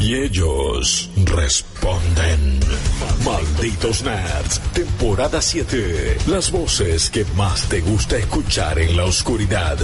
Y ellos responden. Malditos Nerds, temporada 7. Las voces que más te gusta escuchar en la oscuridad.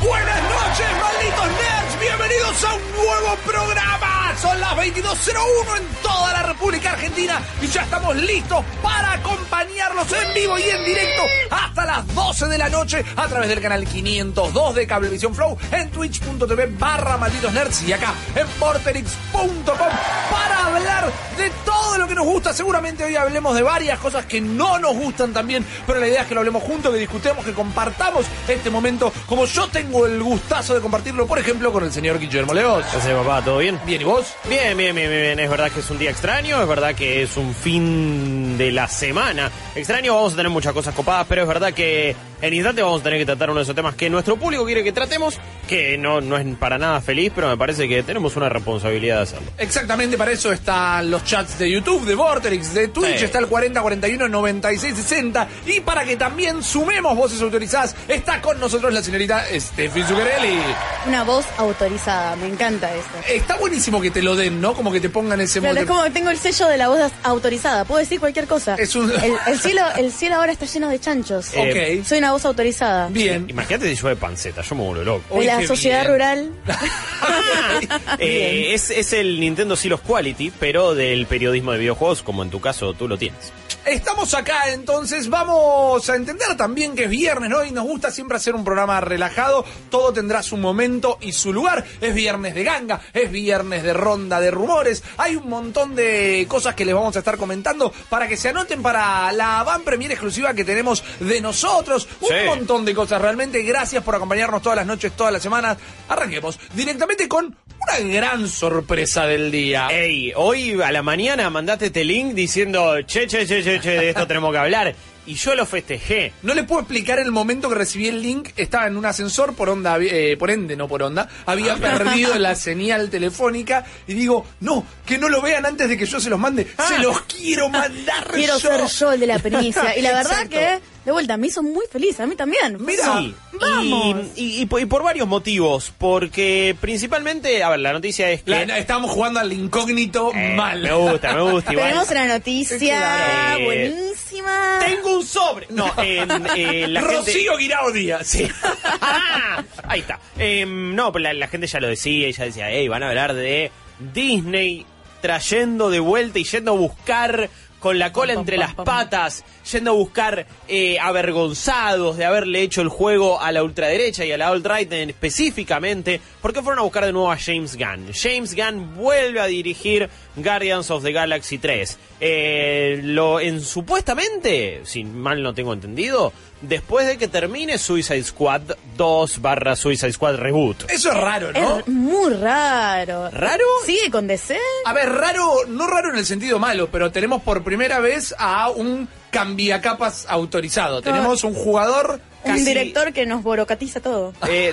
Buenas noches, malditos nerds. Bienvenidos a un nuevo programa. Son las 22.01 en toda la República Argentina y ya estamos listos para acompañarlos en vivo y en directo hasta las 12 de la noche a través del canal 502 de Cablevisión Flow en twitch.tv barra malditos nerds y acá en porterix.com para hablar de todo lo que nos gusta. Seguramente hoy hablemos de varias cosas que no nos gustan también, pero la idea es que lo hablemos juntos, que discutamos, que compartamos este momento como yo tengo el gustazo de compartirlo, por ejemplo, con el señor Guillermo Leos. ¿Qué hace, papá? ¿Todo bien? Bien, ¿y vos? Bien, bien, bien, bien. Es verdad que es un día extraño, es verdad que es un fin de la semana extraño. Vamos a tener muchas cosas copadas, pero es verdad que en instante vamos a tener que tratar uno de esos temas que nuestro público quiere que tratemos, que no, no es para nada feliz, pero me parece que tenemos una responsabilidad de hacerlo. Exactamente, para eso están los chats de YouTube, de Vorterix, de Twitch, Sí. está el 4041 9660 y para que también sumemos voces autorizadas, está con nosotros la señorita Steffi Zuccarelli. Una voz autorizada, me encanta eso. Está buenísimo que te lo den, ¿no? Como que te pongan ese Claro, es como que tengo el sello de la voz autorizada, puedo decir cualquier cosa. Es un- el, el cielo, el cielo ahora está lleno de chanchos. Ok. Soy una voz autorizada. Bien. Imagínate si llueve panceta, yo me vuelvo loco. De la sociedad bien. rural. Eh, es, es el Nintendo Silos Quality, pero del periodismo de videojuegos, como en tu caso tú lo tienes. Estamos acá, entonces vamos a entender también que es viernes, ¿no? Y nos gusta siempre hacer un programa relajado. Todo tendrá su momento y su lugar. Es viernes de ganga, es viernes de ronda de rumores. Hay un montón de cosas que les vamos a estar comentando para que se anoten para la van premier exclusiva que tenemos de nosotros. Un Sí. montón de cosas. Realmente, gracias por acompañarnos todas las noches, todas las semanas. Arranquemos directamente con una gran sorpresa del día. Ey, hoy a la mañana mandaste este link diciendo, che, che, che, che, che, de esto tenemos que hablar. Y yo lo festejé. No le puedo explicar el momento que recibí el link. Estaba en un ascensor por onda, eh, por ende, no por onda. Había perdido la señal telefónica y digo, no, que no lo vean antes de que yo se los mande. Se los quiero mandar Quiero yo. ser yo el de la primicia. Y la verdad Exacto. que, de vuelta, me hizo muy feliz, a mí también. Mira, Sí, vamos. Y, y- y por, y por varios motivos. Porque principalmente, a ver, la noticia es que. La- estábamos jugando al incógnito Eh, mal. Me gusta, me gusta. igual. Tenemos una noticia Claro. Eh, buenísima. Tengo un sobre. No, en, eh, la gente. Rocío Guirao Díaz. Sí. Ahí está. Em, no, pero la, la gente ya lo decía y ya decía, hey, van a hablar de Disney trayendo de vuelta y yendo a buscar con la cola entre las patas, yendo a buscar eh, avergonzados de haberle hecho el juego a la ultraderecha y a la alt-right en- específicamente, porque fueron a buscar de nuevo a James Gunn. James Gunn vuelve a dirigir Guardians of the Galaxy 3. Eh, lo, en supuestamente, si mal no tengo entendido, después de que termine Suicide Squad 2 barra Suicide Squad Reboot. Eso es raro, ¿no? Es muy raro. ¿Raro? ¿Sigue con DC? A ver, raro, no raro en el sentido malo, pero tenemos por primera vez a un cambiacapas autorizado. Tenemos un jugador Un casi- director que nos borocatiza todo. Eh,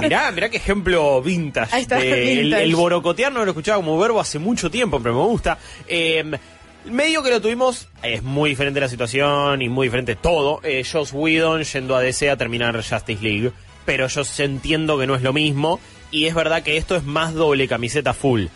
mirá, mirá qué ejemplo vintage. Ahí está, de- el, el borocotear no lo escuchaba como verbo hace mucho tiempo, pero me gusta. Eh, medio que lo tuvimos, es muy diferente la situación y muy diferente todo. Eh, Joss Whedon yendo a DC a terminar Justice League, pero yo entiendo que no es lo mismo y es verdad que esto es más doble camiseta full.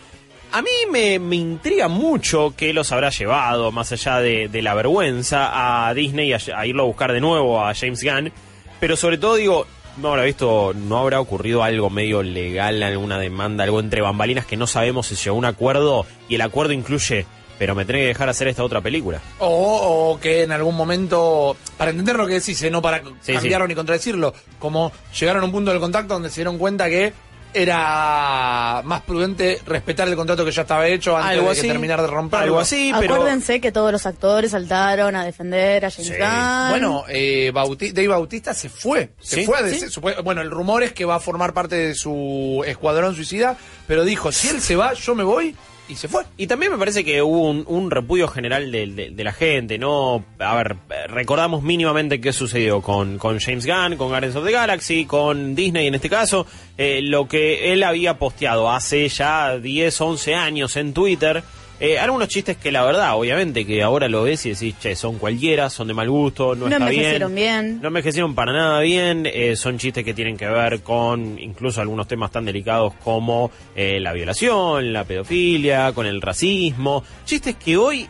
A mí me, me intriga mucho que los habrá llevado, más allá de, de la vergüenza, a Disney a, a irlo a buscar de nuevo a James Gunn. Pero sobre todo digo, no habrá visto, no habrá ocurrido algo medio legal, alguna demanda, algo entre bambalinas que no sabemos si llegó a un acuerdo y el acuerdo incluye, pero me tenés que dejar hacer esta otra película. O, o que en algún momento, para entender lo que decís, eh, no para Sí, cambiarlo sí. ni contradecirlo, como llegaron a un punto del contacto donde se dieron cuenta que era más prudente respetar el contrato que ya estaba hecho antes Algo de que terminar de romperlo. algo así, pero... Acuérdense que todos los actores saltaron a defender a James Sí. Gunn. Bueno, eh, Bauti- Dave Bautista se fue. Se ¿Sí? fue de ¿Sí? supue- Bueno, el rumor es que va a formar parte de su escuadrón suicida, pero dijo, si él se va, yo me voy. Y se fue. Y también me parece que hubo un, repudio general de, de- de la gente, ¿no? A ver, recordamos mínimamente qué sucedió con, con James Gunn, con Guardians of the Galaxy, con Disney en este caso, eh, lo que él había posteado hace ya 10, 11 años en Twitter. Eh, algunos chistes que la verdad, obviamente, que ahora lo ves y decís, che, son cualquiera, son de mal gusto, no, No está envejecieron bien. No envejecieron para nada bien, eh, son chistes que tienen que ver con incluso algunos temas tan delicados como eh, la violación, la pedofilia, con el racismo, chistes que hoy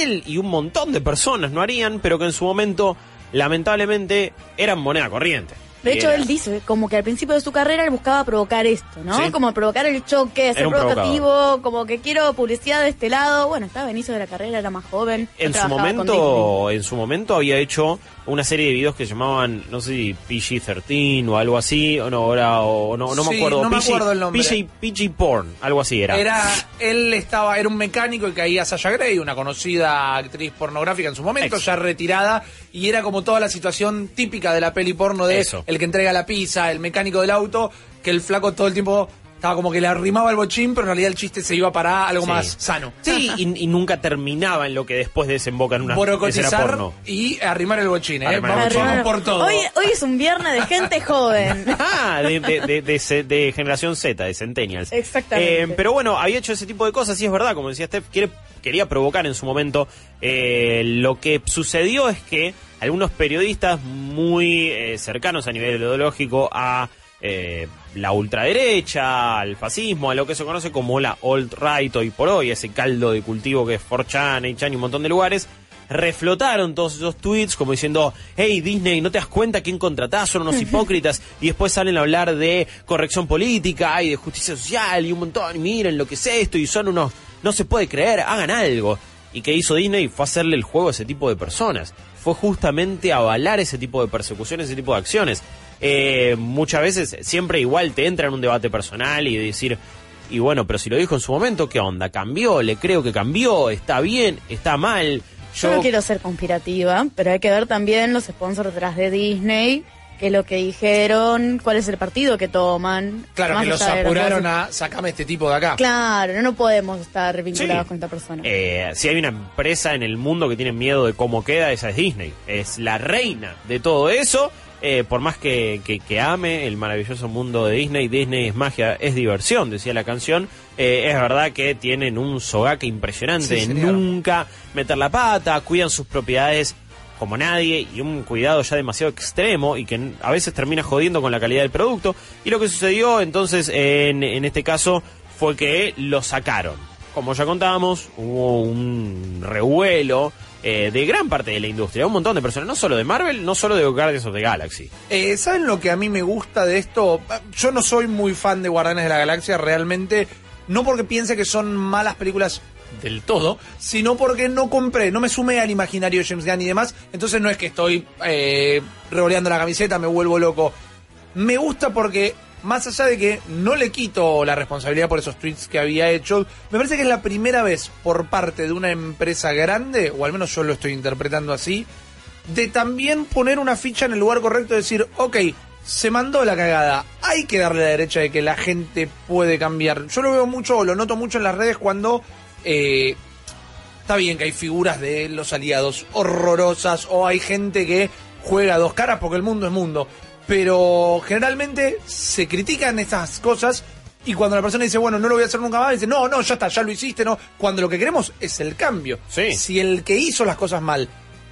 él y un montón de personas no harían, pero que en su momento lamentablemente eran moneda corriente. De hecho, él dice como que al principio de su carrera él buscaba provocar esto, ¿no? Sí. Como provocar el choque, ser provocativo, como que quiero publicidad de este lado. Bueno, estaba a inicio de la carrera, era más joven. en su momento en su momento había hecho una serie de videos que llamaban no sé si PG-13 o algo así o no ahora o no, no me acuerdo no me PG, acuerdo el nombre. PG, PG porn algo así era Era, él estaba, era un mecánico y caía Sasha Grey, una conocida actriz pornográfica en su momento, Ex. ya retirada, y era como toda la situación típica de la peli porno de Eso. el que entrega la pizza, el mecánico del auto, que el flaco todo el tiempo estaba como que le arrimaba el bochín, pero en realidad el chiste se iba para algo Sí. más sano. Sí, y, y nunca terminaba en lo que después desemboca en una Borocotizar porno. y arrimar el bochín, ¿eh? Arrimar el Vamos, bochín. vamos por todo. Hoy, hoy es un viernes de gente joven. Ah, de, de, de- de ce- de generación Z, de Centennials. Exactamente. Eh, pero bueno, había hecho ese tipo de cosas y es verdad, como decía Steph, quiere, quería provocar en su momento. Eh, lo que sucedió es que algunos periodistas muy eh, cercanos a nivel ideológico a eh, la ultraderecha, al fascismo, a lo que se conoce como la alt-right hoy por hoy, ese caldo de cultivo que es 4chan, 8chan y un montón de lugares, reflotaron todos esos tweets como diciendo, hey Disney, ¿no te das cuenta quién contratás? Son unos hipócritas y después salen a hablar de corrección política y de justicia social y un montón, y miren lo que es esto y son unos, no se puede creer, hagan algo. ¿Y qué hizo Disney? Fue hacerle el juego a ese tipo de personas. Fue justamente avalar ese tipo de persecuciones, ese tipo de acciones. Eh, muchas veces siempre igual te entra en un debate personal y decir, y bueno, pero si lo dijo en su momento, ¿qué onda? ¿Cambió? ¿Le creo que cambió? ¿Está bien? ¿Está mal? Yo no quiero ser conspirativa, pero hay que ver también los sponsors detrás de Disney, qué es lo que dijeron, cuál es el partido que toman. Claro, que los que apuraron a sacame este tipo de acá. Claro, no, no podemos estar vinculados Sí. con esta persona. Eh, si hay una empresa en el mundo que tiene miedo de cómo queda, esa es Disney. Es la reina de todo eso. Eh, por más que, que- que ame el maravilloso mundo de Disney, Disney es magia, es diversión, decía la canción. Eh, es verdad que tienen un sogaque impresionante Sí, nunca meter la pata, cuidan sus propiedades como nadie y un cuidado ya demasiado extremo y que a veces termina jodiendo con la calidad del producto. Y lo que sucedió entonces en, en este caso fue que lo sacaron. Como ya contábamos, hubo un revuelo eh, de gran parte de la industria, un montón de personas, no solo de Marvel, no solo de Guardians of the Galaxy. Eh, ¿Saben lo que a mí me gusta de esto? Yo no soy muy fan de Guardianes de la Galaxia, realmente, no porque piense que son malas películas del todo, sino porque no compré, no me sumé al imaginario de James Gunn y demás, entonces no es que estoy eh, revoleando la camiseta, me vuelvo loco. Me gusta porque, más allá de que no le quito la responsabilidad por esos tweets que había hecho, me parece que es la primera vez por parte de una empresa grande, o al menos yo lo estoy interpretando así, de también poner una ficha en el lugar correcto y decir, ok, se mandó la cagada, hay que darle la derecha de que la gente puede cambiar. Yo lo veo mucho, o lo noto mucho en las redes cuando... eh, Está bien que hay figuras de los aliados horrorosas o hay gente que juega dos caras porque el mundo es mundo. Pero generalmente se critican estas cosas y cuando la persona dice, bueno, no lo voy a hacer nunca más, dice, no, no, ya está, ya lo hiciste, no. Cuando lo que queremos es el cambio. Sí. Si el que hizo las cosas mal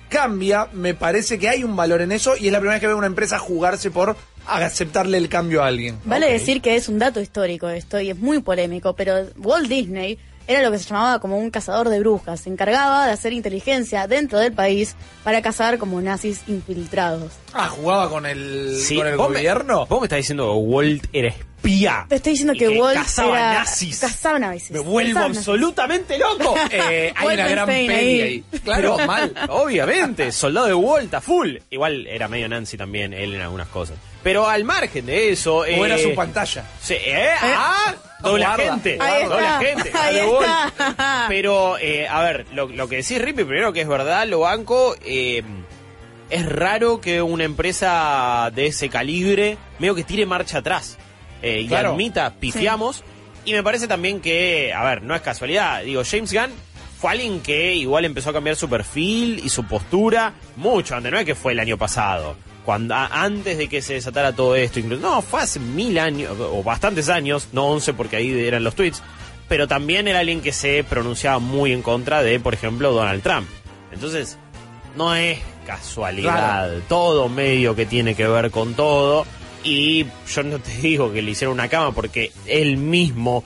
cambia, me parece que hay un valor en eso y es la primera vez que veo una empresa jugarse por aceptarle el cambio a alguien. Vale decir que es un dato histórico esto y es muy polémico, pero Walt Disney era lo que se llamaba como un cazador de brujas. Se encargaba de hacer inteligencia dentro del país para cazar como nazis infiltrados. Ah, jugaba con el, Sí, con el vos me- gobierno. vos me estás diciendo que Walt era espía. Te estoy diciendo que, Walt cazaba era nazis. cazaba nazis. Me vuelvo Cazaba nazis. absolutamente loco. Eh, hay una gran peli ahí. ahí. Claro, Pero, mal. Obviamente, soldado de Walt a full. Igual era medio Nancy también, él en algunas cosas. Pero al margen de eso. O era eh, su pantalla. Sí, ¿eh? Ah, doble Guarda, gente. Ahí doble está, gente. ahí está. Pero, eh, a ver, lo, lo que decís, Rippy, primero que es verdad, lo banco. eh, es raro que una empresa de ese calibre medio que tire marcha atrás eh, y Claro. admita, pifiamos. Y me parece también que, a ver, no es casualidad. Digo, James Gunn fue alguien que igual empezó a cambiar su perfil y su postura mucho antes. No es que fue el año pasado. Cuando, a- antes de que se desatara todo esto, incluso, no, fue hace mil años, o bastantes años, no once porque ahí eran los tweets, pero también era alguien que se pronunciaba muy en contra de, por ejemplo, Donald Trump. Entonces, no es casualidad, todo medio que tiene que ver con todo. Y yo no te digo que le hicieron una cama porque él mismo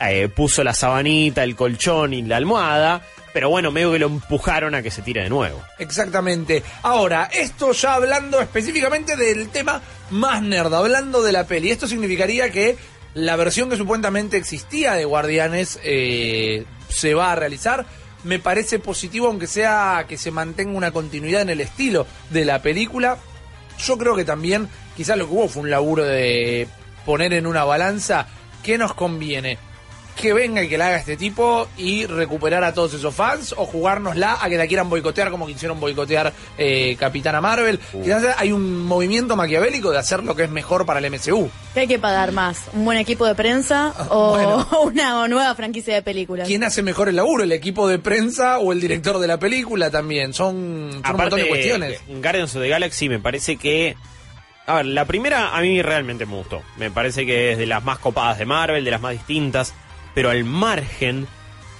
eh, puso la sabanita, el colchón y la almohada. Pero bueno, medio que lo empujaron a que se tire de nuevo. Exactamente. Ahora, esto ya hablando específicamente del tema más nerd, hablando de la peli. Esto significaría que la versión que supuestamente existía de Guardianes eh, se va a realizar. Me parece positivo, aunque sea que se mantenga una continuidad en el estilo de la película. Yo creo que también, quizás lo que hubo fue un laburo de poner en una balanza qué nos conviene. Que venga y que la haga este tipo y recuperar a todos esos fans o jugárnosla a que la quieran boicotear como quisieron boicotear eh, Capitana Marvel. Quizás hay un movimiento maquiavélico de hacer lo que es mejor para el MCU. ¿Qué hay que pagar más? ¿Un buen equipo de prensa o bueno. una nueva franquicia de películas? ¿Quién hace mejor el laburo? ¿El equipo de prensa o el director de la película también? Son, son un montón de cuestiones. eh, Guardians of the Galaxy me parece que... A ver, la primera a mí realmente me gustó. Me parece que es de las más copadas de Marvel, de las más distintas. Pero al margen,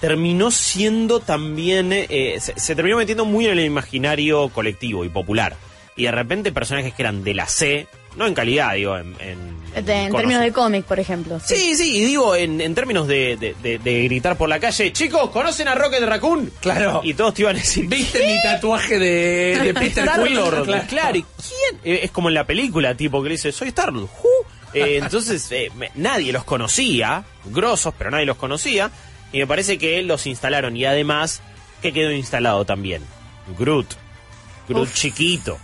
terminó siendo también... eh, se, se terminó metiendo muy en el imaginario colectivo y popular. Y de repente personajes que eran de la C, no en calidad, digo, en... en- De- en conoce- términos de cómic, por ejemplo. Sí, sí, y digo, en, en términos de, de- de- de gritar por la calle, chicos, ¿conocen a Rocket Raccoon? Claro. Y todos te iban a decir, ¿Viste mi tatuaje de, de Peter Star Quill? Lord, Claro. ¿y quién? Eh, Es como en la película, tipo, que le dice, soy Star Lord. who?". Eh, entonces, eh, me- nadie los conocía, grosos, pero nadie los conocía. Y me parece que los instalaron. Y además, que quedó instalado también? Groot. Groot chiquito.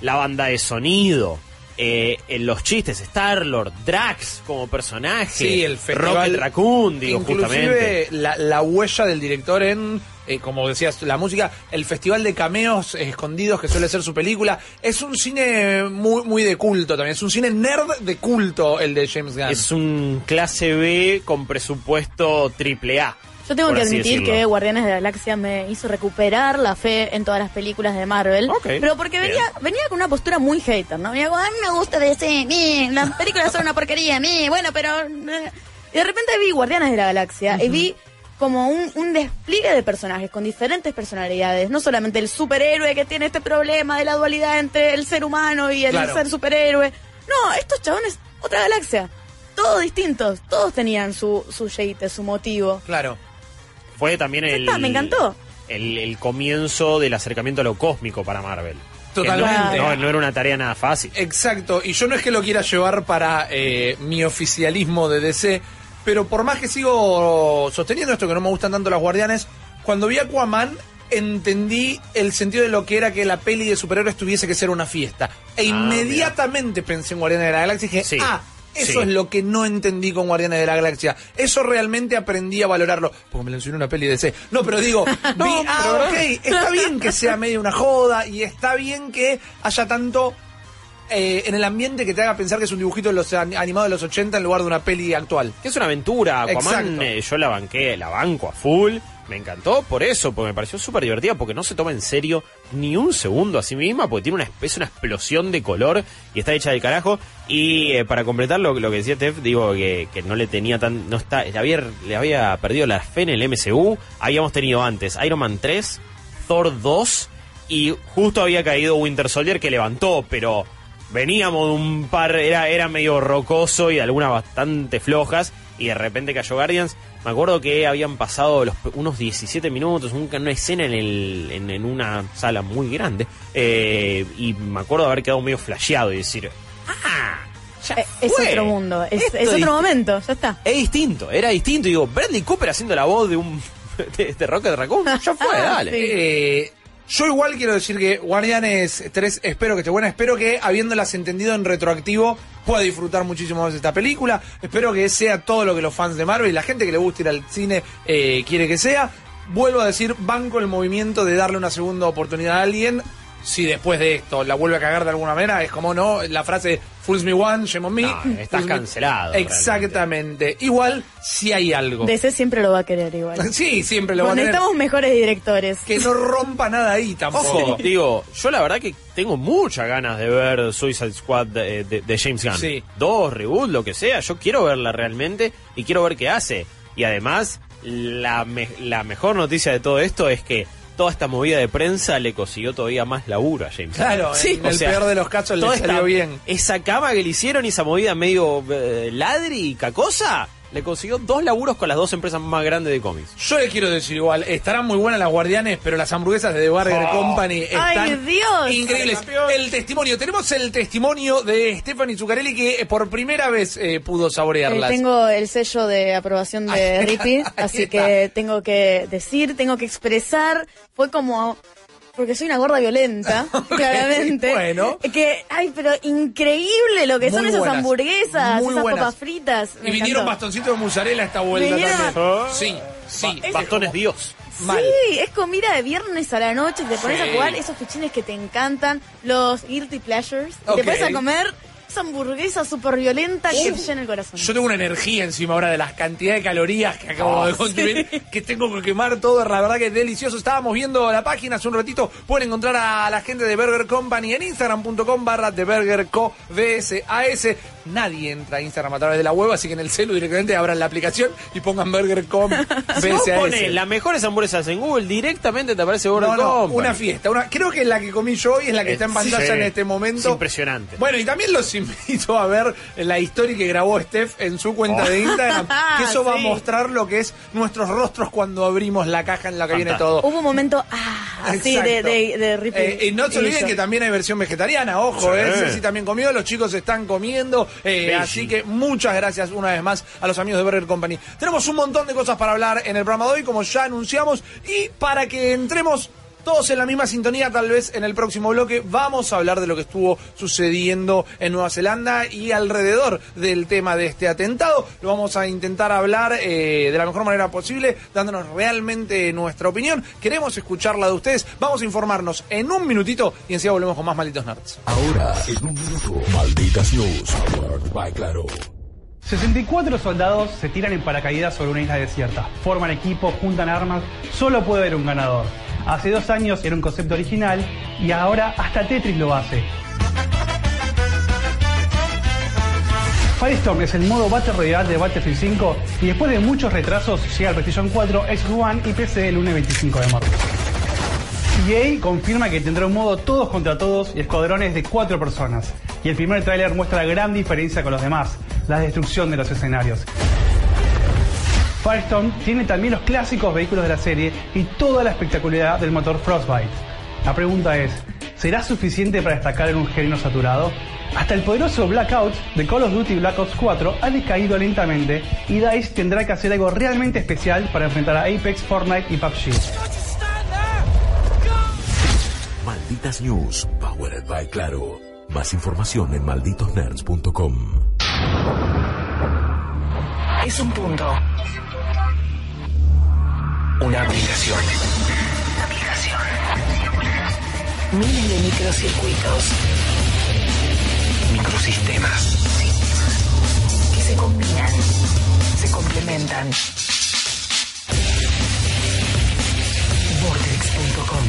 La banda de sonido. eh, en los chistes, Star-Lord, Drax como personaje. Sí, el festival. Rocket Raccoon, digo, Inclusive justamente. La, la huella del director en, eh, como decías, la música, el festival de cameos eh, escondidos que suele ser su película. Es un cine muy, muy de culto también. Es un cine nerd de culto el de James Gunn. Es un clase B con presupuesto triple A. Yo tengo que admitir decirlo. que Guardianes de la Galaxia me hizo recuperar la fe en todas las películas de Marvel. Ok. Pero porque venía, venía con una postura muy hater, ¿no? Venía como, a mí me gusta DC, mí, las películas son una porquería, mí, bueno, pero... eh". Y de repente vi Guardianes de la Galaxia y vi como un, un despliegue de personajes con diferentes personalidades. No solamente el superhéroe que tiene este problema de la dualidad entre el ser humano y el Claro. ser superhéroe. No, estos chabones, otra galaxia. Todos distintos, todos tenían su, su yeite, su motivo. Claro. Fue también el. está, me encantó. El, el comienzo del acercamiento a lo cósmico para Marvel. Totalmente. No- no era una tarea nada fácil. Exacto, y yo no es que lo quiera llevar para eh, mi oficialismo de DC, pero por más que sigo sosteniendo esto que no me gustan tanto los guardianes, cuando vi Aquaman entendí el sentido de lo que era que la peli de superhéroes tuviese que ser una fiesta. E inmediatamente pensé en Guardianes de la Galaxia y dije, Sí, ah, eso sí. es lo que no entendí con Guardianes de la Galaxia. Eso realmente aprendí a valorarlo. Porque me lo enseñó una peli de DC. No, pero digo, vi, ah, ok, está bien que sea medio una joda y está bien que haya tanto eh, en el ambiente que te haga pensar que es un dibujito de los an- animado de los 80 en lugar de una peli actual. Que es una aventura. Aquaman, eh, yo la banqué, la banco a full. Me encantó por eso, porque me pareció súper divertida, porque no se toma en serio ni un segundo a sí misma, porque tiene una, es una explosión de color y está hecha de carajo. Y eh, para completar lo, lo que decía Tef, digo que, que no le tenía tan. no está le había, le había perdido la fe en el MCU. Habíamos tenido antes Iron Man 3, Thor 2 y justo había caído Winter Soldier que levantó, pero veníamos de un par, era, era medio rocoso y algunas bastante flojas, y de repente cayó Guardians. Me acuerdo que habían pasado los, unos 17 minutos, un- una escena en, el, en, en una sala muy grande, eh, y me acuerdo de haber quedado medio flasheado y decir, ¡ah! Ya Eh, Es otro mundo, es, otro momento, ya está. Es distinto, era distinto. Y digo, Bradley Cooper haciendo la voz de un de, de Rocket Raccoon, ya fue, dale. Sí. Eh, yo igual quiero decir que Guardianes 3 espero que esté buena, espero que habiéndolas entendido en retroactivo pueda disfrutar muchísimo más esta película, espero que sea todo lo que los fans de Marvel y la gente que le gusta ir al cine eh, quiere que sea. Vuelvo a decir, banco el movimiento de darle una segunda oportunidad a alguien si después de esto la vuelve a cagar de alguna manera, es como no, la frase Fools me one, shame on me. No, estás me- cancelado, Exactamente. Igual, si hay algo. DC siempre lo va a querer igual. Sí, siempre lo Bueno, van a tener. necesitamos mejores directores. Que no rompa nada ahí tampoco. Ojo, digo, yo la verdad que tengo muchas ganas de ver Suicide Squad de, de- de James Gunn. Sí. Dos, reboot, lo que sea. Yo quiero verla realmente y quiero ver qué hace. Y además, la, me- la mejor noticia de todo esto es que toda esta movida de prensa le consiguió todavía más laburo a James. Claro, en el peor de los casos le salió esta- bien. Esa cama que le hicieron y esa movida medio eh, ladri y cacosa, le consiguió dos laburos con las dos empresas más grandes de cómics. Yo le quiero decir igual, estarán muy buenas las guardianes, pero las hamburguesas de The Burger Oh. Company están ¡Ay, Dios! increíbles. El testimonio, tenemos el testimonio de Stephanie Zuccarelli que eh, por primera vez eh, pudo Eh, saborearlas. tengo el sello de aprobación de Rippy, así está. que tengo que decir, tengo que expresar. Fue como. Porque soy una gorda violenta, Ok, claramente. bueno. Que, ay, pero increíble lo que son esas buenas, hamburguesas, muy esas buenas. papas fritas. y Me vinieron encantó. bastoncitos de mozzarella esta vuelta Vinieron- también. Sí, sí. Ba- bastones Dios. Mal. Sí, es comida de viernes a la noche, te pones Sí. a jugar esos fichines que te encantan, los guilty pleasures, y te pones a comer esa hamburguesa súper violenta que te llena el corazón. Yo tengo una energía encima ahora de las cantidades de calorías que acabo de consumir, que tengo que quemar todo, la verdad que es delicioso. Estábamos viendo la página hace un ratito, pueden encontrar a la gente de Burger Company en instagram.com barra de Burger Co. Nadie entra a Instagram a través de la web, así que en el celu directamente abran la aplicación y pongan Burger Com Si vos BSAS. pones las mejores hamburguesas en Google, directamente te aparece Burger No, no, una fiesta. Una, creo que la que comí yo hoy es la que está en Eh, pantalla sí. en este momento. Es impresionante. Bueno, y también los invito a ver la historia que grabó Steph en su cuenta de Instagram. que eso va a mostrar lo que es nuestros rostros cuando abrimos la caja en la que viene todo. Hubo un momento, ah, así de, de, de Rippy. Eh, y no se olviden que también hay versión vegetariana, ojo, Sí. eh, Ceci también comió, los chicos están comiendo, eh, así que muchas gracias una vez más a los amigos de Burger Company. Tenemos un montón de cosas para hablar en el programa de hoy, como ya anunciamos, y para que entremos todos en la misma sintonía, tal vez en el próximo bloque vamos a hablar de lo que estuvo sucediendo en Nueva Zelanda y alrededor del tema de este atentado. Lo vamos a intentar hablar eh, de la mejor manera posible, dándonos realmente nuestra opinión. Queremos escucharla de ustedes. Vamos a informarnos en un minutito y enseguida volvemos con más malditos nerds. Ahora, en un minuto, Malditas News, by Claro. 64 soldados se tiran en paracaídas sobre una isla desierta, forman equipo, juntan armas, solo puede haber un ganador. Hace dos años era un concepto original y ahora hasta Tetris lo hace. Firestorm es el modo Battle Royale de Battlefield 5 y después de muchos retrasos llega al PlayStation 4, Xbox One y PC el lunes 25 de marzo. EA confirma que tendrá un modo todos contra todos y escuadrones de cuatro personas. Y el primer tráiler muestra la gran diferencia con los demás, la destrucción de los escenarios. Firestorm tiene también los clásicos vehículos de la serie y toda la espectacularidad del motor Frostbite. La pregunta es, ¿será suficiente para destacar en un género saturado? Hasta el poderoso Blackout de Call of Duty Black Ops 4 ha decaído lentamente y DICE tendrá que hacer algo realmente especial para enfrentar a Apex, Fortnite y PUBG. Malditas News, powered by Claro. Más información en malditosnerds.com. Es un punto. Una aplicación. Aplicación. Miles de microcircuitos. Microsistemas. Que se combinan. Se complementan. Vortex.com.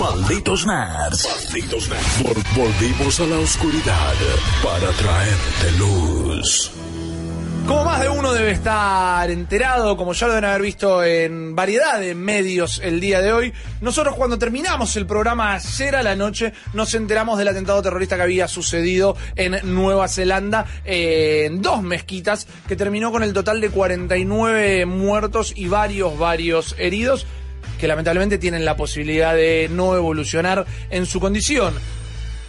Malditos Nerds. Malditos Nerds. Vol- volvimos a la oscuridad para traerte luz. Como más de uno debe estar enterado, como ya lo deben haber visto en variedad de medios el día de hoy, nosotros cuando terminamos el programa ayer a la noche nos enteramos del atentado terrorista que había sucedido en Nueva Zelanda eh, en dos mezquitas que terminó con el total de 49 muertos y varios, varios heridos que lamentablemente tienen la posibilidad de no evolucionar en su condición.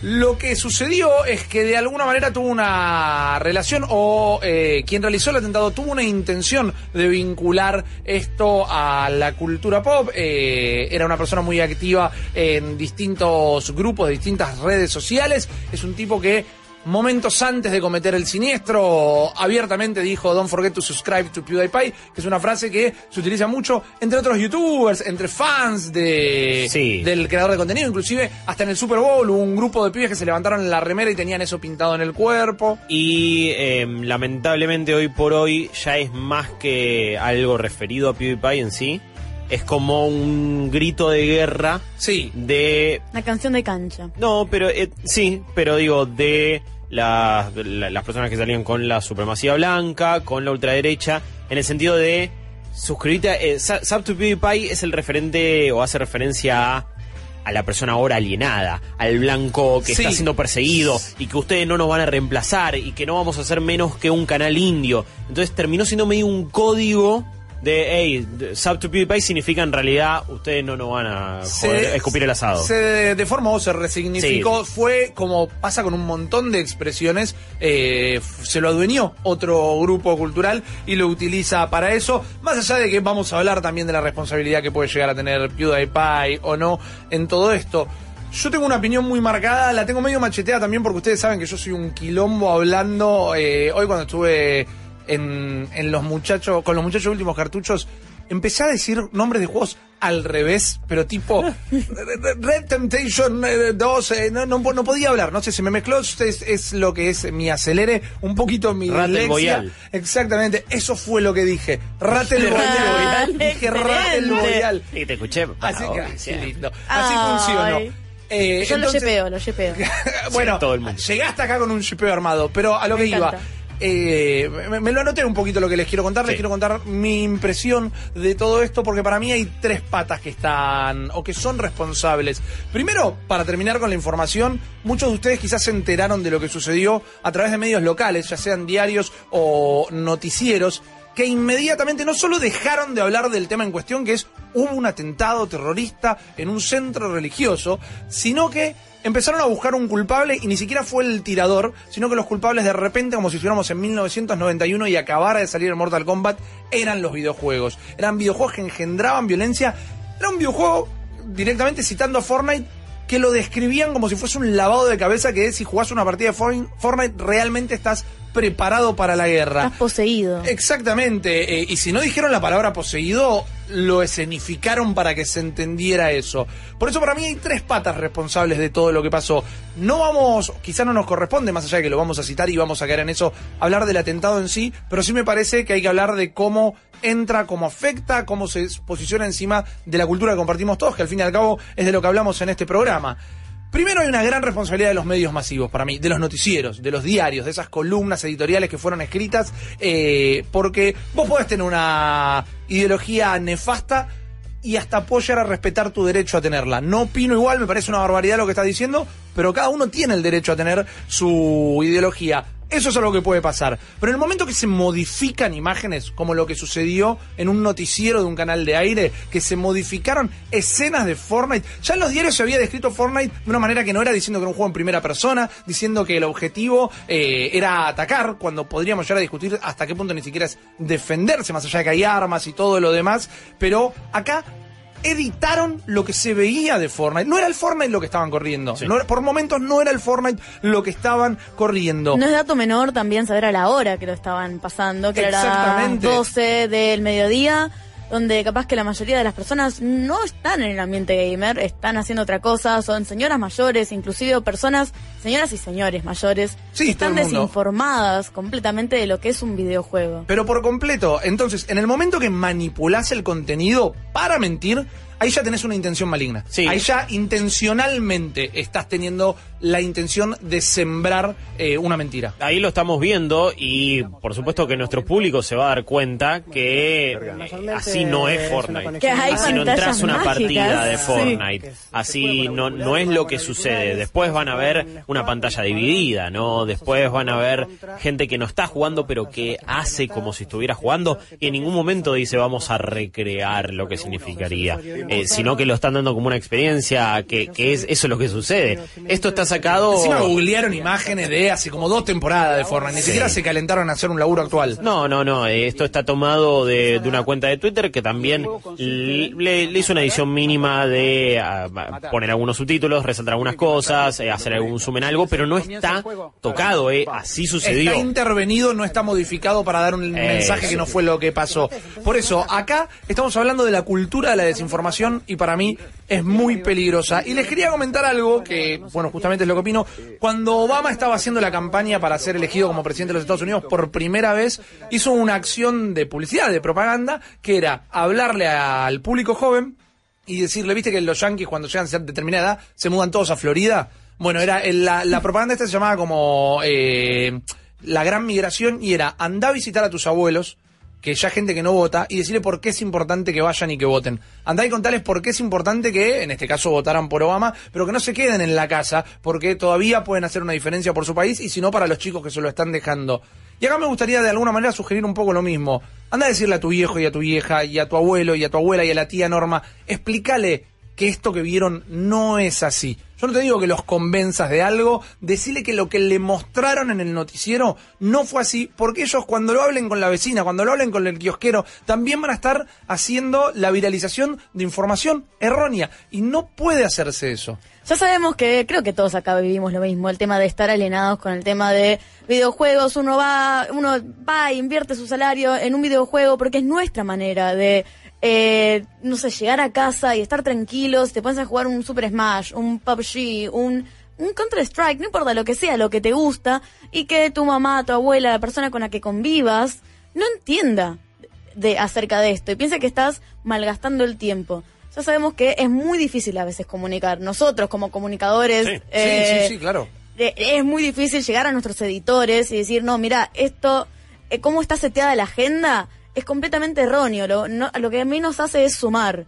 Lo que sucedió es que de alguna manera tuvo una relación o eh, quien realizó el atentado tuvo una intención de vincular esto a la cultura pop. Eh, era una persona muy activa en distintos grupos, distintas redes sociales. Es un tipo que momentos antes de cometer el siniestro, abiertamente dijo Don't forget to subscribe to PewDiePie, que es una frase que se utiliza mucho entre otros youtubers, entre fans de Sí. del creador de contenido, inclusive hasta en el Super Bowl hubo un grupo de pibes que se levantaron la remera y tenían eso pintado en el cuerpo. Y eh, lamentablemente hoy por hoy ya es más que algo referido a PewDiePie en sí. Es como un grito de guerra Sí, de... Una canción de cancha. No, pero eh, sí, pero digo, de las, la- las personas que salían con la supremacía blanca, con la ultraderecha, en el sentido de suscribirte a... Eh, Sub to PewDiePie es el referente o hace referencia a a la persona ahora alienada, al blanco que Sí. está siendo perseguido y que ustedes no nos van a reemplazar y que no vamos a ser menos que un canal indio. Entonces terminó siendo medio un código de, hey, sub to PewDiePie significa en realidad ustedes no nos van a joder, escupir el asado. Se deformó o se resignificó. Fue como pasa con un montón de expresiones. eh, se lo adueñó otro grupo cultural y lo utiliza para eso. Más allá de que vamos a hablar también de la responsabilidad que puede llegar a tener PewDiePie o no en todo esto. Yo tengo una opinión muy marcada, la tengo medio macheteada también porque ustedes saben que yo soy un quilombo hablando. eh, hoy cuando estuve en, en los muchachos, con los muchachos últimos cartuchos, empecé a decir nombres de juegos al revés, pero tipo Red Temptation eh, 2, eh, no, no, no podía hablar, no sé, se me mezcló, es, es lo que es mi acelere, un poquito mi Rattle. Exactamente, eso fue lo que dije. Rattle Boyal. Dije Rattle. Boyal. Y te escuché. Así que, ah, qué lindo. Así funcionó. Eh, Yo entonces- lo yepeo, lo yepeo. bueno, todo el mundo. llegaste acá con un shipeo armado, pero a lo Me que iba. Eh, me, me lo anoté un poquito lo que les quiero contar, les quiero contar mi impresión de todo esto, porque para mí hay tres patas que están, o que son responsables. Primero, para terminar con la información, muchos de ustedes quizás se enteraron de lo que sucedió a través de medios locales, ya sean diarios o noticieros, que inmediatamente no solo dejaron de hablar del tema en cuestión, que es hubo un atentado terrorista en un centro religioso, sino que empezaron a buscar un culpable y ni siquiera fue el tirador, sino que los culpables de repente, como si estuviéramos en 1991 y acabara de salir el Mortal Kombat, eran los videojuegos. Eran videojuegos que engendraban violencia. Era un videojuego, directamente citando a Fortnite, que lo describían como si fuese un lavado de cabeza que si jugás una partida de Fortnite realmente estás preparado para la guerra. Estás poseído. Exactamente, eh, y si no dijeron la palabra poseído, lo escenificaron para que se entendiera eso. Por eso para mí hay tres patas responsables de todo lo que pasó. No vamos, quizá no nos corresponde, más allá de que lo vamos a citar y vamos a caer en eso, hablar del atentado en sí, pero sí me parece que hay que hablar de cómo entra, cómo afecta, cómo se posiciona encima de la cultura que compartimos todos, que al fin y al cabo es de lo que hablamos en este programa. Primero hay una gran responsabilidad de los medios masivos para mí, de los noticieros, de los diarios, de esas columnas editoriales que fueron escritas, eh, porque vos podés tener una ideología nefasta y hasta apoyar a respetar tu derecho a tenerla. No opino igual, me parece una barbaridad lo que estás diciendo, pero cada uno tiene el derecho a tener su ideología. Eso es algo que puede pasar. Pero en el momento que se modifican imágenes, como lo que sucedió en un noticiero de un canal de aire, que se modificaron escenas de Fortnite, ya en los diarios se había descrito Fortnite de una manera que no era diciendo que era un juego en primera persona, diciendo que el objetivo eh, era atacar, cuando podríamos llegar a discutir hasta qué punto ni siquiera es defenderse, más allá de que hay armas y todo lo demás. Pero acá editaron lo que se veía de Fortnite. No era el Fortnite lo que estaban corriendo. Sí. No era- por momentos no era el Fortnite lo que estaban corriendo. No es dato menor también saber a la hora que lo estaban pasando, que era las Exactamente. 12 del mediodía, donde capaz que la mayoría de las personas no están en el ambiente gamer, están haciendo otra cosa, son señoras mayores, inclusive personas, señoras y señores mayores, Sí, que están desinformadas completamente de lo que es un videojuego. Pero por completo. Entonces, en el momento que manipulás el contenido para mentir, ahí ya tenés una intención maligna. Sí. Ahí ya intencionalmente estás teniendo la intención de sembrar eh, una mentira. Ahí lo estamos viendo y por supuesto que nuestro público se va a dar cuenta que eh, así no es Fortnite. Que hay así no entras a una mágicas, partida de sí. Fortnite. Así no, no es lo que sucede. Después van a ver una pantalla dividida, ¿no? Después van a ver gente que no está jugando pero que hace como si estuviera jugando y en ningún momento dice vamos a recrear lo que significaría. eh, sino que lo están dando como una experiencia, que, que es eso es lo que sucede. Esto está sacado... Encima googlearon imágenes de hace como dos temporadas de Fortnite. Ni siquiera se calentaron a hacer un laburo actual. No, no, no. eh, Esto está tomado de, de una cuenta de Twitter que también le, le hizo una edición mínima de ah, poner algunos subtítulos, resaltar algunas cosas, eh, hacer algún zoom en algo, pero no está tocado. Eh. Así sucedió. Está intervenido, no está modificado para dar un mensaje que no fue lo que pasó. Por eso, acá estamos hablando de la cultura de la desinformación y para mí es muy peligrosa. Y les quería comentar algo que, bueno, justamente es lo que opino. Cuando Obama estaba haciendo la campaña para ser elegido como presidente de los Estados Unidos por primera vez, hizo una acción de publicidad, de propaganda, que era hablarle al público joven y decirle, viste que los yankees cuando llegan a determinada edad se mudan todos a Florida. Bueno, era la, la propaganda esta se llamaba como eh, la gran migración y era anda a visitar a tus abuelos, que ya gente que no vota, y decirle por qué es importante que vayan y que voten. Andá y contarles por qué es importante que, en este caso, votaran por Obama, pero que no se queden en la casa, porque todavía pueden hacer una diferencia por su país, y si no, para los chicos que se lo están dejando. Y acá me gustaría de alguna manera sugerir un poco lo mismo. Anda a decirle a tu viejo y a tu vieja, y a tu abuelo y a tu abuela y a la tía Norma, explícale que esto que vieron no es así. Yo no te digo que los convenzas de algo, decirle que lo que le mostraron en el noticiero no fue así, porque ellos cuando lo hablen con la vecina, cuando lo hablen con el kiosquero, también van a estar haciendo la viralización de información errónea. Y no puede hacerse eso. Ya sabemos que creo que todos acá vivimos lo mismo, el tema de estar alienados con el tema de videojuegos, uno va, uno va e invierte su salario en un videojuego porque es nuestra manera de eh, no sé, llegar a casa y estar tranquilos, te pones a jugar un Super Smash, un PUBG, un, un Counter Strike, no importa lo que sea, lo que te gusta, y que tu mamá, tu abuela, la persona con la que convivas, no entienda de acerca de esto y piensa que estás malgastando el tiempo. Ya sabemos que es muy difícil a veces comunicar. Nosotros como comunicadores... Sí, eh, sí, sí, claro. eh, es muy difícil llegar a nuestros editores y decir, no, mira, esto, eh, cómo está seteada la agenda, es completamente erróneo. Lo, no- lo que menos hace es sumar.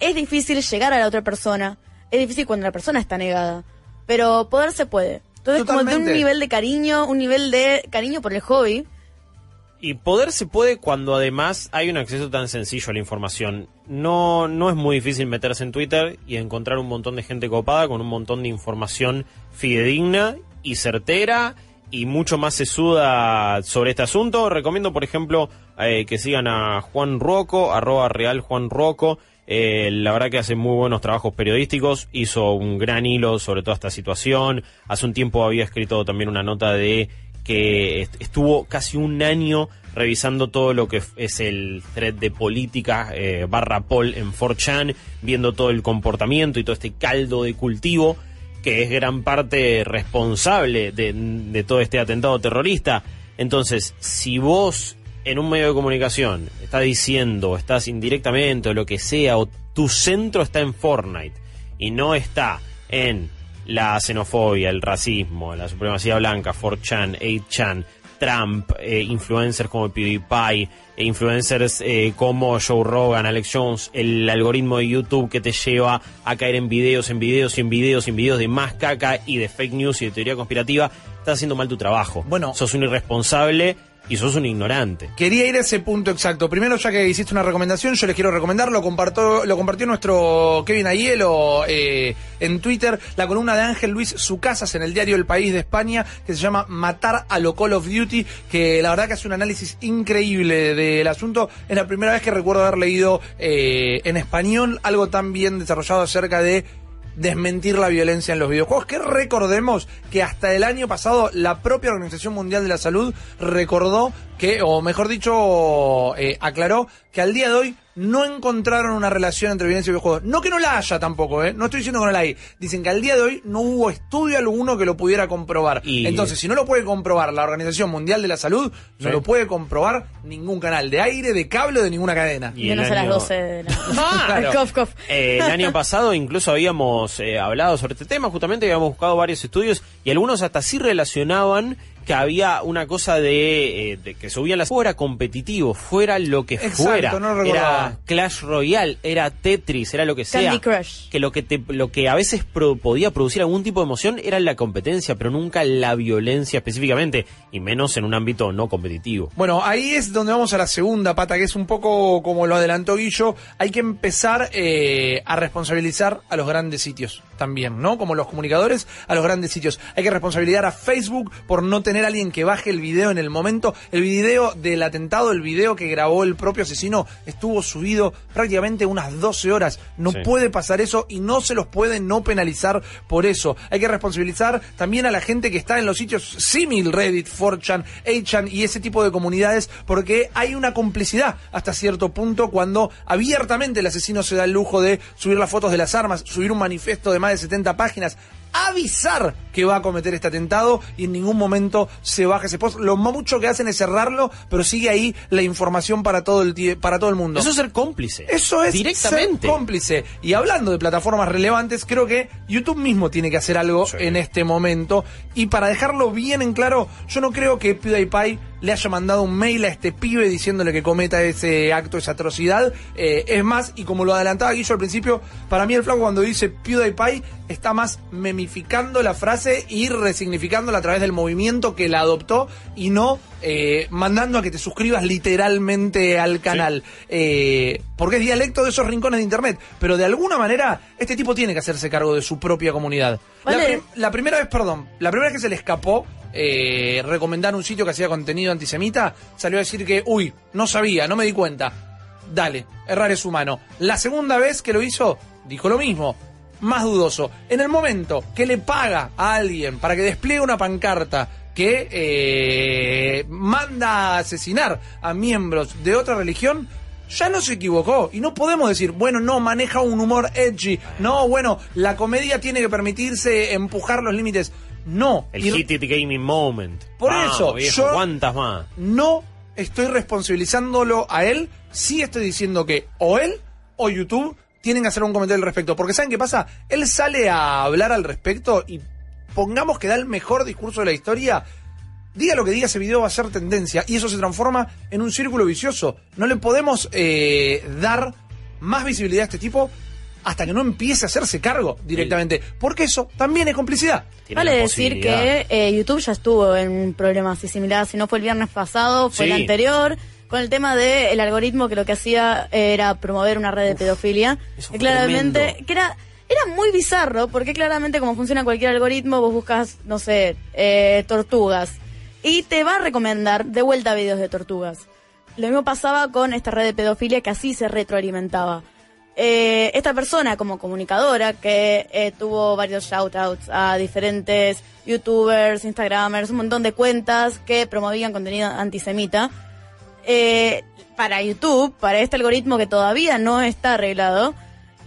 Es difícil llegar a la otra persona. Es difícil cuando la persona está negada. Pero poder se puede. Entonces, como de un nivel de cariño, un nivel de cariño por el hobby. Y poder se puede cuando además hay un acceso tan sencillo a la información. No, no es muy difícil meterse en Twitter y encontrar un montón de gente copada con un montón de información fidedigna y certera y mucho más sesuda sobre este asunto. Recomiendo, por ejemplo, eh, que sigan a Juan Roco, arroba real Juan Roco. Eh, la verdad que hace muy buenos trabajos periodísticos, hizo un gran hilo sobre toda esta situación. Hace un tiempo había escrito también una nota de que est- estuvo casi un año revisando todo lo que es el thread de política eh, barra Paul en 4chan, viendo todo el comportamiento y todo este caldo de cultivo que es gran parte responsable de, todo este atentado terrorista. Entonces, si vos en un medio de comunicación estás diciendo, estás indirectamente o lo que sea, o tu centro está en Fortnite y no está en la xenofobia, el racismo, la supremacía blanca, 4chan, 8chan, Trump, eh, influencers como PewDiePie, e influencers eh, como Joe Rogan, Alex Jones, el algoritmo de YouTube que te lleva a caer en videos, en videos y en videos y en videos de más caca y de fake news y de teoría conspirativa, estás haciendo mal tu trabajo. Bueno. sos un irresponsable y sos un ignorante. Quería ir a ese punto exacto. Primero, ya que hiciste una recomendación, yo les quiero recomendar, lo, compartió, lo compartió nuestro Kevin Aiello eh, en Twitter, la columna de Ángel Luis Sucasas en el diario El País de España, que se llama Matar a lo Call of Duty, que la verdad que hace un análisis increíble del asunto. Es la primera vez que recuerdo haber leído eh, en español algo tan bien desarrollado acerca de desmentir la violencia en los videojuegos. Que recordemos que hasta el año pasado la propia Organización Mundial de la Salud recordó que, o mejor dicho, eh, aclaró que al día de hoy no encontraron una relación entre violencia y videojuegos. No que no la haya tampoco, ¿eh? No estoy diciendo que no la hay. Dicen que al día de hoy no hubo estudio alguno que lo pudiera comprobar. Y- Entonces, si no lo puede comprobar la Organización Mundial de la Salud, no lo puede comprobar ningún canal de aire, de cable o de ninguna cadena. Y Menos el a las año- 12 de la Claro. Cof, cof. Eh, el año pasado incluso habíamos eh, hablado sobre este tema, justamente habíamos buscado varios estudios y algunos hasta sí relacionaban que había una cosa de, eh, de que subían las fuera competitivo, fuera lo que Exacto, fuera. no era Clash Royale, era Tetris, era lo que sea. Candy Crush. Que lo que te, lo que a veces pro- podía producir algún tipo de emoción era la competencia, pero nunca la violencia específicamente, y menos en un ámbito no competitivo. Bueno, ahí es donde vamos a la segunda pata, que es un poco como lo adelantó Guillo. Hay que empezar eh, a responsabilizar a los grandes sitios también, ¿no? Como los comunicadores a los grandes sitios. Hay que responsabilizar a Facebook por no tener a alguien que baje el video en el momento. El video del atentado, el video que grabó el propio asesino, estuvo subido prácticamente unas 12 horas. No Sí. puede pasar eso y no se los puede no penalizar por eso. Hay que responsabilizar también a la gente que está en los sitios símil Reddit, 4chan, 8chan y ese tipo de comunidades porque hay una complicidad hasta cierto punto cuando abiertamente el asesino se da el lujo de subir las fotos de las armas, subir un manifiesto de más de 70 páginas, avisar que va a cometer este atentado y en ningún momento se baja ese post. Lo mucho que hacen es cerrarlo, pero sigue ahí la información para todo el para todo el mundo. Eso es ser cómplice. Eso es directamente. ser cómplice. Y hablando de plataformas relevantes, creo que YouTube mismo tiene que hacer algo Sí. en este momento. Y para dejarlo bien en claro, yo no creo que PewDiePie le haya mandado un mail a este pibe diciéndole que cometa ese acto, esa atrocidad. Eh, es más, y como lo adelantaba Guillo al principio, para mí el flaco cuando dice PewDiePie está más memificando la frase y resignificándola a través del movimiento que la adoptó y no eh, mandando a que te suscribas literalmente al canal. Eh, porque es dialecto de esos rincones de internet. Pero de alguna manera, este tipo tiene que hacerse cargo de su propia comunidad. La, Vale. prim- la primera vez, perdón, la primera vez que se le escapó eh, recomendar un sitio que hacía contenido antisemita, salió a decir que, uy, no sabía, no me di cuenta. Dale, errar es humano. La segunda vez que lo hizo, dijo lo mismo. Más dudoso. En el momento que le paga a alguien para que despliegue una pancarta que eh, manda a asesinar a miembros de otra religión, ya no se equivocó. Y no podemos decir, bueno, no, maneja un humor edgy. No, bueno, la comedia tiene que permitirse empujar los límites. No. El Y- hit it gaming moment. Por eso, viejo, yo- ¿cuántas más? no estoy responsabilizándolo a él, sí estoy diciendo que o él o YouTube tienen que hacer un comentario al respecto. Porque ¿saben qué pasa? Él sale a hablar al respecto y pongamos que da el mejor discurso de la historia. Diga lo que diga, ese video va a ser tendencia y eso se transforma en un círculo vicioso. No le podemos eh, dar más visibilidad a este tipo hasta que no empiece a hacerse cargo directamente. Porque eso también es complicidad. Tiene Vale decir que eh, YouTube ya estuvo en un problema así similar, si no fue el viernes pasado, fue Sí. el anterior, con el tema del algoritmo que lo que hacía era promover una red de pedofilia. eso Que fue claramente, tremendo. que era, era muy bizarro, porque claramente como funciona cualquier algoritmo, vos buscas, no sé, eh, tortugas, y te va a recomendar de vuelta videos de tortugas. Lo mismo pasaba con esta red de pedofilia que así se retroalimentaba. Eh, esta persona como comunicadora que eh, tuvo varios shoutouts a diferentes youtubers, instagramers, un montón de cuentas que promovían contenido antisemita. Eh, para YouTube, para este algoritmo que todavía no está arreglado,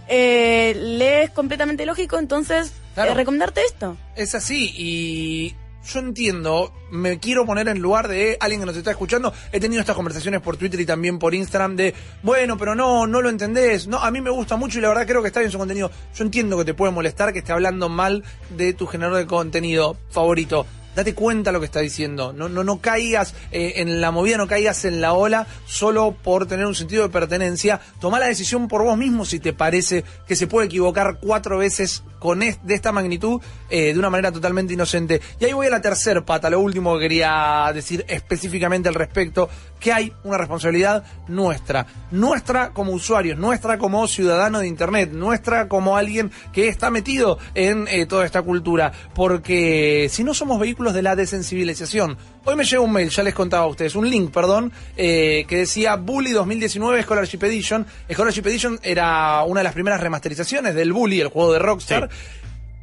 le es completamente lógico entonces Claro. recomendarte esto. Es así y yo entiendo, me quiero poner en lugar de alguien que nos está escuchando. He tenido estas conversaciones por Twitter y también por Instagram de, bueno, pero no, no lo entendés. No, a mí me gusta mucho y la verdad creo que está bien su contenido. Yo entiendo que te puede molestar que esté hablando mal de tu generador de contenido favorito. Date cuenta lo que está diciendo. No, no, no caigas eh, en la movida, no caigas en la ola solo por tener un sentido de pertenencia. Toma la decisión por vos mismo si te parece que se puede equivocar cuatro veces con de esta magnitud eh, de una manera totalmente inocente. Y ahí voy a la tercer pata, lo último que quería decir específicamente al respecto, que hay una responsabilidad nuestra, nuestra como usuarios, nuestra como ciudadano de Internet, nuestra como alguien que está metido en eh, toda esta cultura, porque si no somos vehículos de la desensibilización, hoy me llega un mail, ya les contaba a ustedes, un link, perdón, eh, que decía Bully 2019 Scholarship Edition. Scholarship Edition era una de las primeras remasterizaciones del Bully, el juego de Rockstar.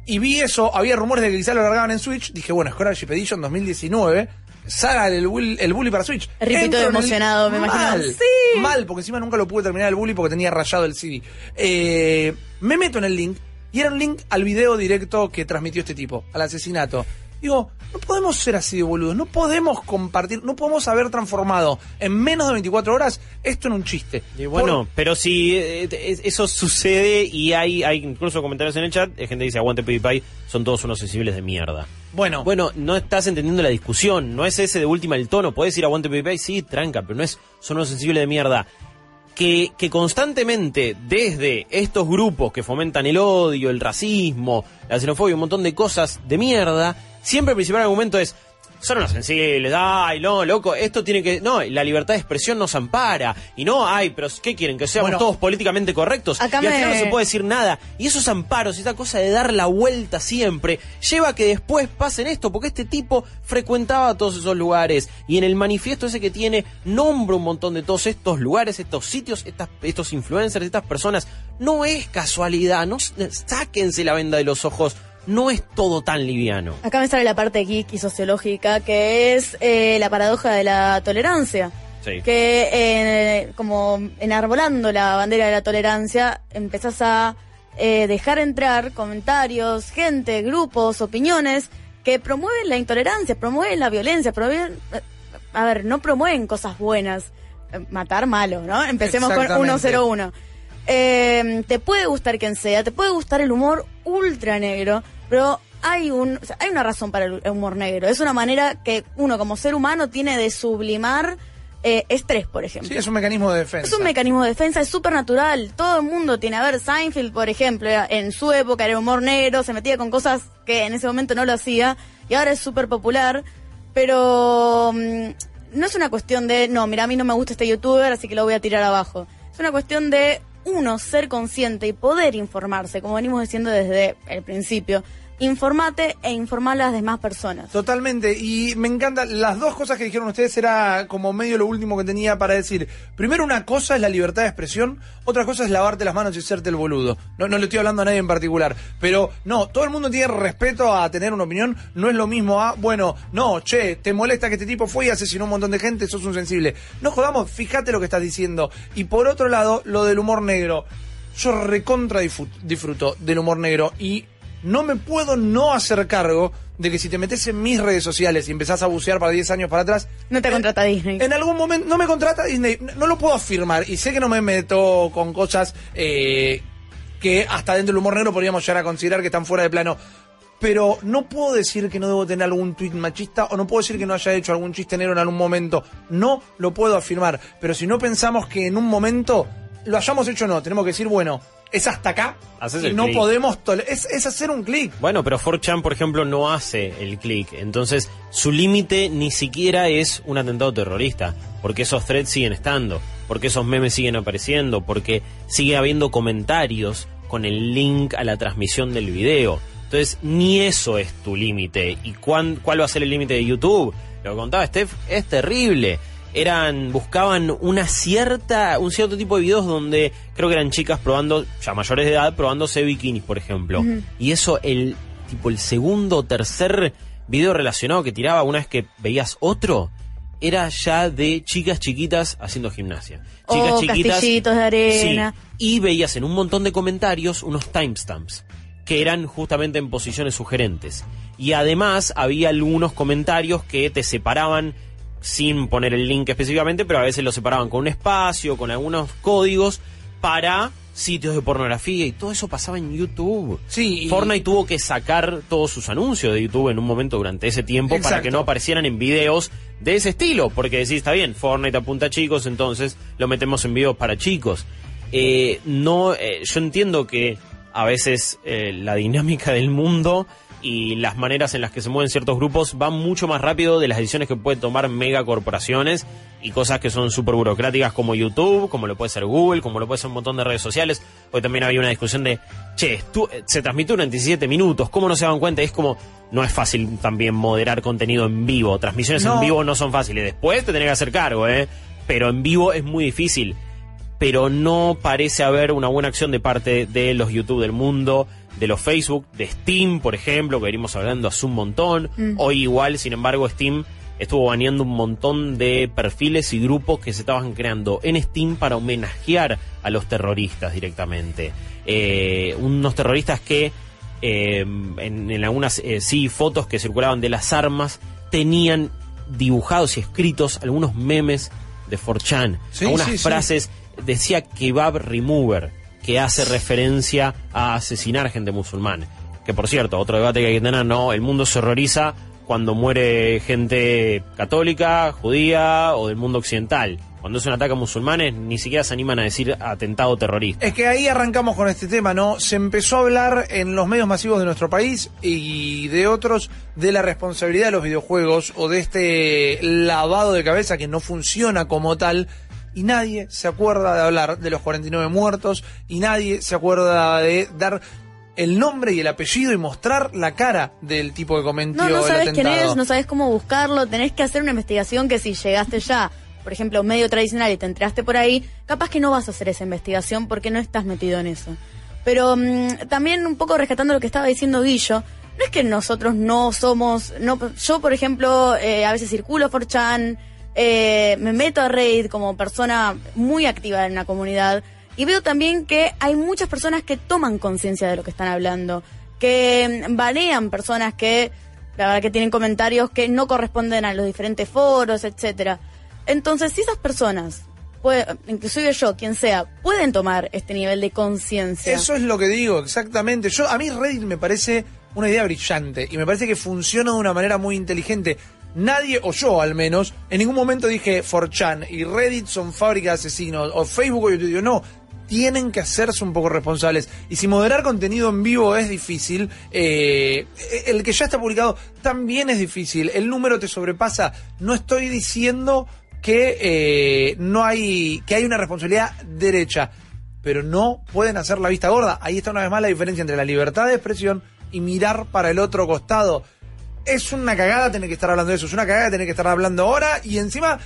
Y vi eso, había rumores de que quizá lo largaban en Switch. Dije, bueno, Scholarship Edition 2019. Saga el, Bull- el bully para Switch. El- emocionado, me imagino. Mal, Sí. mal, porque encima nunca lo pude terminar el bully porque tenía rayado el CD. Eh, me meto en el link y era un link al video directo que transmitió este tipo, al asesinato. Digo, no podemos ser así de boludos, no podemos compartir, no podemos haber transformado en menos de 24 horas esto en un chiste. Y bueno, Por- pero si eh, es- eso sucede y hay, hay incluso comentarios en el chat, hay gente que dice, aguante PewDiePie, son todos unos sensibles de mierda. bueno, Bueno, no estás entendiendo la discusión, no es ese de última el tono, puedes ir aguante PewDiePie, sí, tranca, pero no es, son unos sensibles de mierda. Que, constantemente desde estos grupos que fomentan el odio, el racismo, la xenofobia, un montón de cosas de mierda, siempre el principal argumento es, son unos sensibles, ay, no, loco, esto tiene que... No, la libertad de expresión nos ampara. Y no, ay, pero ¿qué quieren? Que seamos Bueno. todos políticamente correctos. Acá y al me- final no se puede decir nada. Y esos amparos, esa cosa de dar la vuelta siempre, lleva a que después pasen esto, porque este tipo frecuentaba todos esos lugares. Y en el manifiesto ese que tiene, nombra un montón de todos estos lugares, estos sitios, estas, estos influencers, estas personas. No es casualidad, no sáquense la venda de los ojos. No es todo tan liviano. Acá me sale la parte geek y sociológica, que es eh, la paradoja de la tolerancia. Sí. Que eh, como enarbolando la bandera de la tolerancia, empezás a eh, dejar entrar comentarios, gente, grupos, opiniones que promueven la intolerancia, promueven la violencia, promueven... A ver, no promueven cosas buenas. Matar malo, ¿no? Empecemos con Exactamente. 101. Eh, te puede gustar quien sea, te puede gustar el humor ultra negro, pero hay un, o sea, hay una razón para el humor negro. Es una manera que uno como ser humano tiene de sublimar eh, estrés, por ejemplo. sí, es un mecanismo de defensa. Es un mecanismo de defensa, es súper natural. Todo el mundo tiene. A ver, Seinfeld, por ejemplo, en su época era humor negro, se metía con cosas que en ese momento no lo hacía, y ahora es súper popular. Pero mm, no es una cuestión de, no, mira, a mí no me gusta este youtuber, así que lo voy a tirar abajo. Es una cuestión de, uno, ser consciente y poder informarse, como venimos diciendo desde el principio. Informate e informar a las demás personas. Totalmente, y me encanta, las dos cosas que dijeron ustedes era como medio lo último que tenía para decir. Primero una cosa es la libertad de expresión, otra cosa es lavarte las manos y hacerte el boludo. No, no le estoy hablando a nadie en particular, pero no, todo el mundo tiene respeto a tener una opinión, no es lo mismo a, bueno, no, che, te molesta que este tipo fue y asesinó un montón de gente, sos un sensible. No jodamos, fíjate lo que estás diciendo. Y por otro lado, lo del humor negro. Yo recontra disfruto del humor negro y no me puedo no hacer cargo de que si te metes en mis redes sociales y empezás a bucear para 10 años para atrás... No te en- contrata Disney. En algún momento... No me contrata Disney, no, no lo puedo afirmar y sé que no me meto con cosas eh, que hasta dentro del humor negro podríamos llegar a considerar que están fuera de plano. Pero no puedo decir que no debo tener algún tuit machista o no puedo decir que no haya hecho algún chiste negro en algún momento. No lo puedo afirmar. Pero si no pensamos que en un momento lo hayamos hecho o no, tenemos que decir, bueno, es hasta acá Haces y no podemos... Es, es hacer un clic. Bueno, pero 4chan, por ejemplo, no hace el clic. Entonces, su límite ni siquiera es un atentado terrorista. Porque esos threads siguen estando. Porque esos memes siguen apareciendo. Porque sigue habiendo comentarios con el link a la transmisión del video. Entonces, ni eso es tu límite. ¿Y cuán- cuál va a ser el límite de YouTube? Lo que contaba Steph es terrible. Eran, buscaban una cierta, un cierto tipo de videos donde creo que eran chicas probando, ya mayores de edad, probándose bikinis, por ejemplo. Y eso, el tipo el segundo o tercer video relacionado que tiraba una vez que veías otro, era ya de chicas chiquitas haciendo gimnasia. Chicas Oh, castillitos de arena. Sí, y veías en un montón de comentarios unos timestamps que eran justamente en posiciones sugerentes. Y además había algunos comentarios que te separaban sin poner el link específicamente, pero a veces lo separaban con un espacio, con algunos códigos para sitios de pornografía y todo eso pasaba en YouTube. Sí, y- Fortnite tuvo que sacar todos sus anuncios de YouTube en un momento durante ese tiempo para que no aparecieran en videos de ese estilo, porque decís, está bien, Fortnite apunta a chicos, entonces lo metemos en videos para chicos. Eh, no, eh, yo entiendo que a veces eh, la dinámica del mundo y las maneras en las que se mueven ciertos grupos van mucho más rápido de las decisiones que pueden tomar megacorporaciones y cosas que son súper burocráticas como YouTube, como lo puede ser Google, como lo puede ser un montón de redes sociales. Hoy también había una discusión de, che, tú, se transmitió durante 17 minutos, ¿cómo no se dan cuenta? Es como, no es fácil también moderar contenido en vivo. Transmisiones No. en vivo no son fáciles. Después te tenés que hacer cargo, ¿eh? Pero en vivo es muy difícil pero no parece haber una buena acción de parte de los YouTube del mundo, de los Facebook, de Steam, por ejemplo, que venimos hablando hace un montón. Hoy igual, sin embargo, Steam estuvo baneando un montón de perfiles y grupos que se estaban creando en Steam para homenajear a los terroristas directamente. Eh, unos terroristas que eh, en, en algunas eh, sí fotos que circulaban de las armas, tenían dibujados y escritos algunos memes de 4chan, Sí, algunas sí, sí. frases, decía kebab remover, que hace referencia a asesinar gente musulmana. Que por cierto, otro debate que hay que tener, no, el mundo se horroriza cuando muere gente católica, judía o del mundo occidental. Cuando es un ataque a musulmanes, ni siquiera se animan a decir atentado terrorista. Es que ahí arrancamos con este tema, ¿no? Se empezó a hablar en los medios masivos de nuestro país y de otros de la responsabilidad de los videojuegos o de este lavado de cabeza que no funciona como tal. Y nadie se acuerda de hablar de los 49 muertos y nadie se acuerda de dar el nombre y el apellido y mostrar la cara del tipo que cometió No, no el sabes quién atentado. es, no sabes cómo buscarlo, tenés que hacer una investigación que si llegaste ya, por ejemplo, medio tradicional y te enteraste por ahí, capaz que no vas a hacer esa investigación porque no estás metido en eso. Pero mm, también un poco rescatando lo que estaba diciendo Guillo, no es que nosotros no somos, no, yo por ejemplo, eh, a veces circulo por Chan, eh, me meto a Raid como persona muy activa en la comunidad y veo también que hay muchas personas que toman conciencia de lo que están hablando, que banean personas que la verdad que tienen comentarios que no corresponden a los diferentes foros, etcétera. Entonces, si esas personas, puede- inclusive yo, quien sea, pueden tomar este nivel de conciencia. Eso es lo que digo, exactamente. Yo A mí Reddit me parece una idea brillante y me parece que funciona de una manera muy inteligente. Nadie, o yo al menos, en ningún momento dije 4chan y Reddit son fábrica de asesinos, o Facebook o YouTube. No, tienen que hacerse un poco responsables. Y si moderar contenido en vivo es difícil, eh, el que ya está publicado también es difícil. El número te sobrepasa. No estoy diciendo que eh, no hay, que hay una responsabilidad derecha pero no pueden hacer la vista gorda. Ahí está una vez más la diferencia entre la libertad de expresión y mirar para el otro costado. Es una cagada tener que estar hablando de eso, es una cagada tener que estar hablando ahora y encima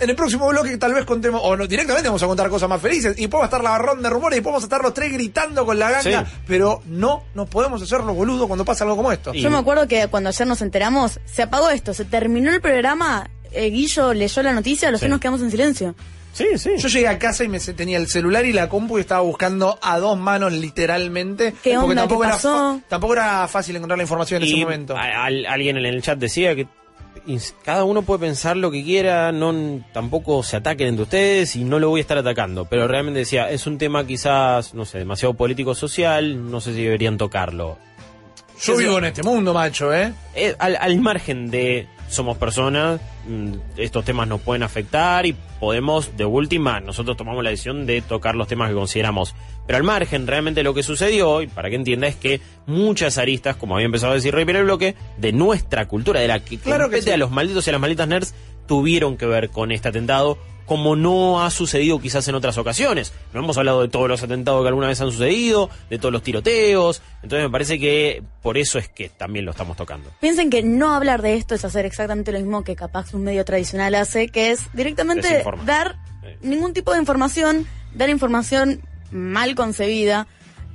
en el próximo bloque tal vez contemos, o no, directamente vamos a contar cosas más felices y podemos estar la barrón de rumores y podemos estar los tres gritando con la ganga, Sí. pero no nos podemos hacer los boludos cuando pasa algo como esto. Y- Yo me acuerdo que cuando ayer nos enteramos, se apagó esto, se terminó el programa, eh, Guillo leyó la noticia, los Sí. tres nos quedamos en silencio. Sí, sí. Yo llegué a casa y me tenía el celular y la compu y estaba buscando a dos manos literalmente. ¿Qué porque onda? tampoco ¿Qué era pasó? fa- tampoco era fácil encontrar la información en Y ese momento. al- alguien en el chat decía que cada uno puede pensar lo que quiera, no tampoco se ataquen entre ustedes y no lo voy a estar atacando, pero realmente decía, es un tema quizás, no sé, demasiado político social, no sé si deberían tocarlo. Yo vivo en este mundo, macho, ¿eh? Eh, al, al margen de somos personas, estos temas nos pueden afectar y podemos, de última, nosotros tomamos la decisión de tocar los temas que consideramos. Pero al margen, realmente lo que sucedió, y para que entienda, es que muchas aristas, como había empezado a decir Rey el bloque, de nuestra cultura, de la que Claro que sí. a los malditos y a las malditas nerds, tuvieron que ver con este atentado, como no ha sucedido quizás en otras ocasiones. No hemos hablado de todos los atentados que alguna vez han sucedido, de todos los tiroteos, entonces me parece que por eso es que también lo estamos tocando. Piensen que no hablar de esto es hacer exactamente lo mismo que capaz un medio tradicional hace, que es directamente dar ningún tipo de información, dar información mal concebida.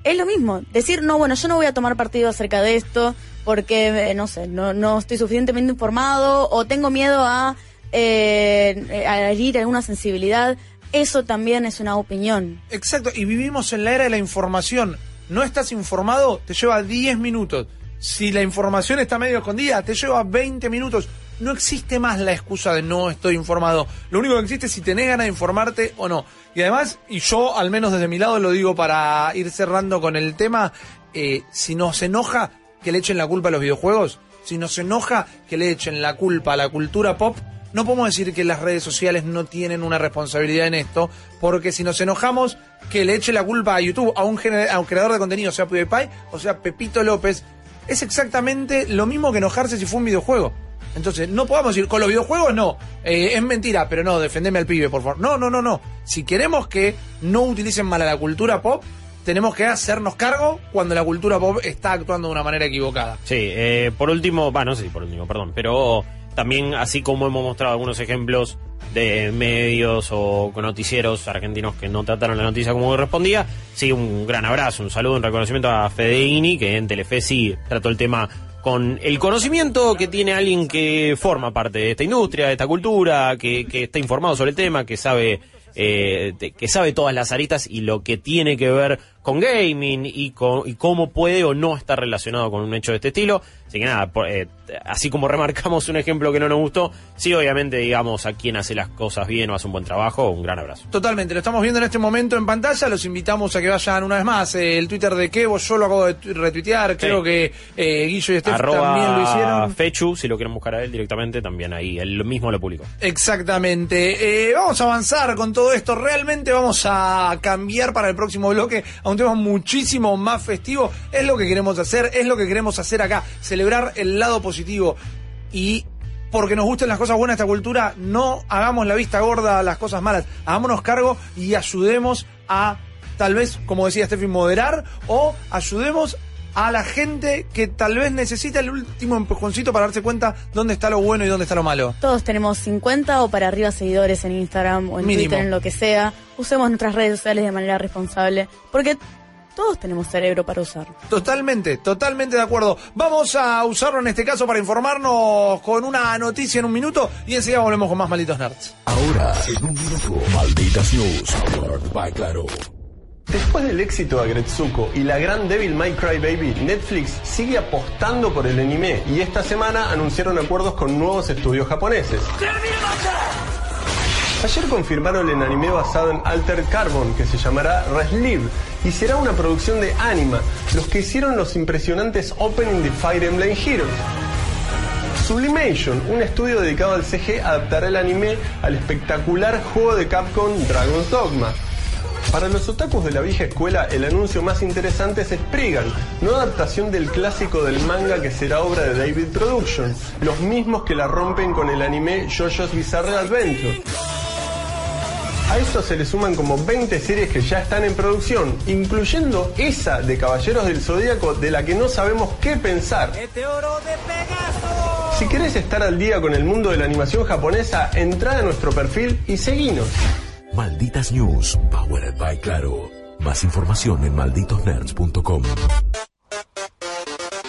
Es lo mismo, decir, no, bueno, yo no voy a tomar partido acerca de esto porque, eh, no sé, no, no estoy suficientemente informado o tengo miedo a, eh, herir alguna sensibilidad. Eso también es una opinión. Exacto, y vivimos en la era de la información. No estás informado, te lleva 10 minutos. Si la información está medio escondida, te lleva 20 minutos. No existe más la excusa de no estoy informado. Lo único que existe es si tenés ganas de informarte o no. Y además, y yo al menos desde mi lado lo digo para ir cerrando con el tema, eh, si nos enoja que le echen la culpa a los videojuegos, si nos enoja que le echen la culpa a la cultura pop, no podemos decir que las redes sociales no tienen una responsabilidad en esto, porque si nos enojamos que le eche la culpa a YouTube, a un, creador de contenido, sea PewDiePie o sea Pepito López, es exactamente lo mismo que enojarse si fue un videojuego. Entonces, no podemos decir, con los videojuegos no, eh, es mentira, pero no, defendeme al pibe, por favor. No, no, no, no. Si queremos que no utilicen mal a la cultura pop, tenemos que hacernos cargo cuando la cultura pop está actuando de una manera equivocada. Sí, eh, por último, va, no sé si por último, perdón, pero también así como hemos mostrado algunos ejemplos de medios o con noticieros argentinos que no trataron la noticia como correspondía, sí, un gran abrazo, un saludo, un reconocimiento a Fedeini, que en Telefe sí trató el tema con el conocimiento que tiene alguien que forma parte de esta industria, de esta cultura, que, está informado sobre el tema, que sabe eh, que sabe todas las aristas y lo que tiene que ver con gaming y, con, y cómo puede o no estar relacionado con un hecho de este estilo. Así que nada, por- eh, así como remarcamos un ejemplo que no nos gustó, sí, obviamente, digamos, a quien hace las cosas bien o hace un buen trabajo, un gran abrazo. Totalmente, lo estamos viendo en este momento en pantalla. Los invitamos a que vayan una vez más. eh, el Twitter de Kevo, yo lo acabo de tu- retuitear. Creo que eh, Guillo y Steph también lo hicieron. Fechu, si lo quieren buscar a él directamente, también ahí, él mismo lo publicó. Exactamente. Eh, vamos a avanzar con todo esto. Realmente vamos a cambiar para el próximo bloque a un tema muchísimo más festivo. Es lo que queremos hacer, es lo que queremos hacer acá. Celebrar el lado positivo. Y porque nos gusten las cosas buenas de esta cultura, no hagamos la vista gorda a las cosas malas. Hagámonos cargo y ayudemos a, tal vez, como decía Steffi, moderar o ayudemos a la gente que tal vez necesita el último empujoncito para darse cuenta dónde está lo bueno y dónde está lo malo. Todos tenemos 50 o para arriba seguidores en Instagram o en Mínimo. Twitter, en lo que sea. Usemos nuestras redes sociales de manera responsable, porque todos tenemos cerebro para usarlo. Totalmente, totalmente de acuerdo. Vamos a usarlo en este caso para informarnos con una noticia en un minuto y enseguida volvemos con más malditos nerds. Ahora, en un minuto, Malditas News, by Claro. Después del éxito de Agretsuko y la gran Devil May Cry Baby, Netflix sigue apostando por el anime y esta semana anunciaron acuerdos con nuevos estudios japoneses. Ayer confirmaron el anime basado en Alter Carbon que se llamará Reslive y será una producción de Anima, los que hicieron los impresionantes Opening de Fire Emblem Heroes. Sublimation, un estudio dedicado al CG, adaptará el anime al espectacular juego de Capcom Dragon's Dogma. Para los otakus de la vieja escuela, el anuncio más interesante es Spriggan, no adaptación del clásico del manga que será obra de David Production, los mismos que la rompen con el anime JoJo's Bizarre Adventure. A eso se le suman como 20 series que ya están en producción, incluyendo esa de Caballeros del Zodíaco de la que no sabemos qué pensar. Si querés estar al día con el mundo de la animación japonesa, entra a nuestro perfil y seguinos. Malditas News, powered by Claro. Más información en malditosnerds.com.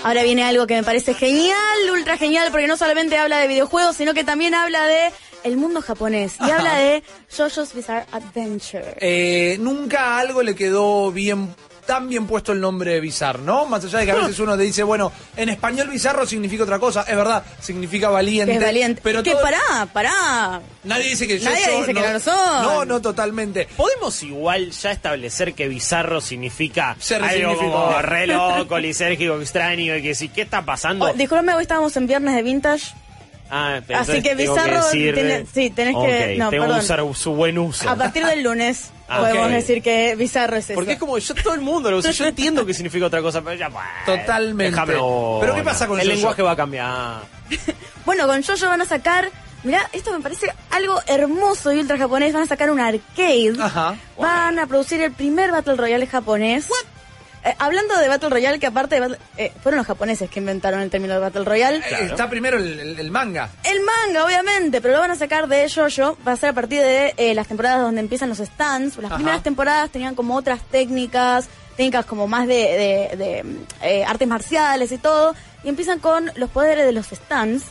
Ahora viene algo que me parece genial, ultra genial, porque no solamente habla de videojuegos, sino que también habla de el mundo japonés y Ajá. habla de JoJo's Bizarre Adventure. Eh, nunca a algo le quedó bien tan bien puesto el nombre de Bizarro, ¿no? Más allá de que a veces uno te dice, bueno, en español bizarro significa otra cosa, es verdad, significa valiente. Que es valiente. Pero que todo- pará, pará. Nadie dice que yo Nadie dice que no lo son. No, no, totalmente. ¿Podemos igual ya establecer que bizarro significa Ser algo como re loco, lisérgico, extraño, y que sí, ¿qué está pasando? Oh, disculpame, hoy estábamos en viernes de vintage. Ah, pero Así que bizarro decir- tiene- sí, tenés que- no, tengo perdón. que usar su buen uso. A partir del lunes Ah, podemos decir que bizarro es eso. Porque es como yo todo el mundo lo usa, yo entiendo que significa otra cosa, pero ya bueno, Totalmente. déjame Pero ¿qué pasa con el lenguaje va a cambiar. Bueno, con Jojo van a sacar. Mirá, esto me parece algo hermoso y ultra japonés. Van a sacar un arcade. Ajá. Van a producir el primer Battle Royale japonés. Eh, hablando de Battle Royale, que aparte de Battle- eh, fueron los japoneses que inventaron el término de Battle Royale. Eh, Está primero el, el- el manga. El manga, obviamente, pero lo van a sacar de Jojo. Va a ser a partir de eh, las temporadas donde empiezan los stands. Las Ajá. primeras temporadas tenían como otras técnicas, técnicas como más de, de- de, eh, artes marciales y todo. Y empiezan con los poderes de los stands.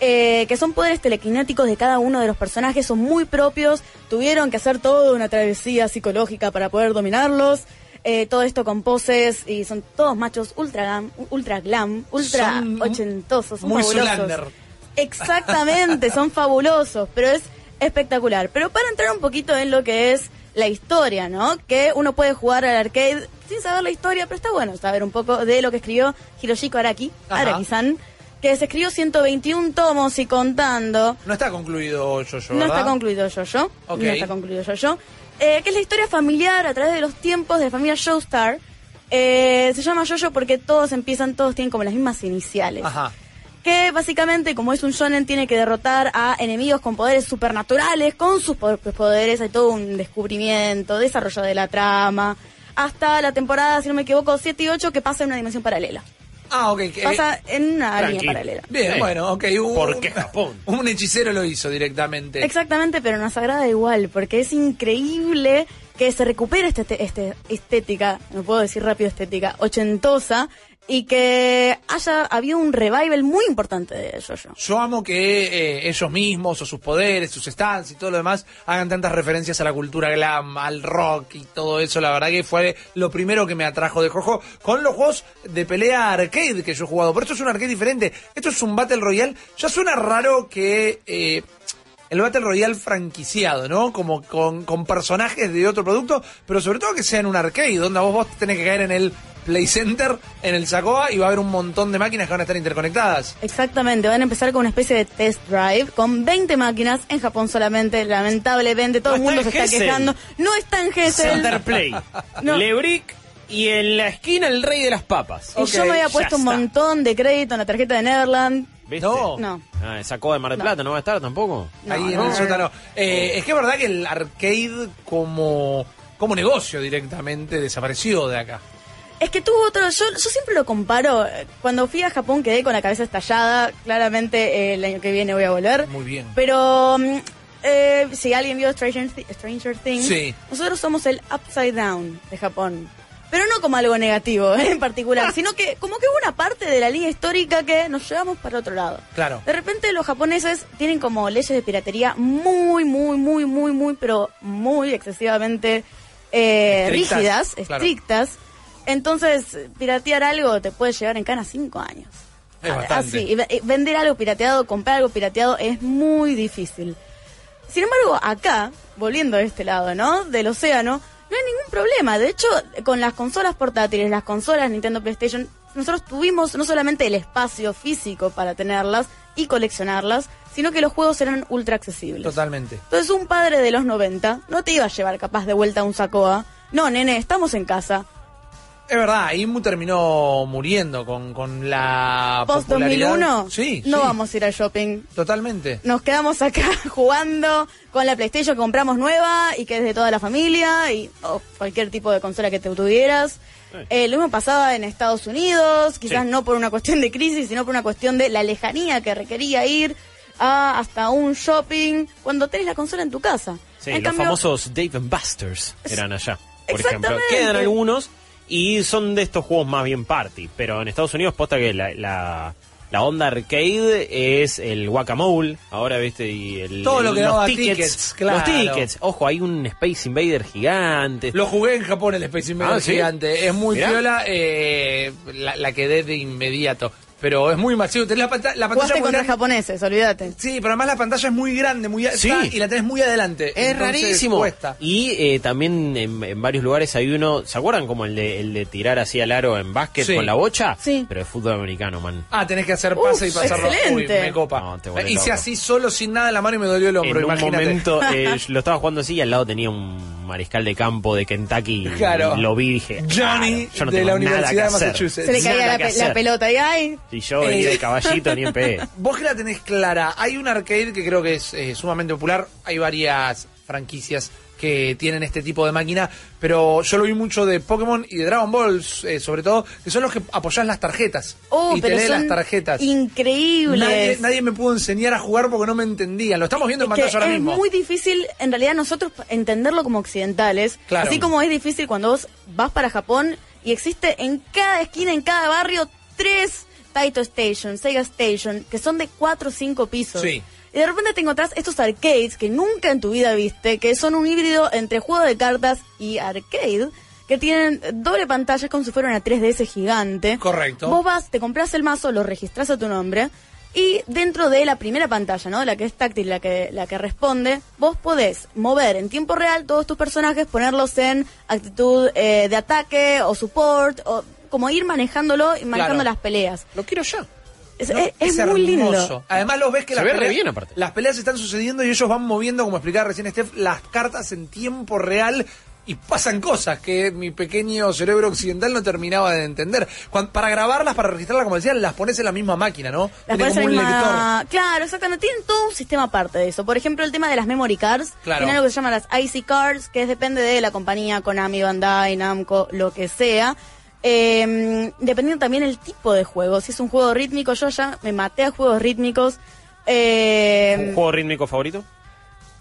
eh, que son poderes telequinéticos de cada uno de los personajes, son muy propios, tuvieron que hacer toda una travesía psicológica para poder dominarlos, eh, todo esto con poses y son todos machos ultra glam, ultra glam, ultra Son ochentosos, son muy fabulosos. Exactamente, son fabulosos, pero es espectacular. Pero para entrar un poquito en lo que es la historia, ¿no? Que uno puede jugar al arcade sin saber la historia, pero está bueno saber un poco de lo que escribió Hiroshiko Araki. Araki-san, que se escribió 121 tomos y contando. No está concluido yo, yo No está concluido Jojo. Ok. No está concluido Jojo. Eh, que es la historia familiar a través de los tiempos de la familia Joestar. Eh, se llama Jojo porque todos empiezan, todos tienen como las mismas iniciales. Ajá. Que básicamente, como es un shonen, tiene que derrotar a enemigos con poderes supernaturales, con sus propios poderes. Hay todo un descubrimiento, desarrollo de la trama. Hasta la temporada, si no me equivoco, 7 y 8, que pasa en una dimensión paralela. Ah, ok. Pasa en una línea paralela. Bien, Sí. bueno, ok. un- ¿Por qué Japón? Un hechicero lo hizo directamente. Exactamente, pero nos agrada igual, porque es increíble que se recupera esta este, este- estética, no puedo decir rápido estética, ochentosa, y que haya habido un revival muy importante de JoJo. Yo amo que eh, ellos mismos, o sus poderes, sus stands y todo lo demás, hagan tantas referencias a la cultura glam, al rock y todo eso. La verdad que fue lo primero que me atrajo de Jojo con los juegos de pelea arcade que yo he jugado. Pero esto es un arcade diferente. Esto es un Battle Royale. Ya suena raro que... eh, el Battle Royale franquiciado, ¿no? Como con, con personajes de otro producto, pero sobre todo que sea en un arcade, donde vos, vos tenés que caer en el Play Center, en el Sacoa, y va a haber un montón de máquinas que van a estar interconectadas. Exactamente, van a empezar con una especie de test drive con 20 máquinas en Japón solamente, lamentablemente todo el No mundo se está quejando. No está en Gessel. Centerplay, No. Lebrick y en la esquina el rey de las papas. Y yo me había puesto un montón de crédito en la tarjeta de Neverland. ¿Viste? No. No. Ah, sacó de Mar del. Plata, ¿no va a estar tampoco? ahí en el no. sótano. Eh, es que es verdad que el arcade como, como negocio directamente desapareció de acá. Es que tuvo otro, yo, yo siempre lo comparo, cuando fui a Japón quedé con la cabeza estallada, claramente eh, el año que viene voy a volver. Muy bien. Pero mm, eh, si alguien vio Stranger, Stranger Things, Sí. nosotros somos el Upside Down de Japón. Pero no como algo negativo eh, en particular, sino que como que hubo una parte de la línea histórica que nos llevamos para otro lado. Claro. De repente los japoneses tienen como leyes de piratería muy, muy, muy, muy, muy, pero muy excesivamente eh, Estrictas, rígidas, claro. Entonces, piratear algo te puede llevar en cana cinco años. Es Ah. Así, y vender algo pirateado, comprar algo pirateado es muy difícil. Sin embargo, acá, volviendo a este lado, ¿no? Del océano, no hay ningún problema. De hecho, con las consolas portátiles, las consolas Nintendo PlayStation, nosotros tuvimos no solamente el espacio físico para tenerlas y coleccionarlas, sino que los juegos eran ultra accesibles. Totalmente. Entonces, un padre de los 90 no te iba a llevar capaz de vuelta a un Sacoa. No, nene, estamos en casa. Es verdad, Imu terminó muriendo con, con la Post popularidad. 2001, Sí, no sí, vamos a ir al shopping. Totalmente. Nos quedamos acá jugando con la PlayStation que compramos nueva y que es de toda la familia y o cualquier tipo de consola que te tuvieras. Eh, lo mismo pasaba en Estados Unidos, quizás Sí. no por una cuestión de crisis, sino por una cuestión de la lejanía que requería ir a hasta un shopping cuando tenés la consola en tu casa. Sí, En los cambio, famosos Dave and Busters eran allá, por ejemplo. Exactamente. Quedan algunos y son de estos juegos más bien party, pero en Estados Unidos posta que la, la, la onda arcade es el guacamole, ahora viste, y el, Todo lo que los daba tickets, tickets, claro. Los tickets, ojo, hay un Space Invader gigante. Lo jugué en Japón el Space Invader Ah, ¿sí? gigante. Es muy Mirá. piola. eh, la, la quedé de inmediato. Pero es muy masivo. Tenés la, panta- la pantalla jugaste muy contra grande. japoneses, olvídate. Sí, pero además la pantalla es muy grande, muy Sí. alta y la tenés muy adelante. Es Entonces, rarísimo. Cuesta. Y eh, también en, en varios lugares hay uno, ¿se acuerdan como el de, el de tirar así al aro en básquet Sí. con la bocha? Sí. Pero de fútbol americano, man. Ah, tenés que hacer pase y Uf, pasarlo. excelente. Uy, me copa. No, te Hice loco. así solo, sin nada en la mano y me dolió el hombro. en un imagínate. momento eh, yo lo estaba jugando así y al lado tenía un mariscal de campo de Kentucky. y Claro. Lo vi y dije, Johnny "Claro, yo no de tengo la Universidad de hacer". Massachusetts. Se le caía la, pe- la pelota y ay, Y yo venía Eh. de caballito ni en pedo. Vos que la tenés clara, hay un arcade que creo que es eh, sumamente popular, hay varias franquicias que tienen este tipo de máquina, pero yo lo vi mucho de Pokémon y de Dragon Ball, eh, sobre todo, que son los que apoyás las tarjetas oh, y te pero leen son las tarjetas. increíbles. Nadie, nadie me pudo enseñar a jugar porque no me entendían. Lo estamos viendo en Es pantalla ahora es mismo. muy difícil, en realidad, nosotros entenderlo como occidentales. Claro. Así como es difícil cuando vos vas para Japón y existe en cada esquina, en cada barrio, tres Taito Station, Sega Station, que son de cuatro o cinco pisos. Sí. Y de repente te encontrás estos arcades que nunca en tu vida viste, que son un híbrido entre juego de cartas y arcade, que tienen doble pantalla, como si fuera una 3DS gigante. Correcto. Vos vas, te compras el mazo, lo registras a tu nombre, y dentro de la primera pantalla, ¿no? La que es táctil, la que, la que responde, vos podés mover en tiempo real todos tus personajes, ponerlos en actitud eh, de ataque o support, o como ir manejándolo y manejando Claro. las peleas. Lo quiero ya. Es, ¿no? es- es muy lindo. hermoso. Además los ves que Se las, ve re peleas, bien, aparte. las peleas están sucediendo y ellos van moviendo, como explicaba recién Steph, las cartas en tiempo real y pasan cosas que mi pequeño cerebro occidental no terminaba de entender. Para grabarlas, para registrarlas, como decían, las pones en la misma máquina, ¿no? Las pones en la lector. misma- Claro, exactamente. Tienen todo un sistema aparte de eso. Por ejemplo, el tema de las memory cards. Claro. Tiene algo que se llama las IC cards, que es, depende de la compañía, Konami, Bandai, Namco, lo que sea. Eh, dependiendo también el tipo de juego. Si es un juego rítmico, yo ya me maté a juegos rítmicos. ¿Un Eh, juego rítmico favorito?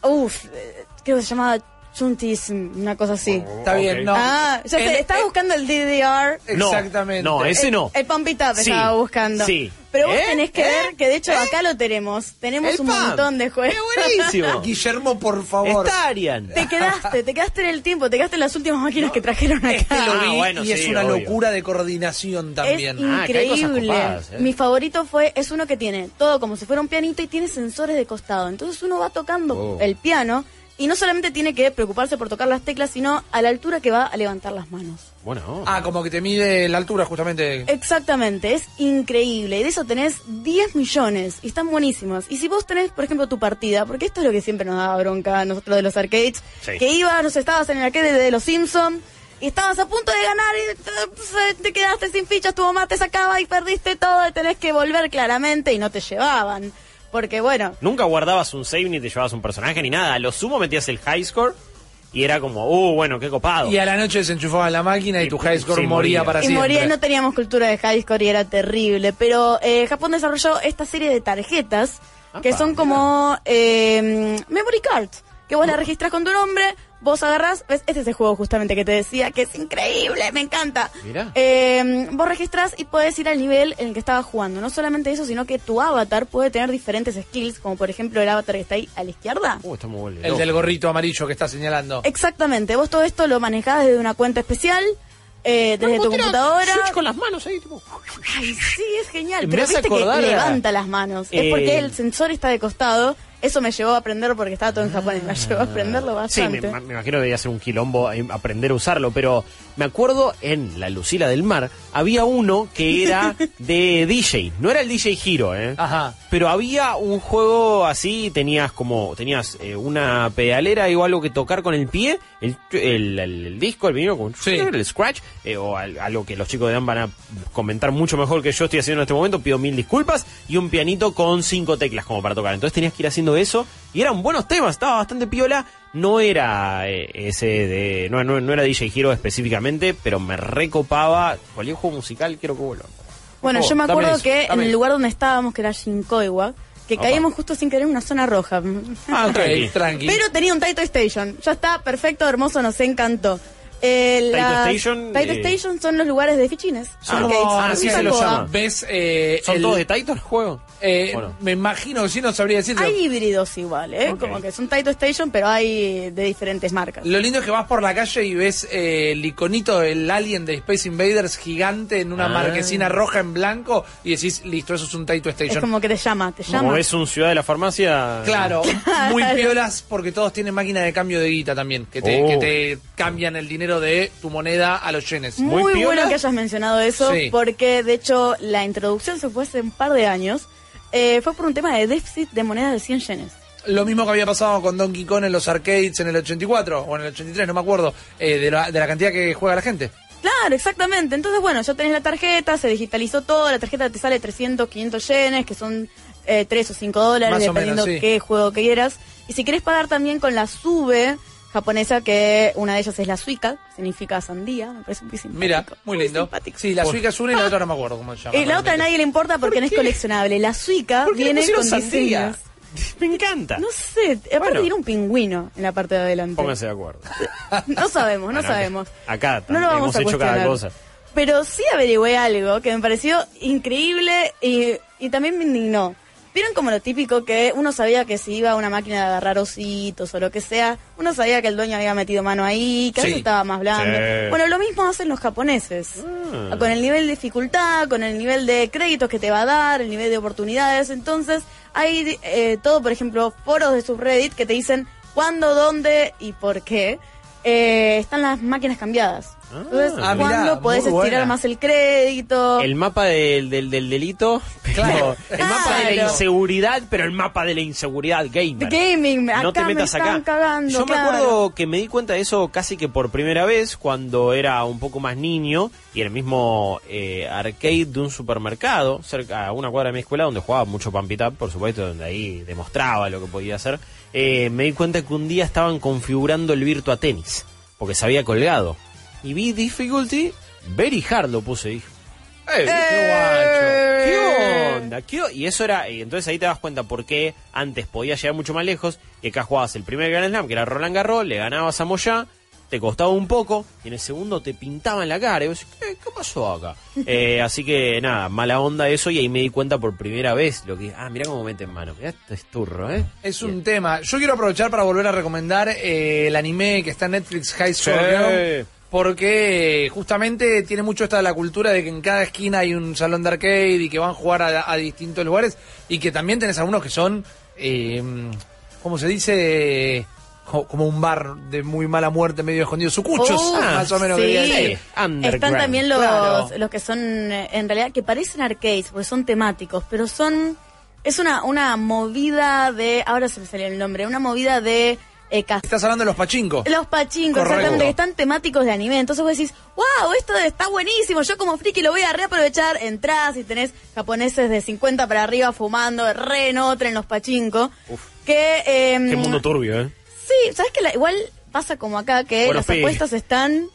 uf, eh, creo que se llama Chuntis, una cosa así. Está bien, no. Ah, ya El- sé, estaba el- buscando el DDR. No, Exactamente. No, ese no. El Pump It Up Sí, estaba buscando. sí. Pero vos ¿Eh? tenés que ¿Eh? ver que de hecho ¿Eh? acá lo tenemos. Tenemos El un Pump. montón de juegos. ¡Qué buenísimo! Guillermo, por favor. Está Arian. te quedaste, te quedaste en el tiempo, te quedaste en las últimas máquinas que trajeron acá. Este lo Ah, vi bueno, y es una obvio. locura de coordinación Es también. Ah, increíble. copadas, ¿eh? Mi favorito fue, es uno que tiene todo como si fuera un pianito y tiene sensores de costado. Entonces uno va tocando Oh. el piano y no solamente tiene que preocuparse por tocar las teclas, sino a la altura que va a levantar las manos. Bueno. Ah, como que te mide la altura justamente. Exactamente, es increíble. Y de eso tenés 10 millones y están buenísimos. Y si vos tenés, por ejemplo, tu partida, porque esto es lo que siempre nos daba bronca a nosotros de los arcades, Sí. que ibas, no sé, estabas en el arcade de los Simpsons y estabas a punto de ganar y te, te quedaste sin fichas, tu mamá te sacaba y perdiste todo y tenés que volver claramente y no te llevaban. Porque bueno, Nunca guardabas un save ni te llevabas un personaje ni nada. A lo sumo metías el high score y era como, uh, bueno, qué copado. Y a la noche desenchufabas la máquina y Y- tu high score sí, moría moría. para y siempre. moría y no teníamos cultura de high score y era terrible. Pero eh, Japón desarrolló esta serie de tarjetas que son como eh, memory cards, que vos la registras con tu nombre, vos agarrás, ¿ves? este es el juego justamente que te decía, que es increíble, me encanta. Mirá. Eh, vos registrás y podés ir al nivel en el que estabas jugando. No solamente eso, sino que tu avatar puede tener diferentes skills, como por ejemplo el avatar que está ahí a la izquierda. Uh, está muy bueno. El del gorrito amarillo que está señalando. Exactamente, vos todo esto lo manejás desde una cuenta especial, eh, desde tu computadora. Switch con las manos ahí, tipo. Ay, sí, es genial. Me Pero viste que a- levanta las manos. Es Eh, porque el sensor está de costado. Eso me llevó a aprender porque estaba todo en japonés. Me llevó a aprenderlo Sí, me, bastante. me imagino que debía ser un quilombo eh, aprender a usarlo, pero me acuerdo en La Lucila del Mar había uno que era de DJ, no era el DJ Hero, ¿eh? Ajá. Pero había un juego así, tenías como, tenías eh, una pedalera o algo que tocar con el pie, el, el, el- el disco, el vinilo, con Sí. el scratch, eh, o al- algo que los chicos de Dan van a comentar mucho mejor que yo estoy haciendo en este momento, pido mil disculpas, y un pianito con cinco teclas como para tocar. Entonces tenías que ir haciendo eso, y eran buenos temas, estaba bastante piola, no era eh, ese de, no, no, no era DJ Hero específicamente, pero me recopaba, cualquier juego musical quiero que vuelva. Bueno, yo me acuerdo eso, que en el lugar donde estábamos, que era Shinkoiwa, que Opa. caímos justo sin querer en una zona roja. Ah, Ok, tranqui. tranqui. Pero tenía un Taito Station. Ya está, perfecto, hermoso, nos encantó. Eh, Taito las- Station, Taito eh, Station son los lugares de fichines. Son como- ah, así se los llama. ¿Ves? Eh, ¿Son el- todos de Taito el juego? eh, ¿O no? Me imagino que sí, no sabría decirlo. Hay híbridos igual, ¿eh? Ok. Como que son Taito Station, pero hay de diferentes marcas. Lo lindo es que vas por la calle y ves eh, el iconito del alien de Space Invaders gigante en una Ah. marquesina roja en blanco y decís, listo, eso es un Taito Es Station. como que te llama, te llama. Como ves un ciudad de la farmacia. Claro, muy piolas porque todos tienen máquina de cambio de guita también, que te, Oh. que te cambian el dinero de tu moneda a los yenes. Muy, muy bueno que hayas mencionado eso, Sí. porque de hecho la introducción se fue hace un par de años. eh, fue por un tema de déficit de monedas de 100 yenes. Lo mismo que había pasado con Donkey Kong en los arcades en el 84 o en el 83, no me acuerdo, eh, de, la, de la cantidad que juega la gente. Claro, exactamente. Entonces, bueno, ya tenés la tarjeta, se digitalizó todo, la tarjeta te sale 300, 500 yenes, que son eh, 3 o 5 dólares, Más dependiendo menos, sí. qué juego quieras. Y si querés pagar también con la SUBE japonesa, que una de ellas es la Suica, significa sandía, me parece muy simpático. Mira, muy lindo. simpático. Sí, la Suica es una y la otra no me acuerdo cómo se llama. Eh, la otra a nadie le importa porque no es coleccionable. La Suica ¿Por qué le viene con sandía? diseños. Me encanta. No sé, aparte Bueno. tiene un pingüino en la parte de adelante. Pónganse de acuerdo. No sabemos, no Bueno, sabemos. acá no lo vamos hemos a hecho cada cosa. Pero sí averigüé algo que me pareció increíble y, y también me indignó. ¿Vieron como lo típico que uno sabía que si iba a una máquina de agarrar ositos o lo que sea, uno sabía que el dueño había metido mano ahí, que Sí. veces estaba más blando? Sí. Bueno, lo mismo hacen los japoneses. Ah. Con el nivel de dificultad, con el nivel de créditos que te va a dar, el nivel de oportunidades. Entonces, hay eh, todo, por ejemplo, foros de subreddit que te dicen cuándo, dónde y por qué eh, están las máquinas cambiadas. Entonces, Ah, mirá, cuándo podés estirar buena. más el crédito. El mapa del, del, del delito, pero Claro. el mapa de la Claro. inseguridad, pero el mapa de la inseguridad gamer. Gaming, acá no te me metas están acá. cagando, Yo claro. me acuerdo que me di cuenta de eso casi que por primera vez cuando era un poco más niño y en el mismo eh, arcade de un supermercado, cerca a una cuadra de mi escuela, donde jugaba mucho Pampita, por supuesto, donde ahí demostraba lo que podía hacer. Eh, me di cuenta que un día estaban configurando el Virtua Tennis, porque se había colgado. Y vi difficulty, very hard lo puse, dije. Eh, qué guacho. ¿Qué onda? ¿Qué o- y eso era, y entonces ahí te das cuenta por qué antes podías llegar mucho más lejos y acá jugabas el primer Grand Slam, que era Roland Garros, le ganabas a Moyá, te costaba un poco y en el segundo te pintaba en la cara y vos decís, ¿qué, qué pasó acá? Eh, así que nada, mala onda eso y ahí me di cuenta por primera vez lo que, ah, mira cómo mete en mano, mirá este esturro, ¿eh? Es un tema. Yo quiero aprovechar para volver a recomendar eh, el anime que está en Netflix, High School Sí. Girl, porque eh, justamente tiene mucho esta de la cultura de que en cada esquina hay un salón de arcade y que van a jugar a, a distintos lugares y que también tenés algunos que son, eh, ¿cómo se dice? Co- Como un bar de muy mala muerte, medio escondido. Sucuchos, Oh, más o menos. sí. Underground. Están también los, Claro. los que son, eh, en realidad, que parecen arcades, porque son temáticos, pero son... Es una, una movida de... Ahora se me salió el nombre. Una movida de... Eh, Estás hablando de los pachincos. los pachincos, exactamente, que están temáticos de anime. Entonces vos decís, wow, esto está buenísimo. Yo como friki lo voy a reaprovechar. Entrás y tenés japoneses de 50 para arriba fumando, re en otra en los pachincos. Que, em, Qué mundo turbio, ¿eh? Sí, ¿sabes que igual pasa como acá que Bueno, las Pi. apuestas están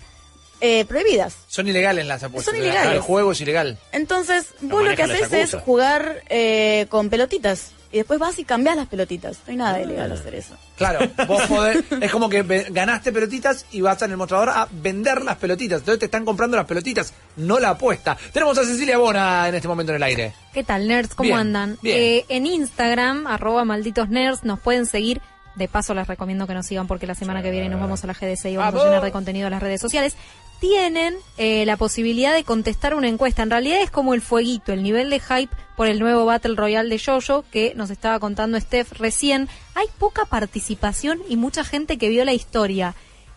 eh, prohibidas? Son ilegales las apuestas. Son ilegales. El juego es ilegal. Entonces, Lo vos lo que manejan haces es jugar eh, con pelotitas. Y después vas y cambias las pelotitas. No hay nada de ilegal hacer eso. Claro, vos podés, es como que ve- ganaste pelotitas y vas en el mostrador a vender las pelotitas. Entonces te están comprando las pelotitas, no la apuesta. Tenemos a Cecilia Bona en este momento en el aire. ¿Qué tal, nerds? ¿Cómo Bien, andan? bien. Eh, en Instagram, arroba malditos nerds, nos pueden seguir. De paso, les recomiendo que nos sigan porque la semana que viene nos vamos a la GDC y vamos a llenar de contenido las redes sociales. Tienen eh, la posibilidad de contestar una encuesta. En realidad es como el fueguito, el nivel de hype por el nuevo Battle Royale de Jojo que nos estaba contando Steph recién. Hay poca participación y mucha gente que vio la historia.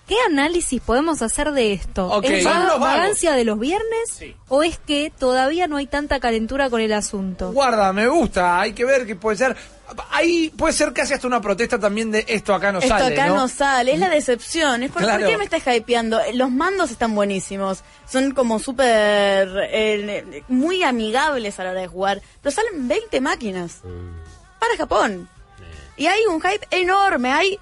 ¿Qué análisis podemos hacer de esto? Ok. ¿Es vagos. vagancia de los viernes o es que todavía no hay tanta calentura con el asunto? Guarda, me gusta, hay que ver qué puede ser. Ahí puede ser casi hasta una protesta también de esto acá no Esto sale. acá ¿no? no sale, es la decepción. Es por, Claro. ¿por qué me estás hypeando? Los mandos están buenísimos. Son como súper. eh, muy amigables a la hora de jugar. Pero salen 20 máquinas. Para Japón. Y hay un hype enorme. Hay.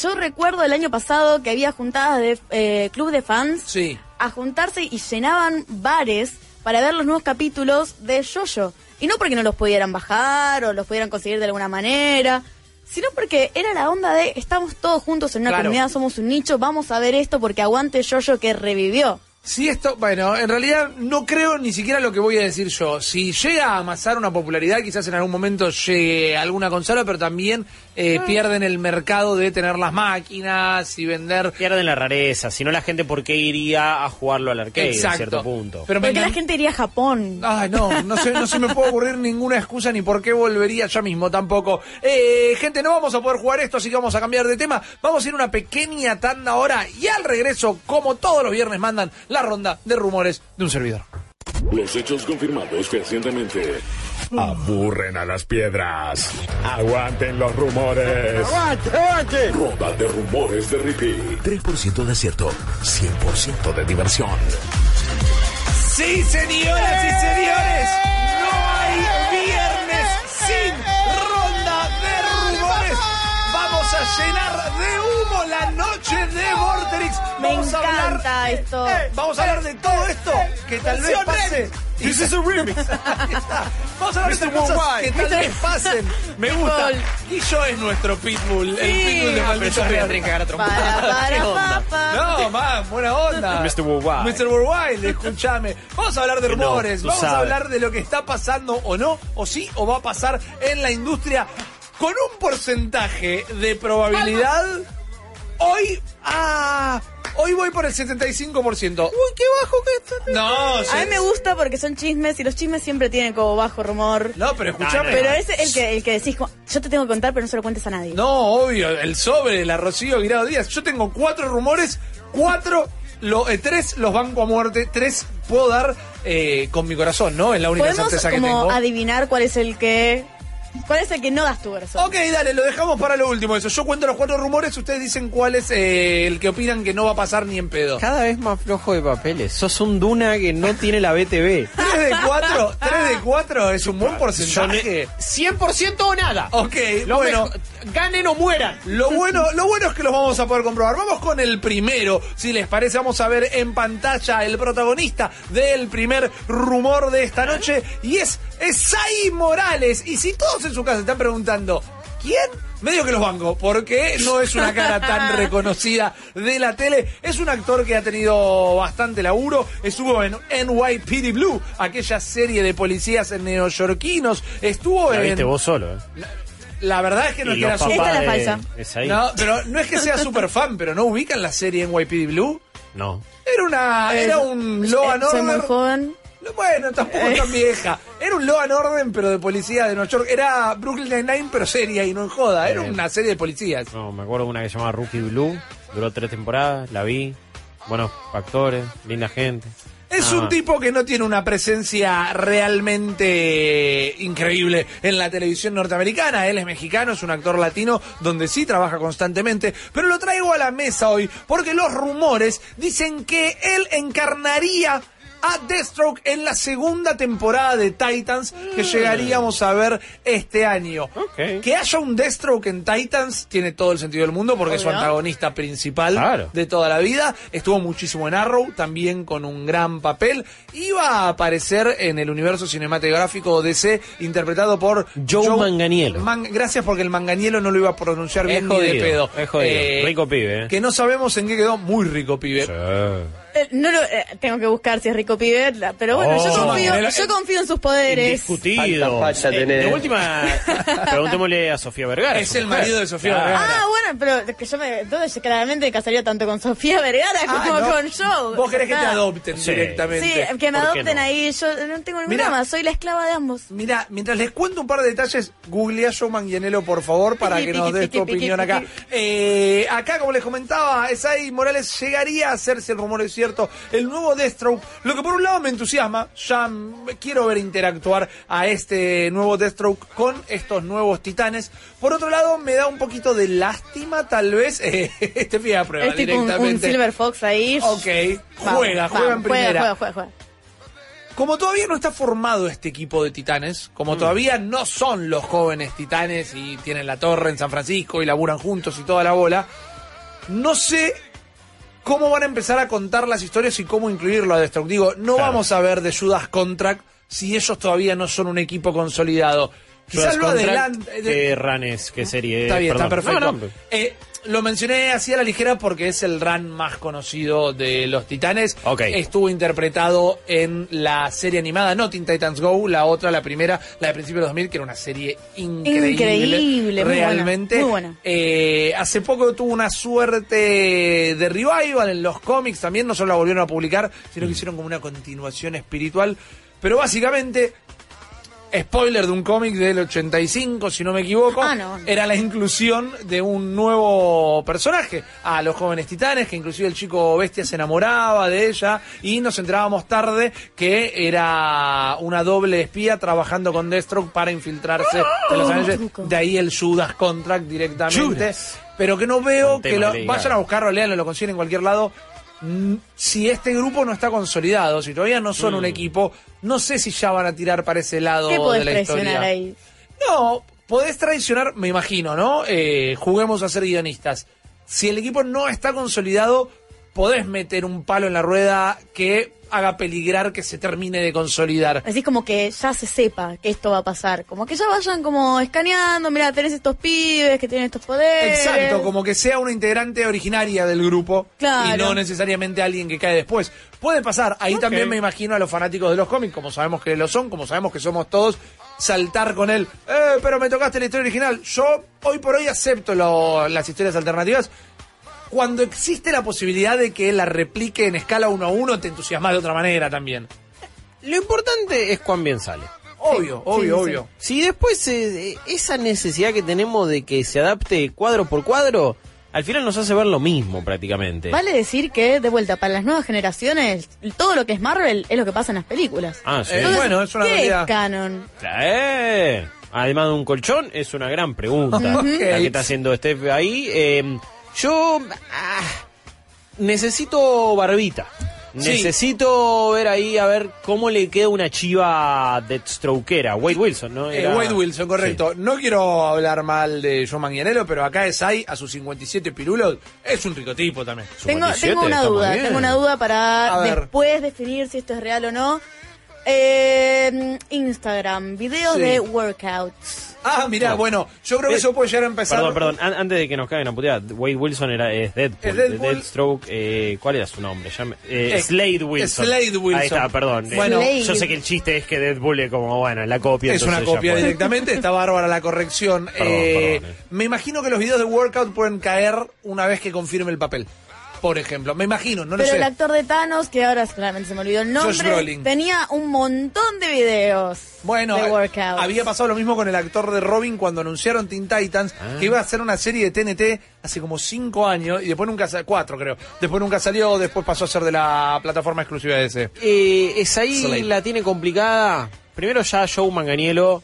Yo recuerdo el año pasado que había juntadas de eh, club de fans Sí. a juntarse y llenaban bares para ver los nuevos capítulos de Jojo. Y no porque no los pudieran bajar o los pudieran conseguir de alguna manera, sino porque era la onda de estamos todos juntos en una Claro. comunidad, somos un nicho, vamos a ver esto porque aguante Jojo que revivió. Si esto, bueno, en realidad no creo ni siquiera lo que voy a decir yo. Si llega a amasar una popularidad, quizás en algún momento llegue a alguna consola, pero también eh, Ah. pierden el mercado de tener las máquinas y vender. Pierden la rareza, si no la gente por qué iría a jugarlo al arcade Exacto. a cierto punto. Pero me Porque la gente iría a Japón. Ay, no, no se, no se me puede ocurrir ninguna excusa ni por qué volvería ya mismo tampoco. Eh, gente, no vamos a poder jugar esto, así que vamos a cambiar de tema. Vamos a ir a una pequeña tanda ahora y al regreso, como todos los viernes, mandan la ronda de rumores de un servidor. Los hechos confirmados recientemente aburren a las piedras. Aguanten los rumores. Ronda de rumores de Rippy. 3% de acierto, 100% de diversión. Sí, señoras y señores, no hay viernes sin. Vamos a llenar de humo la noche de Vorterix. Me Vamos a hablar- encanta esto. Eh, vamos a hablar de todo esto que tal vez pase. This is a remix. Vamos a hablar de cosas Worldwide. que tal vez pasen. Me gusta. Y yo es nuestro pitbull, el pitbull de Ah, pero maldito papá. No, más, buena onda. Mr. Worldwide. Mr. Worldwide, escúchame. Vamos a hablar de rumores, vamos a hablar de lo que está pasando o no, o sí, o va a pasar en la industria con un porcentaje de probabilidad. Hoy, ah, hoy voy por el 75%. Uy, qué bajo que está. No, A mí me gusta porque son chismes y los chismes siempre tienen como bajo rumor. No, pero escúchame. Pero es el que, el que decís, yo te tengo que contar, pero no se lo cuentes a nadie. No, obvio, el sobre, la Rocío Guirado Díaz. Yo tengo cuatro rumores, cuatro, lo, eh, tres los banco a muerte, tres puedo dar eh, con mi corazón, ¿no? Es la única Podemos certeza que tengo. adivinar cuál es el que... ¿Cuál es el que no das tu versión? Ok, dale, lo dejamos para lo último eso. Yo cuento los cuatro rumores, ustedes dicen cuál es eh, el que opinan que no va a pasar ni en pedo. Cada vez más flojo de papeles. Sos un Duna que no tiene la BTV. Tres de cuatro, tres 54 es un buen porcentaje. 100% o nada. Ok, Lo bueno. ganen o mueran. Lo bueno, lo bueno es que los vamos a poder comprobar. Vamos con el primero. Si les parece, vamos a ver en pantalla el protagonista del primer rumor de esta noche. Y es Esai Morales. Y si todos en su casa están preguntando, ¿quién? Medio que los banco, porque no es una cara tan reconocida de la tele. Es un actor que ha tenido bastante laburo. Estuvo en NYPD Blue, aquella serie de policías neoyorquinos. Estuvo La en. viste vos solo, ¿eh? La verdad es que no es que era Esta es la de- falsa. Es ahí. no, pero no es que sea super fan, pero no ubican la serie en YPD Blue. No. Era una, era un Law and Eh, Soy muy joven. Bueno, tampoco tan vieja. Era un Law and Order, pero de policía de Nueva York. Era Brooklyn Nine-Nine, pero seria y no en joda. Era Eh. una serie de policías. No, me acuerdo de una que se llamaba Rookie Blue. Duró tres temporadas, la vi. Buenos actores, linda gente. Es Ah. un tipo que no tiene una presencia realmente increíble en la televisión norteamericana. Él es mexicano, es un actor latino donde sí trabaja constantemente. Pero lo traigo a la mesa hoy porque los rumores dicen que él encarnaría a Deathstroke en la segunda temporada de Titans que llegaríamos a ver este año. Que haya un Deathstroke en Titans tiene todo el sentido del mundo porque es su antagonista principal Claro. de toda la vida. Estuvo muchísimo en Arrow, también con un gran papel. Iba a aparecer en el universo cinematográfico DC, interpretado por Joe Manganiello. Man- gracias porque el Manganiello no lo iba a pronunciar bien Es ni de pedo. es jodido. Rico pibe, ¿eh? Que no sabemos en qué quedó. Muy rico pibe. Eh, no lo, eh, tengo que buscar si es rico pibe, pero bueno, Oh. yo, confío, Manganiello- yo confío en sus poderes. Indiscutido. Tanta facha Eh, tenés. de última, preguntémosle a Sofía Vergara. Es su el mujer. marido de Sofía Claro. Vergara. Ah, bueno, pero que yo me, entonces claramente me casaría tanto con Sofía Vergara Ah, como no. con Joe. Vos querés que te Ah. adopten Sí. directamente. Sí, que me ¿Por qué adopten no? ahí, yo no tengo ningún Mirá. drama, soy la esclava de ambos. Mira, mientras les cuento un par de detalles, googlea Joe Manganiello, por favor, para Piqui, que nos piqui, des tu piqui, opinión piqui, acá. piqui. Eh, acá, como les comentaba, Esai Morales llegaría a si el rumor es cierto, el nuevo Deathstroke. Lo que por un lado me entusiasma, ya mm, quiero ver interactuar a este nuevo Deathstroke con estos nuevos titanes. Por otro lado, me da un poquito de lástima, tal vez. Eh, este fui a prueba Es tipo un, un directamente. Silver Fox ahí. Ok, juega, juega en primera. Juega, juega, juega. Como todavía no está formado este equipo de titanes, como todavía no son los jóvenes titanes y tienen la torre en San Francisco y laburan juntos y toda la bola, no sé cómo van a empezar a contar las historias y cómo incluirlo a Deathstroke. Digo, no Claro. vamos a ver de Judas Contract si ellos todavía no son un equipo consolidado. Quizás lo. ¿Qué run es? ¿Qué serie? Está bien, Perdón. está perfecto. No, no, Eh, lo mencioné así a la ligera porque es el run más conocido de los Titanes. Ok. Estuvo interpretado en la serie animada No Teen Titans Go, la otra, la primera, la de principios de 2000, que era una serie increíble. Increíble, muy buena, realmente. muy buena. Eh, hace poco tuvo una suerte de revival en los cómics también, no solo la volvieron a publicar, sino que hicieron como una continuación espiritual. Pero básicamente spoiler de un cómic del 85, si no me equivoco, Ah, no. era la inclusión de un nuevo personaje a los jóvenes titanes, que inclusive el chico bestia se enamoraba de ella y nos enterábamos tarde que era una doble espía trabajando con Deathstroke para infiltrarse en los Avengers. truco. De ahí el Judas Contract directamente. Judas. Pero que no veo que lo, vayan a buscarlo, leanlo, lo consiguen en cualquier lado. Mm, Si este grupo no está consolidado, si todavía no son Mm. un equipo, no sé si ya van a tirar para ese lado ¿Qué de podés la traicionar historia. ahí? No, podés traicionar, me imagino, ¿no? Eh, juguemos a ser guionistas. Si el equipo no está consolidado, podés meter un palo en la rueda que haga peligrar que se termine de consolidar. Así como que ya se sepa que esto va a pasar. Como que ya vayan como escaneando, mira, tenés estos pibes que tienen estos poderes. Exacto, como que sea una integrante originaria del grupo Claro. y no necesariamente alguien que cae después. Puede pasar, ahí también me imagino a los fanáticos de los cómics, como sabemos que lo son, como sabemos que somos todos, saltar con él, eh, pero me tocaste la historia original. Yo hoy por hoy acepto lo- las historias alternativas. Cuando existe la posibilidad de que la replique en escala uno a uno, te entusiasmas de otra manera también. Lo importante es cuán bien sale. Obvio, obvio, sí, sí. obvio. Si después eh, esa necesidad que tenemos de que se adapte cuadro por cuadro, al final nos hace ver lo mismo prácticamente. Vale decir que, de vuelta, para las nuevas generaciones, todo lo que es Marvel es lo que pasa en las películas. Ah, sí. Eh, bueno, es una ¿Qué realidad. es canon? Eh, Además de un colchón, es una gran pregunta. La que está haciendo Steph ahí. Eh, yo ah, necesito barbita. Necesito ver ahí a ver cómo le queda una chiva Deathstrokera. Wade Wilson, ¿no? Eh, Wade Wilson, correcto. No quiero hablar mal de Joe Manganiello, pero acá es ahí, a sus 57 pirulos, es un rico tipo también. Tengo, 57, tengo una duda, bien. tengo una duda para después definir si esto es real o no. Eh, Instagram, videos Sí. de workouts. Ah, mirá, bueno, yo creo que Eh, eso puede llegar a empezar. Perdón, perdón, an- antes de que nos caigan a putear, Wade Wilson era, es Deadpool. Es Deadpool. Deathstroke, eh, ¿cuál era su nombre? Ya me- eh, Slade Wilson. Slade Wilson. Ahí está, perdón. Bueno, Slade. yo sé que el chiste es que Deadpool es como, bueno, la copia. Es una copia directamente, está bárbara la corrección. Eh, perdón, eh. Me imagino que los videos de workout pueden caer una vez que confirme el papel. Por ejemplo, me imagino, no lo Pero sé. el actor de Thanos, que ahora claramente se me olvidó el Josh nombre, tenía un montón de videos Bueno, de eh, workouts. había pasado lo mismo con el actor de Robin cuando anunciaron Teen Titans, Ah. que iba a hacer una serie de TNT hace como cinco años y después nunca salió, cuatro creo, después nunca salió, después pasó a ser de la plataforma exclusiva de ese. Eh, es ahí la tiene complicada. Primero ya Joe Manganiello,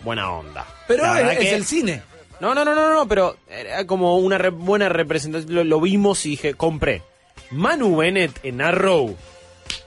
buena onda. Pero es, el cine. No, no, no, no, no, pero era como una re- buena representación. Lo, lo vimos y dije, compré. Manu Bennett en Arrow.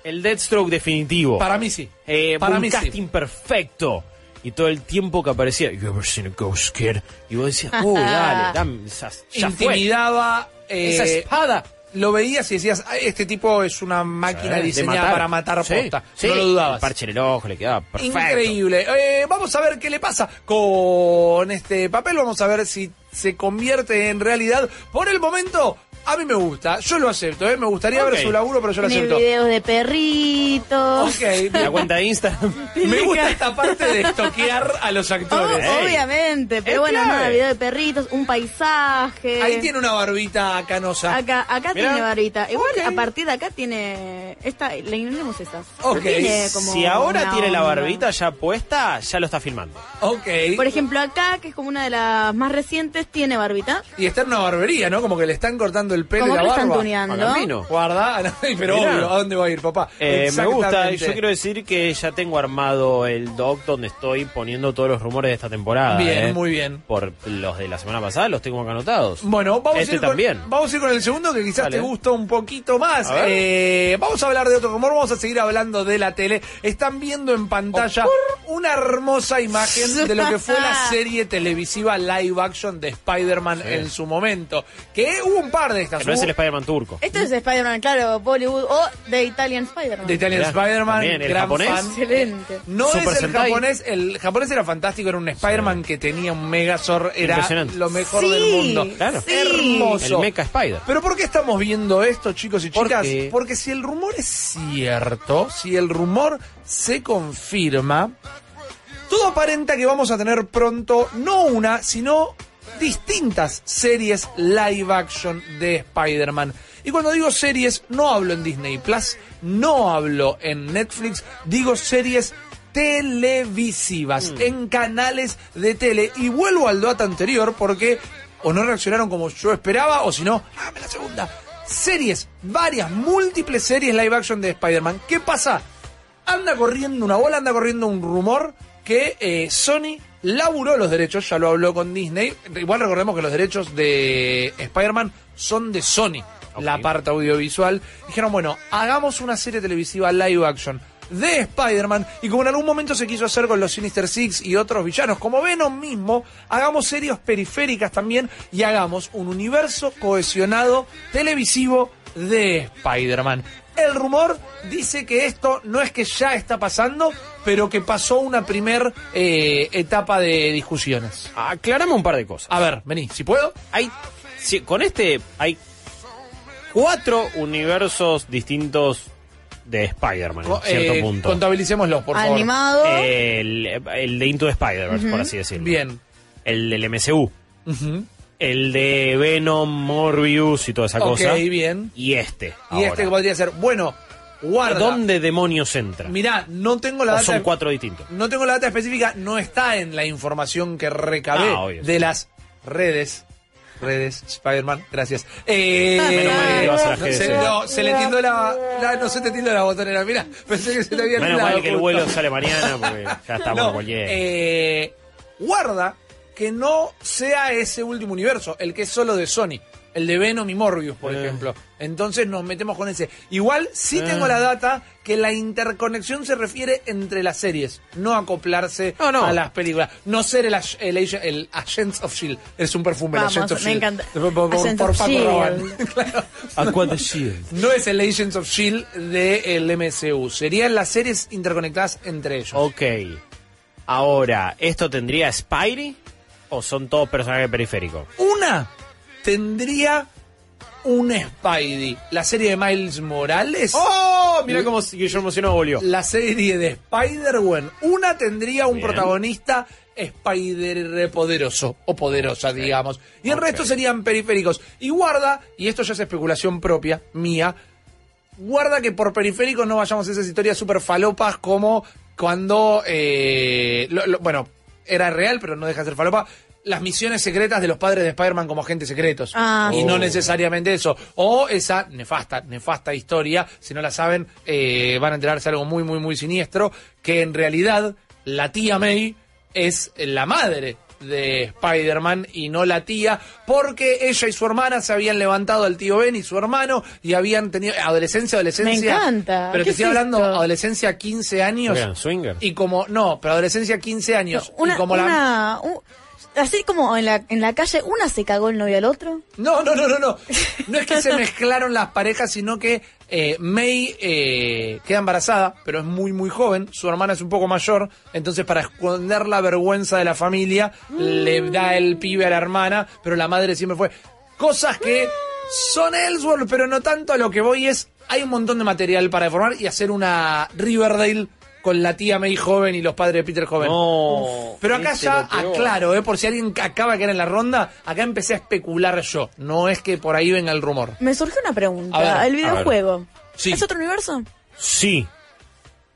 El Deathstroke definitivo. Para mí sí. Eh, Para un mí sí. casting perfecto. Y todo el tiempo que aparecía, You ever seen a ghost kid? Y vos decías, oh, dale, dame, ya fue. Intimidaba. eh, Esa espada. Lo veías y decías, "Ah, este tipo es una máquina diseñada para matar posta. sí. No lo dudabas. El parche en el ojo le quedaba perfecto. Increíble. Eh, vamos a ver qué le pasa con este papel. Vamos a ver si se convierte en realidad. Por el momento, a mí me gusta. Yo lo acepto. ¿eh? Me gustaría ver su laburo, pero yo lo Tiene acepto. videos de perritos. Ok. La cuenta de Instagram. Me gusta esta parte de estoquear a los actores. Ey. obviamente, pero Es bueno, clave. nada, video de perritos, un paisaje. Ahí tiene una barbita canosa. Acá, acá Mirá. tiene varita. Igual a partir de acá tiene. Esta, le ignoremos esa. Ok. Tiene como Si ahora tiene la barbita ya puesta, ya lo está filmando. Ok. Por ejemplo, acá, que es como una de las más recientes, tiene barbita. Y está en una barbería, ¿no? Como que le están cortando el pelo y la le están barba. tuneando. Guarda, pero Mirá. obvio, ¿a dónde va a ir, papá? Eh, me gusta, y yo quiero decir que ya tengo armado el doc donde estoy poniendo todos los rumores de esta temporada. Bien, eh. muy bien. Por los de la semana pasada los tengo acá anotados. Bueno, vamos, Este a ir con, también. vamos a ir con el segundo que quizás Dale. te gusta un poquito más. A. Eh, vamos a hablar de otro rumor, vamos a seguir hablando de la tele. Están viendo en pantalla una hermosa imagen de lo que fue la serie televisiva live action de Spider-Man en su momento. Que hubo un par de Que no es el Spider-Man turco. Esto es Spider-Man, claro, Bollywood o The Italian Spider-Man. de Italian Spider-Man, el gran japonés. fan. Excelente. No Super es el Sentai. japonés, el japonés era fantástico, era un Spider-Man que tenía un Megazord, era Impresionante. lo mejor Sí, del mundo. Claro. sí. Hermoso. El Mecha Spider. Pero ¿por qué estamos viendo esto, chicos y ¿Por chicas? Porque si el rumor es cierto, si el rumor se confirma, todo aparenta que vamos a tener pronto no una, sino distintas series live action de Spider-Man. Y cuando digo series, no hablo en Disney Plus, no hablo en Netflix, digo series televisivas, en canales de tele. Y vuelvo al dato anterior porque o no reaccionaron como yo esperaba, o si no, hágame la segunda. Series, varias, múltiples series live action de Spider-Man. ¿Qué pasa? Anda corriendo una bola, anda corriendo un rumor que eh, Sony laburó los derechos, ya lo habló con Disney. Igual recordemos que los derechos de Spider-Man son de Sony, la parte audiovisual. Dijeron, bueno, hagamos una serie televisiva live action de Spider-Man y como en algún momento se quiso hacer con los Sinister Six y otros villanos como Venom mismo, hagamos series periféricas también y hagamos un universo cohesionado televisivo de Spider-Man. El rumor dice que esto no es que ya está pasando, pero que pasó una primer eh, etapa de discusiones. Aclarame un par de cosas. A ver, vení, si puedo. Hay, si- con este hay cuatro universos distintos de Spider-Man, en cierto eh, punto. Contabilicémoslos, por favor. Animado. El, el de Into the Spider-Verse, por así decirlo. Bien. El del MCU. Ujú. El de Venom, Morbius y toda esa Ok, cosa. bien. Y este. Y este que podría ser, bueno, guarda. ¿Dónde demonios entra? Mirá, no tengo la ¿O data. son cuatro distintos? No tengo la data específica, no está en la información que recabé Ah, obvio, de sí. las redes. Redes, Spider-Man, gracias. Eh, Menos mal que vas a las no, redes, se, eh. no, se le tildó la, la- No se te tildó la botonera, mira. Pensé que se te había Menos mal que el vuelo sale mañana porque ya estamos No, cualquier. eh, guarda que no sea ese último universo, el que es solo de Sony. El de Venom y Morbius, por Eh. ejemplo. Entonces nos metemos con ese. Igual sí Eh. tengo la data que la interconexión se refiere entre las series, no acoplarse No, no. a las películas. No ser el, el, ag- el Agents of Shield. Es un perfume, Vamos, el Agents of me Shield. encanta. Por, por- Paco Shield. Claro. Shield. No es el Agents of Shield del MCU. Serían las series interconectadas entre ellos. Ok. Ahora, ¿esto tendría Spidey? ¿O son todos personajes periféricos? Una tendría un Spidey. La serie de Miles Morales. ¡Oh! Mira cómo Guillermo Sino volvió. La serie de Spider-Man. Una tendría un Bien. protagonista Spider poderoso o poderosa, digamos. Y el resto serían periféricos. Y guarda, y esto ya es especulación propia, mía, guarda que por periféricos no vayamos a esas historias super falopas como cuando, eh, lo- lo- bueno, era real, pero no deja de ser falopa. Las misiones secretas de los padres de Spider-Man como agentes secretos. Ah, y sí. no necesariamente eso. O esa nefasta, nefasta historia, si no la saben, eh, van a enterarse de algo muy, muy, muy siniestro, que en realidad la tía May es la madre de Spider-Man y no la tía, porque ella y su hermana se habían levantado al tío Ben y su hermano y habían tenido adolescencia, adolescencia. Me encanta. Pero ¿Qué te estoy es hablando esto? adolescencia 15 años. Eran swinger. Y como, no, pero adolescencia 15 años. Una, y como la... un- así como en la, en la calle, una se cagó el novio al otro. No, no, no, no, no. No es que se mezclaron las parejas, sino que eh, May eh, queda embarazada, pero es muy, muy joven. Su hermana es un poco mayor. Entonces, para esconder la vergüenza de la familia, le da el pibe a la hermana, pero la madre siempre fue. Cosas que son Ellsworth, pero no tanto. A lo que voy es. Hay un montón de material para deformar y hacer una Riverdale con la tía May joven y los padres de Peter joven. No. Pero acá ya aclaro, eh, por si alguien acaba de caer en la ronda, acá empecé a especular yo. No es que por ahí venga el rumor. Me surgió una pregunta. Ver, el videojuego. Sí. ¿Es otro universo? Sí.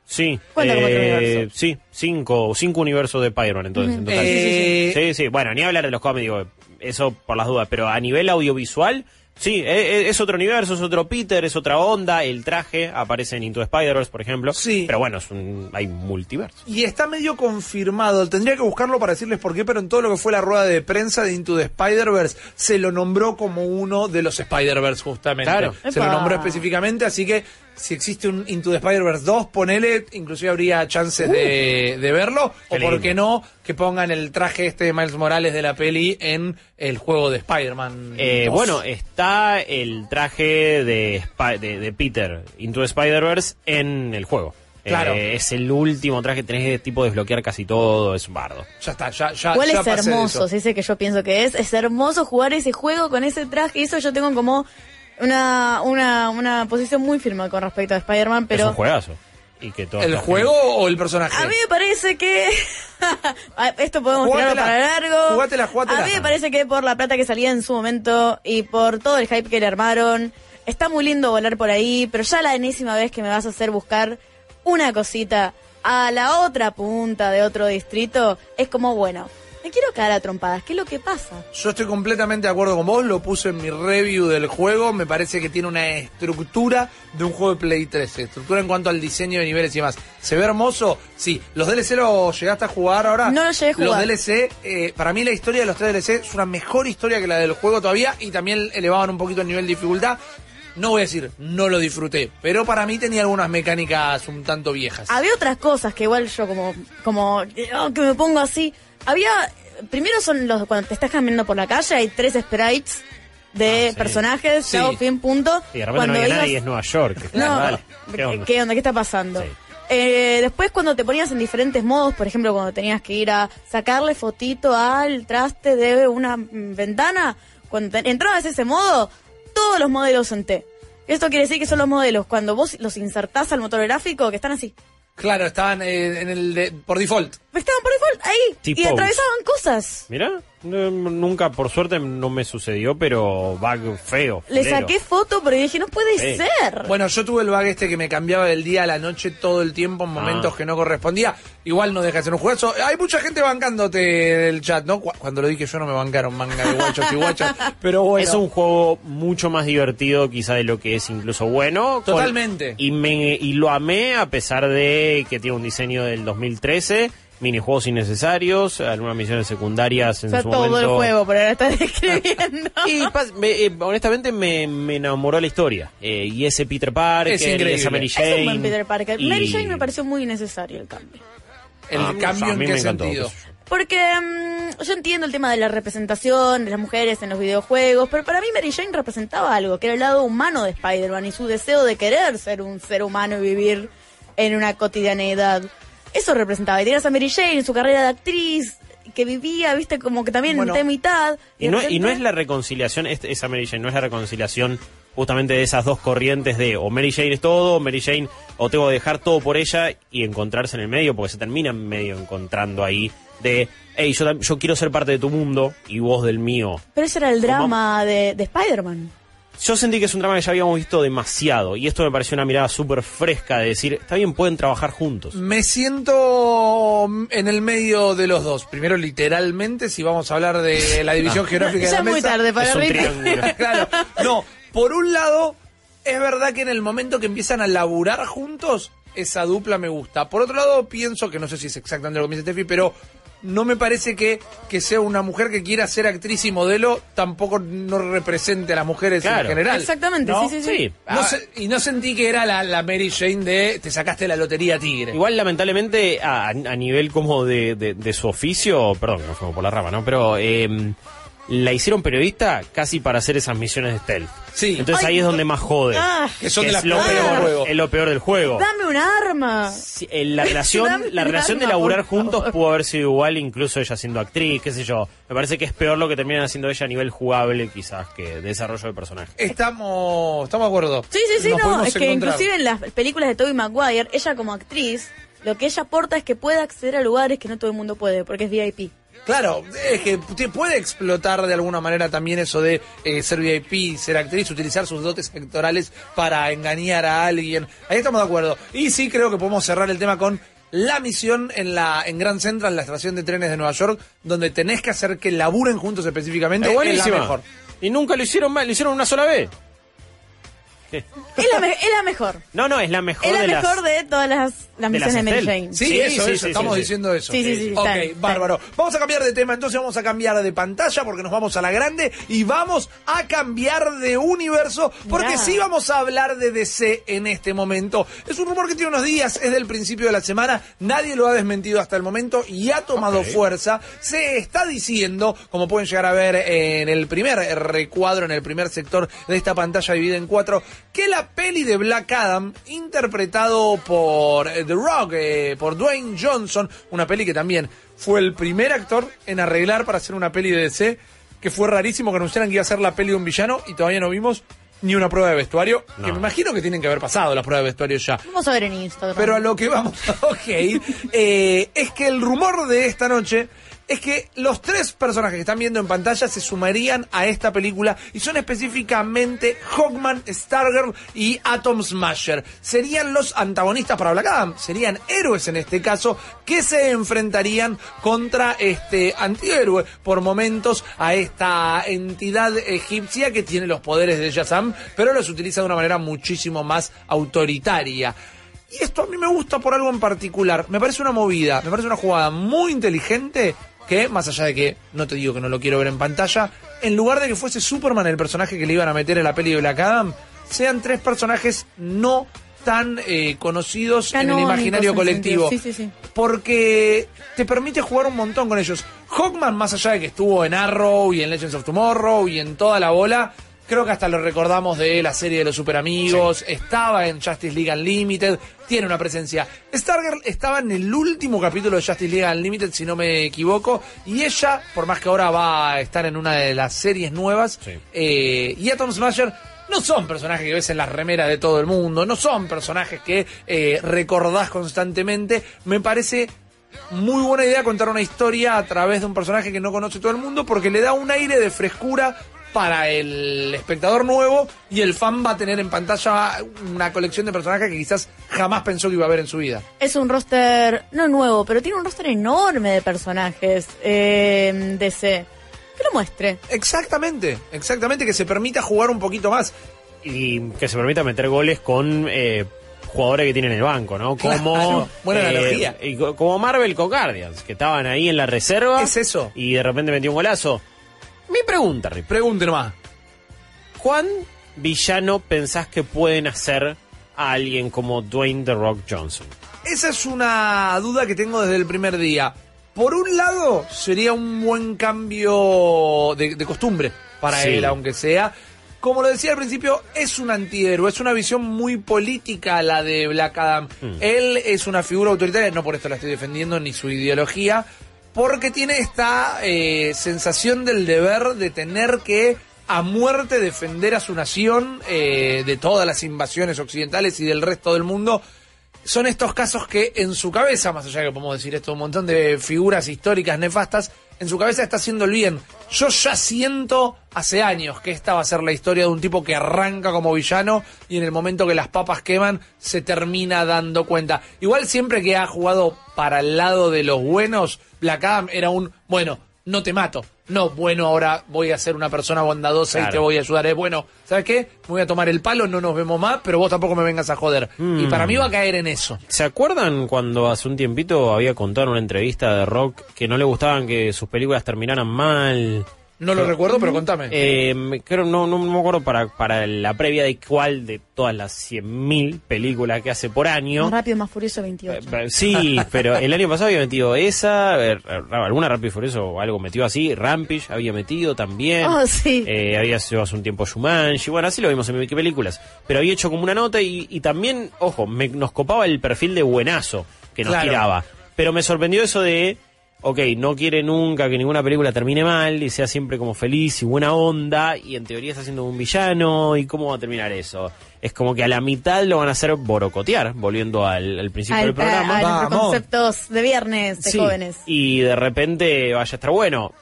Sí. Otro Eh, universo. Sí, cinco, cinco universos de Spider-Man entonces. en total. Eh, Sí, sí. Bueno, ni hablar de los cómics, digo, eso por las dudas. Pero a nivel audiovisual, sí, eh, eh, es otro universo, es otro Peter, es otra onda. El traje aparece en Into the Spider-Verse, por ejemplo. Sí. Pero bueno, es un- hay multiverso. Y está medio confirmado, tendría que buscarlo para decirles por qué, pero en todo lo que fue la rueda de prensa de Into the Spider-Verse se lo nombró como uno de los Spider-Verse justamente. Claro. Se lo nombró específicamente, así que si existe un Into the Spider-Verse 2, ponele, inclusive habría chances de, de verlo, o por qué no, que pongan el traje este de Miles Morales de la peli en el juego de Spider-Man. Eh, 2. bueno, está el traje de, de, de Peter Into the Spider-Verse en el juego. Claro. Eh, es el último traje, tenés de tipo desbloquear casi todo, es un bardo. ya está, ya, ya, Igual ya es hermoso, si ese que yo pienso que es. Es hermoso jugar ese juego con ese traje. Y eso yo tengo como una, una, una posición muy firme con respecto a Spider-Man, es pero un juegazo. Y que todo ¿El juego o el personaje? a mí me parece que... Ah, Esto podemos tirarlo Jugátela, para largo. jugátela, jugátela. A mí me parece que por la plata que salía en su momento y por todo el hype que le armaron, está muy lindo volar por ahí, pero ya la enésima vez que me vas a hacer buscar una cosita a la otra punta de otro distrito, es como, bueno, me quiero caer a trompadas. ¿Qué es lo que pasa? Yo estoy completamente de acuerdo con vos, lo puse en mi review del juego, me parece que tiene una estructura de un juego de Play 13, estructura en cuanto al diseño de niveles y demás. ¿Se ve hermoso? Sí. ¿Los DLC los llegaste a jugar ahora? No los llegué a jugar. Los DLC, eh, para mí la historia de los tres DLC es una mejor historia que la del juego todavía y también elevaban un poquito el nivel de dificultad. No voy a decir, no lo disfruté, pero para mí tenía algunas mecánicas un tanto viejas. Había otras cosas que igual yo como, como, oh, que me pongo así. Había, primero son los, cuando te estás caminando por la calle, hay tres sprites de Ah, sí. personajes, Sí. chao, fin, punto. Y de repente Cuando no había ibas- nadie, es Nueva York. No, Dale, ¿qué onda? ¿qué onda? ¿Qué está pasando? Sí. Eh, después cuando te ponías en diferentes modos, por ejemplo, cuando tenías que ir a sacarle fotito al traste de una ventana, cuando te- entrabas a ese modo, todos los modelos en T. Esto quiere decir que son los modelos, cuando vos los insertás al motor gráfico, que están así. Claro, estaban eh, en el de- por default. Estaban por default ahí y atravesaban cosas. Mirá, no, nunca, por suerte, no me sucedió, pero bug feo. Le saqué foto, pero dije, no puede Sí. ser. Bueno, yo tuve el bug este que me cambiaba del día a la noche todo el tiempo en momentos Ah. que no correspondía. Igual no deja de ser un juegazo. Hay mucha gente bancándote del chat, ¿no? Cu- Cuando lo dije yo no me bancaron manga de guachos y guachas. Pero bueno. Es un juego mucho más divertido quizá de lo que es incluso bueno. Con- Totalmente. y, me, y lo amé a pesar de que tiene un diseño del 2013 minijuegos innecesarios, algunas misiones secundarias en O sea, su todo momento. el juego, por ahora estás describiendo. Y pas- me- eh, honestamente me, me enamoró la historia. Eh, y ese Peter Parker, Es y increíble. esa Mary es Jane. un buen Peter Parker. y- Mary Jane me pareció muy innecesario el cambio. El Ah, cambio a en mí qué me encantó, sentido. sé yo. Porque mm, yo entiendo el tema de la representación de las mujeres en los videojuegos, pero para mí Mary Jane representaba algo, que era el lado humano de Spider-Man y su deseo de querer ser un ser humano y vivir en una cotidianeidad. Eso representaba. Y tenías a Mary Jane, su carrera de actriz, que vivía, viste, como que también Bueno. mitad. Y no, y no es la reconciliación, es- esa Mary Jane, no es la reconciliación justamente de esas dos corrientes de o Mary Jane es todo, o Mary Jane, o tengo que dejar todo por ella y encontrarse en el medio, porque se terminan medio encontrando ahí de, hey, yo, yo quiero ser parte de tu mundo y vos del mío. Pero ese era el drama de, de Spider-Man. Yo sentí que es un drama que ya habíamos visto demasiado y esto me pareció una mirada súper fresca de decir, está bien, pueden trabajar juntos. Me siento en el medio de los dos. Primero, literalmente, si vamos a hablar de la división geográfica de Ya la es muy mesa. tarde para Es un triángulo. claro. No, por un lado, es verdad que en el momento que empiezan a laburar juntos, esa dupla me gusta. Por otro lado, pienso que no sé si es exactamente lo que me dice Steffi, pero no me parece que, que sea una mujer que quiera ser actriz y modelo, tampoco no represente a las mujeres Claro. en general. Exactamente, ¿no? sí, sí, sí. Sí, No ah, se- y no sentí que era la, la Mary Jane de te sacaste la lotería tigre. Igual, lamentablemente, a, a nivel como de, de- de su oficio, perdón, no fuimos por la rama, ¿no? Pero eh, la hicieron periodista casi para hacer esas misiones de stealth. Sí. Entonces Ay, ahí es donde más jode. ah. Que son de es las lo peores del peor, juego. Es lo peor del juego. Dame un arma. Sí, eh, la relación, la relación de laburar juntos pudo haber sido igual, incluso ella siendo actriz, qué sé yo. Me parece que es peor lo que terminan haciendo ella a nivel jugable, quizás, que de desarrollo de personaje. Estamos, estamos de acuerdo. Sí, sí, sí, Nos no. Es que encontrar. inclusive en las películas de Tobey Maguire, ella como actriz, lo que ella aporta es que puede acceder a lugares que no todo el mundo puede, porque es VIP. Claro, es que puede explotar de alguna manera también eso de eh, ser VIP, ser actriz, utilizar sus dotes actorales para engañar a alguien. Ahí estamos de acuerdo. Y sí creo que podemos cerrar el tema con la misión en la en Grand Central, la estación de trenes de Nueva York, donde tenés que hacer que laburen juntos específicamente. Es Es la buenísima. mejor. Y nunca lo hicieron mal, lo hicieron una sola vez. Es la, me- es la mejor. No, no, es la mejor Es la de las... mejor de todas las, las misiones de las Mary. Jane. Sí, Sí, eso, sí, eso, sí, estamos sí, sí. diciendo eso. Sí, sí, sí, Ok, está bien, está bárbaro. Vamos a cambiar de tema, entonces vamos a cambiar de pantalla porque nos vamos a la grande y vamos a cambiar de universo porque Mirá. sí vamos a hablar de DC en este momento. Es un rumor que tiene unos días, es del principio de la semana, nadie lo ha desmentido hasta el momento y ha tomado fuerza. Se está diciendo, como pueden llegar a ver en el primer recuadro, en el primer sector de esta pantalla dividida en cuatro, que la peli de Black Adam, interpretado por eh, The Rock, eh, por Dwayne Johnson, una peli que también fue el primer actor en arreglar para hacer una peli de DC, que fue rarísimo que anunciaran que iba a ser la peli de un villano y todavía no vimos ni una prueba de vestuario, que me imagino que tienen que haber pasado las pruebas de vestuario ya. Vamos a ver en Instagram. Pero a lo que vamos, ok, eh, es que el rumor de esta noche es que los tres personajes que están viendo en pantalla se sumarían a esta película y son específicamente Hawkman, Stargirl y Atom Smasher. Serían los antagonistas para Black Adam, serían héroes en este caso que se enfrentarían contra este antihéroe por momentos a esta entidad egipcia que tiene los poderes de Shazam, pero los utiliza de una manera muchísimo más autoritaria. Y esto a mí me gusta por algo en particular. Me parece una movida, me parece una jugada muy inteligente que, más allá de que no te digo que no lo quiero ver en pantalla, en lugar de que fuese Superman el personaje que le iban a meter en la peli de Black Adam, sean tres personajes no tan eh, conocidos en el imaginario colectivo. sí, sí, sí. Porque te permite jugar un montón con ellos. Hawkman, más allá de que estuvo en Arrow y en Legends of Tomorrow y en toda la bola, creo que hasta lo recordamos de la serie de los super amigos, estaba en Justice League Unlimited, tiene una presencia. Stargirl estaba en el último capítulo de Justice League Unlimited, si no me equivoco, y ella, por más que ahora va a estar en una de las series nuevas, Sí. eh, y Atom Smasher no son personajes que ves en las remeras de todo el mundo, no son personajes que eh, recordás constantemente. Me parece muy buena idea contar una historia a través de un personaje que no conoce todo el mundo porque le da un aire de frescura para el espectador nuevo y el fan va a tener en pantalla una colección de personajes que quizás jamás pensó que iba a ver en su vida. Es un roster, no nuevo, pero tiene un roster enorme de personajes eh, DC. Que lo muestre. Exactamente, exactamente, que se permita jugar un poquito más. y que se permita meter goles con eh, jugadores que tienen en el banco, ¿no? Como, Claro, buena analogía. y co- como Marvel con Guardians, que estaban ahí en la reserva. Es eso. Y de repente metió un golazo. Mi pregunta, Rip. Pregunte nomás. ¿Cuán villano pensás que pueden hacer a alguien como Dwayne The Rock Johnson? Esa es una duda que tengo desde el primer día. Por un lado, sería un buen cambio de, de costumbre para Sí. él, aunque sea. Como lo decía al principio, es un antihéroe, es una visión muy política la de Black Adam. Él es una figura autoritaria, no por esto la estoy defendiendo, ni su ideología, porque tiene esta eh, sensación del deber de tener que a muerte defender a su nación eh, de todas las invasiones occidentales y del resto del mundo. Son estos casos que en su cabeza, más allá de que podemos decir esto, un montón de figuras históricas nefastas, en su cabeza está haciendo el bien. Yo ya siento hace años que esta va a ser la historia de un tipo que arranca como villano y en el momento que las papas queman se termina dando cuenta. Igual siempre que ha jugado para el lado de los buenos, Black Adam era un, bueno, no te mato. No, bueno, ahora voy a ser una persona bondadosa y te voy a ayudar. Es bueno, ¿sabes qué? Me voy a tomar el palo, no nos vemos más, pero vos tampoco me vengas a joder. Y para mí va a caer en eso. ¿Se acuerdan cuando hace un tiempito había contado en una entrevista de Rock que no le gustaban que sus películas terminaran mal? No lo recuerdo, pero contame. Eh, me- creo, no, no, me acuerdo para, para la previa de cuál de todas las 100.000 películas que hace por año. Más rápido, más furioso 28. Eh, Sí, pero el año pasado había metido esa, eh, alguna Rápido y Furioso o algo metido así, Rampage había metido también. Oh, sí. Eh, había sido hace un tiempo Shumanji, bueno, así lo vimos en qué películas. Pero había hecho como una nota y, y también, ojo, me, nos copaba el perfil de buenazo que nos Claro. tiraba. Pero me sorprendió eso de, ok, no quiere nunca que ninguna película termine mal y sea siempre como feliz y buena onda y en teoría está siendo un villano y cómo va a terminar eso. Es como que a la mitad lo van a hacer borocotear, volviendo al, al principio Al- del programa. a- a los Vamos. conceptos de viernes de Sí, jóvenes. Y de repente vaya a estar bueno.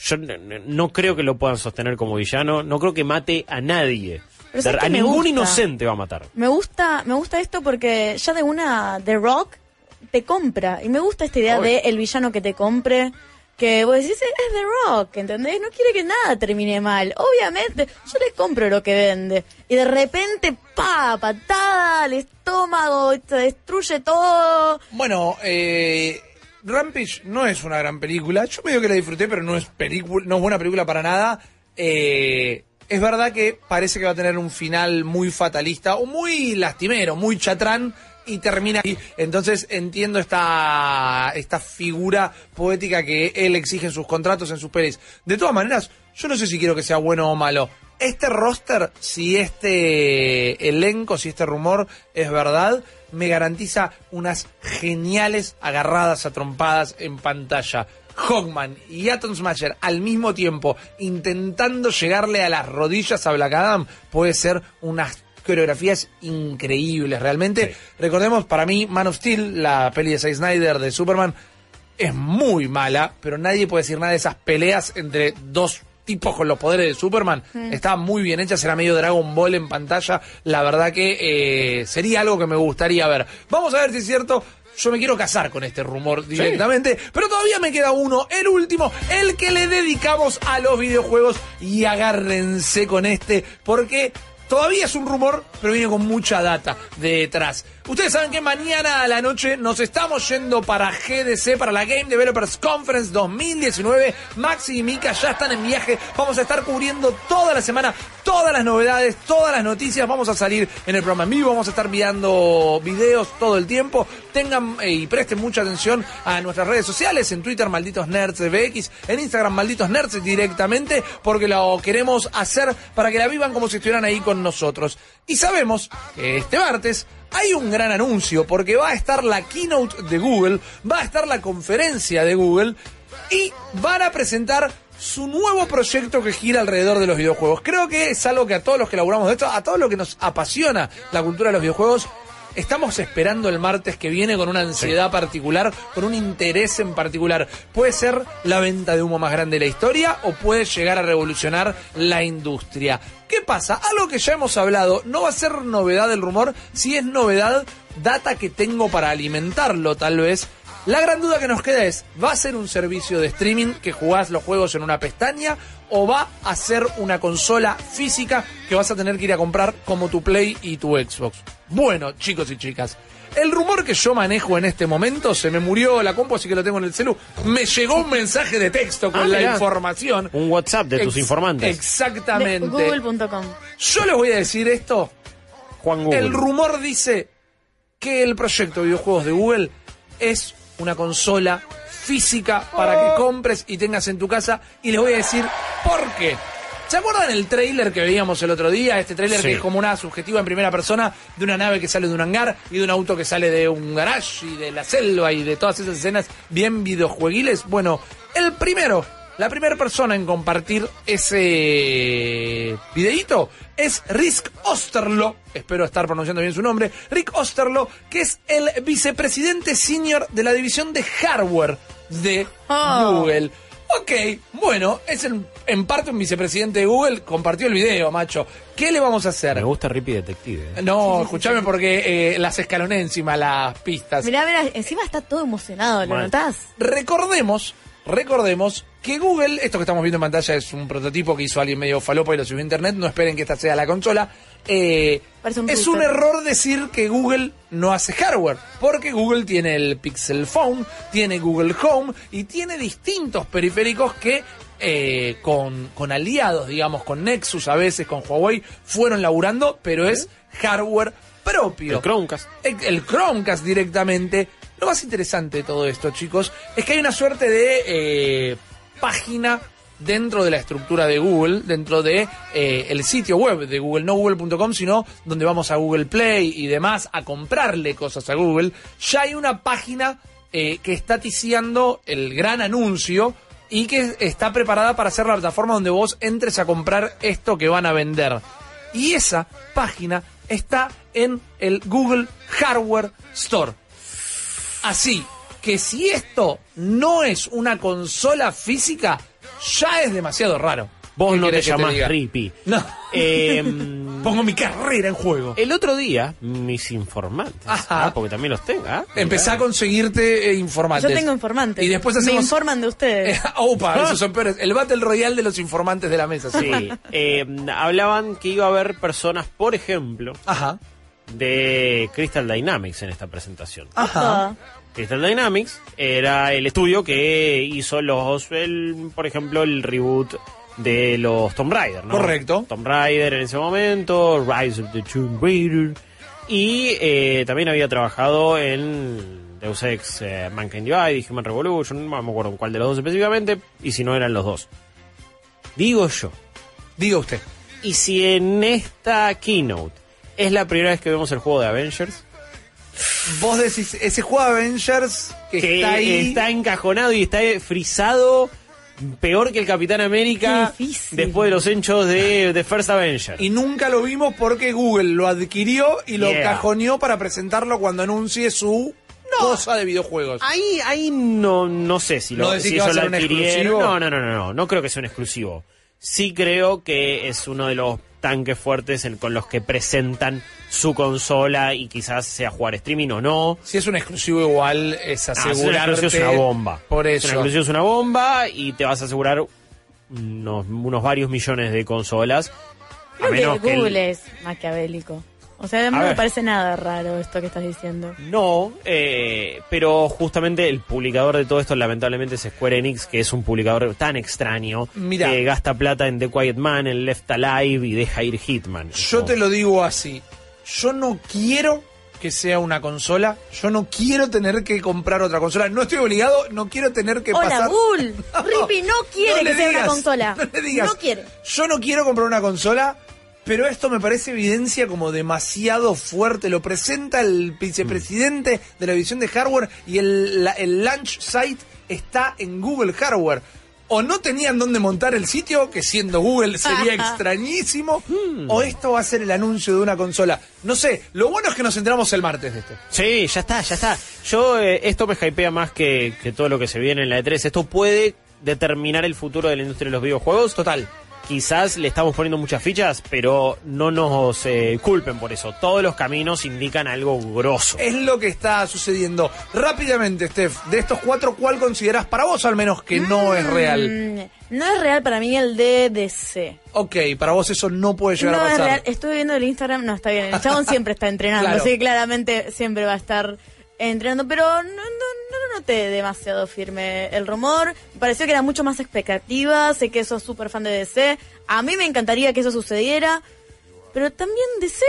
Yo no creo que lo puedan sostener como villano. No creo que mate a nadie. Pero ¿sabes a ningún gusta? inocente va a matar. Me gusta, me gusta esto porque ya de una The Rock te compra. Y me gusta esta idea de el villano que te compre. Que vos decís, es The Rock, ¿entendés? No quiere que nada termine mal. Obviamente, yo les compro lo que vende. Y de repente, pa, patada al estómago, se destruye todo. Bueno, eh, Rampage no es una gran película. Yo medio que la disfruté, pero no es película, no es buena película para nada. Eh, es verdad que parece que va a tener un final muy fatalista o muy lastimero, muy chatrán y termina ahí. Entonces entiendo esta, esta figura poética que él exige en sus contratos, en sus pelis. De todas maneras, yo no sé si quiero que sea bueno o malo. Este roster, si este elenco, si este rumor es verdad, me garantiza unas geniales agarradas a trompadas en pantalla. Hawkman y Atom Smasher al mismo tiempo intentando llegarle a las rodillas a Black Adam puede ser unas coreografías increíbles realmente. Recordemos, para mí, Man of Steel, la peli de Zack Snyder de Superman, es muy mala, pero nadie puede decir nada de esas peleas entre dos tipos con los poderes de Superman. Estaban muy bien hechas, era medio Dragon Ball en pantalla. La verdad que eh, sería algo que me gustaría ver. Vamos a ver si es cierto. Yo me quiero casar con este rumor directamente, pero todavía me queda uno, el último, el que le dedicamos a los videojuegos y agárrense con este, porque Todavía es un rumor, pero viene con mucha data detrás. Ustedes saben que mañana a la noche nos estamos yendo para GDC, para la Game Developers Conference 2019. Maxi y Mika ya están en viaje. Vamos a estar cubriendo toda la semana todas las novedades, todas las noticias. Vamos a salir en el programa en vivo, vamos a estar enviando videos todo el tiempo. Tengan eh, y presten mucha atención a nuestras redes sociales, en Twitter Malditos Nerds BX, en Instagram Malditos Nerds directamente, porque lo queremos hacer para que la vivan como si estuvieran ahí con nosotros. Y sabemos que este martes hay un gran anuncio, porque va a estar la keynote de Google, va a estar la conferencia de Google, y van a presentar su nuevo proyecto que gira alrededor de los videojuegos. Creo que es algo que a todos los que laburamos de esto, a todos los que nos apasiona la cultura de los videojuegos, estamos esperando el martes que viene con una ansiedad particular, con un interés en particular. Puede ser la venta de humo más grande de la historia o puede llegar a revolucionar la industria. ¿Qué pasa? Algo que ya hemos hablado, no va a ser novedad el rumor, si es novedad, data que tengo para alimentarlo tal vez. La gran duda que nos queda es, ¿va a ser un servicio de streaming que jugás los juegos en una pestaña o va a ser una consola física que vas a tener que ir a comprar como tu Play y tu Xbox? Bueno, chicos y chicas, el rumor que yo manejo en este momento, se me murió la compu, así que lo tengo en el celu, me llegó un mensaje de texto con Ah, la mirá. información. Un WhatsApp de tus Ex- informantes. Exactamente. Google.com. Yo les voy a decir esto. Juan Google. El rumor dice que el proyecto de videojuegos de Google es una consola física para Oh. que compres y tengas en tu casa. Y les voy a decir por qué. ¿Se acuerdan el trailer que veíamos el otro día? Este trailer Sí. que es como una subjetiva en primera persona de una nave que sale de un hangar y de un auto que sale de un garage y de la selva y de todas esas escenas bien videojueguiles. Bueno, el primero, la primera persona en compartir ese videíto es Rick Osterlo, espero estar pronunciando bien su nombre, Rick Osterlo, que es el vicepresidente senior de la división de hardware de Oh. Google. Ok, bueno, es en, en parte un vicepresidente de Google, compartió el video, macho. ¿Qué le vamos a hacer? Me gusta Rippy Detective. ¿eh? No, escúchame porque eh, las escaloné encima las pistas. Mirá, mirá, encima está todo emocionado, ¿lo notás? Recordemos, recordemos que Google, esto que estamos viendo en pantalla es un prototipo que hizo alguien medio falopa y lo subió a internet, no esperen que esta sea la consola. Eh, un es un error decir que Google no hace hardware, porque Google tiene el Pixel Phone, tiene Google Home y tiene distintos periféricos que eh, con, con aliados, digamos, con Nexus a veces, con Huawei, fueron laburando, pero es hardware propio El Chromecast. el el Chromecast directamente. Lo más interesante de todo esto, chicos, es que hay una suerte de eh, página dentro de la estructura de Google, dentro de eh, el sitio web de Google, no google.com, sino donde vamos a Google Play y demás a comprarle cosas a Google. Ya hay una página eh, que está ticiando el gran anuncio y que está preparada para ser la plataforma donde vos entres a comprar esto que van a vender. Y esa página está en el Google Hardware Store. Así que si esto no es una consola física, ya es demasiado raro. Vos ¿Qué no te llamás diga? Rippy. No. Eh, Pongo mi carrera en juego. el otro día, mis informantes, Ajá. ah, porque también los tengo. ¿ah? Empecé a conseguirte eh, informantes. Yo tengo informantes. Y después Me hacemos... informan de ustedes. opa, esos son peores. El Battle Royale de los informantes de la mesa. Sí. Sí, eh, hablaban que iba a haber personas, por ejemplo, Ajá. De Crystal Dynamics en esta presentación. Ajá. Crystal Dynamics era el estudio que hizo los, el, por ejemplo, el reboot de los Tomb Raider, ¿no? Correcto. Tomb Raider en ese momento, Rise of the Tomb Raider. Y eh, también había trabajado en Deus Ex eh, Mankind Divide y Human Revolution, no me acuerdo cuál de los dos específicamente, y si no eran los dos. Digo yo, Diga usted. y si en esta keynote es la primera vez que vemos el juego de Avengers, Vos decís, ese juego de Avengers que, que está ahí... está encajonado y está frisado peor que el Capitán América después de los hechos de, de First Avenger. Y nunca lo vimos porque Google lo adquirió y lo Yeah. cajoneó para presentarlo cuando anuncie su cosa de videojuegos. Ahí, ahí no, no sé si lo ¿No si eso lo adquirieron. No, no, no, no, no, no creo que sea un exclusivo. Sí creo que es uno de los tanques fuertes en- con los que presentan su consola y quizás sea jugar streaming o no. Si es un exclusivo igual, es Ah, si es una asegurarte... exclusiva, es una bomba. Por Si una eso. exclusiva es una bomba y te vas a asegurar unos, unos varios millones de consolas. A Creo menos que que el- Google es maquiavélico. O sea, no A me ver. parece nada raro esto que estás diciendo. No, eh, pero justamente el publicador de todo esto lamentablemente es Square Enix, que es un publicador tan extraño, Mirá. que gasta plata en The Quiet Man, en Left Alive y deja ir Hitman. Yo te lo digo así. Yo no quiero que sea una consola. Yo no quiero tener que comprar otra consola. No estoy obligado, no quiero tener que Hola, pasar... Google. Rippy no quiere le que sea una consola. No le digas. No quiere. Yo no quiero comprar una consola, pero esto me parece evidencia como demasiado fuerte. Lo presenta el vicepresidente de la división de hardware y el, la- el launch site está en Google Hardware. O no tenían dónde montar el sitio, que siendo Google sería extrañísimo, o esto va a ser el anuncio de una consola. No sé, lo bueno es que nos enteramos el martes de esto. Sí, ya está, ya está. Yo, eh, esto me hypea más que, que todo lo que se viene en la E3. Esto puede determinar el futuro de la industria de los videojuegos. Total. Quizás le estamos poniendo muchas fichas, pero no nos eh, culpen por eso. Todos los caminos indican algo grosso. Es lo que está sucediendo. Rápidamente, Steph, de estos cuatro, ¿cuál consideras para vos al menos que no es real? Mm, No es real para mí el de DC. Ok, para vos eso no puede llegar no a es pasar. real. Estuve viendo el Instagram, no está bien. El chabón siempre está entrenando, Claro. así que claramente siempre va a estar entrenando, pero no, no, no lo noté demasiado firme el rumor. Pareció que era mucho más expectativa. Sé que sos súper fan de DC. A mí me encantaría que eso sucediera, pero también DC,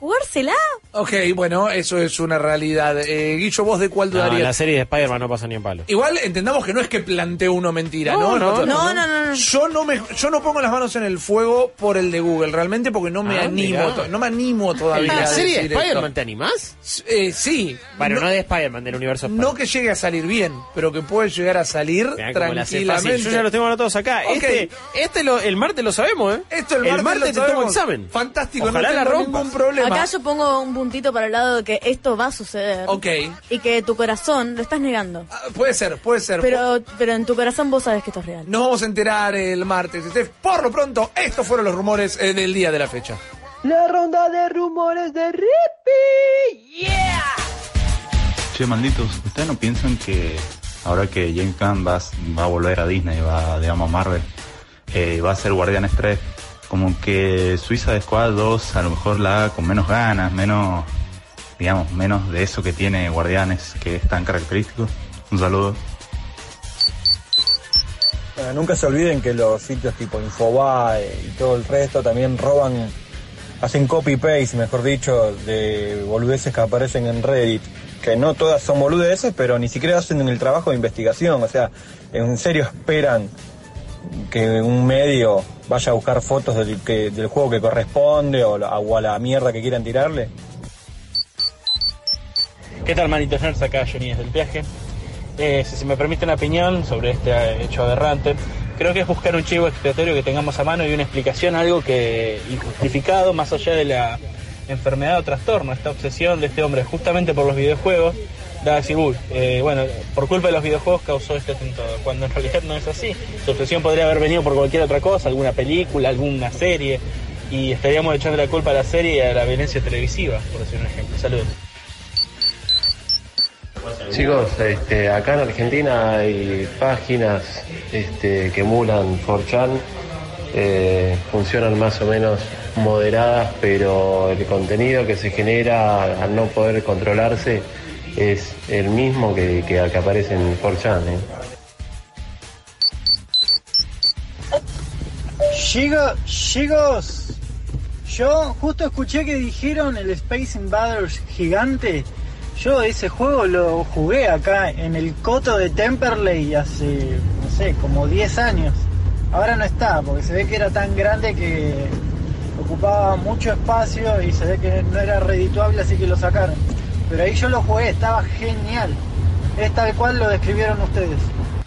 jugársela. Ok, bueno, eso es una realidad. Eh, Guillo, ¿vos de cuál No, dudarías? la serie de Spider-Man no pasa ni en palo. Igual entendamos que no es que plantee uno mentira, No, ¿no? no, No, no, no, no. Yo no me, yo no pongo las manos en el fuego por el de Google, realmente porque no me Ah, animo, no me animo todavía. ¿La a serie de. Spider-Man te animás? Eh, sí. Bueno, no, no, de Spider-Man, del universo no que llegue a salir bien, pero que puede llegar a salir Mirá la tranquilamente. Yo ya los tengo anotados acá. Este, este lo- el martes lo sabemos, ¿eh? Esto el martes, lo te tomo examen. Fantástico, Ojalá no la tengo rompas. ningún problema. Acá yo pongo un puntito para el lado de que esto va a suceder. Ok. Y que tu corazón lo estás negando. Ah, Puede ser, puede ser. Pero, pero en tu corazón vos sabes que esto es real. Nos vamos a enterar el martes. Steph. Por lo pronto, estos fueron los rumores eh, del día de la fecha. La ronda de rumores de Rippy. ¡Yeah! Che, malditos, ¿ustedes no piensan que ahora que James Gunn va, va a volver a Disney, va, digamos, a Marvel, eh, va a ser Guardianes 3, como que Suiza de Squad 2 a lo mejor la haga con menos ganas, menos, digamos, menos de eso que tiene Guardianes, que es tan característico? Un saludo. Nunca se olviden que los sitios tipo Infobae y todo el resto también roban, hacen copy-paste, mejor dicho, de boludeces que aparecen en Reddit. Que no todas son boludeces, pero ni siquiera hacen el trabajo de investigación. O sea, ¿en serio esperan que un medio vaya a buscar fotos del, que, del juego que corresponde o, a la mierda que quieran tirarle? ¿Qué tal, manitos nerds? Acá Johnny del viaje. Eh, si se me permite una opinión sobre este eh, hecho aberrante, creo que es buscar un chivo expiatorio que tengamos a mano y una explicación, algo que injustificado, más allá de la enfermedad o trastorno, esta obsesión de este hombre justamente por los videojuegos, da a decir, uy, eh, bueno, por culpa de los videojuegos causó este atentado, cuando en realidad no es así. Su obsesión podría haber venido por cualquier otra cosa, alguna película, alguna serie, y estaríamos echando la culpa a la serie y a la violencia televisiva, por decir un ejemplo. Saludos. Chicos, este, acá en Argentina hay páginas este, que emulan 4chan, eh, funcionan más o menos moderadas, pero el contenido que se genera al no poder controlarse es el mismo que, que, que aparece en 4chan. ¿eh? Chicos, chicos, yo justo escuché que dijeron el Space Invaders gigante. Yo ese juego lo jugué acá en el coto de Temperley hace, no sé, como 10 años. Ahora no está, porque se ve que era tan grande que ocupaba mucho espacio y se ve que no era redituable, así que lo sacaron. Pero ahí yo lo jugué, estaba genial. Es tal cual lo describieron ustedes.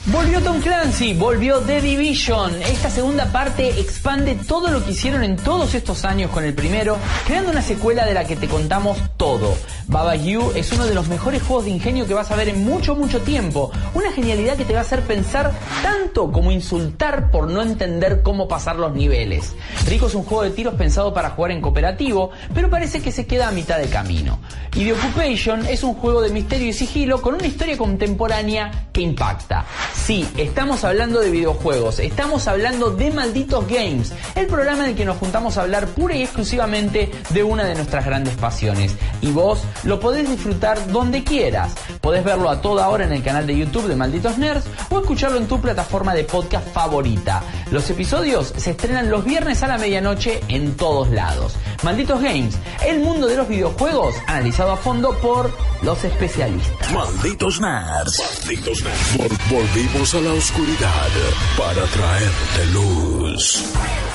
Volvió Tom Clancy, volvió The Division. Esta segunda parte expande todo lo que hicieron en todos estos años con el primero, creando una secuela de la que te contamos todo. Baba You es uno de los mejores juegos de ingenio que vas a ver en mucho, mucho tiempo. Una genialidad que te va a hacer pensar tanto como insultar por no entender cómo pasar los niveles. Rico es un juego de tiros pensado para jugar en cooperativo, pero parece que se queda a mitad de camino. Y The Occupation es un juego de misterio y sigilo con una historia contemporánea que impacta. Sí, estamos hablando de videojuegos, estamos hablando de Malditos Games, el programa en el que nos juntamos a hablar pura y exclusivamente de una de nuestras grandes pasiones. Y vos lo podés disfrutar donde quieras. Podés verlo a toda hora en el canal de YouTube de Malditos Nerds o escucharlo en tu plataforma de podcast favorita. Los episodios se estrenan los viernes a la medianoche en todos lados. Malditos Games, el mundo de los videojuegos analizado a fondo por los especialistas. Malditos nerds. Malditos nerds. Vol- volvimos a la oscuridad para traerte luz.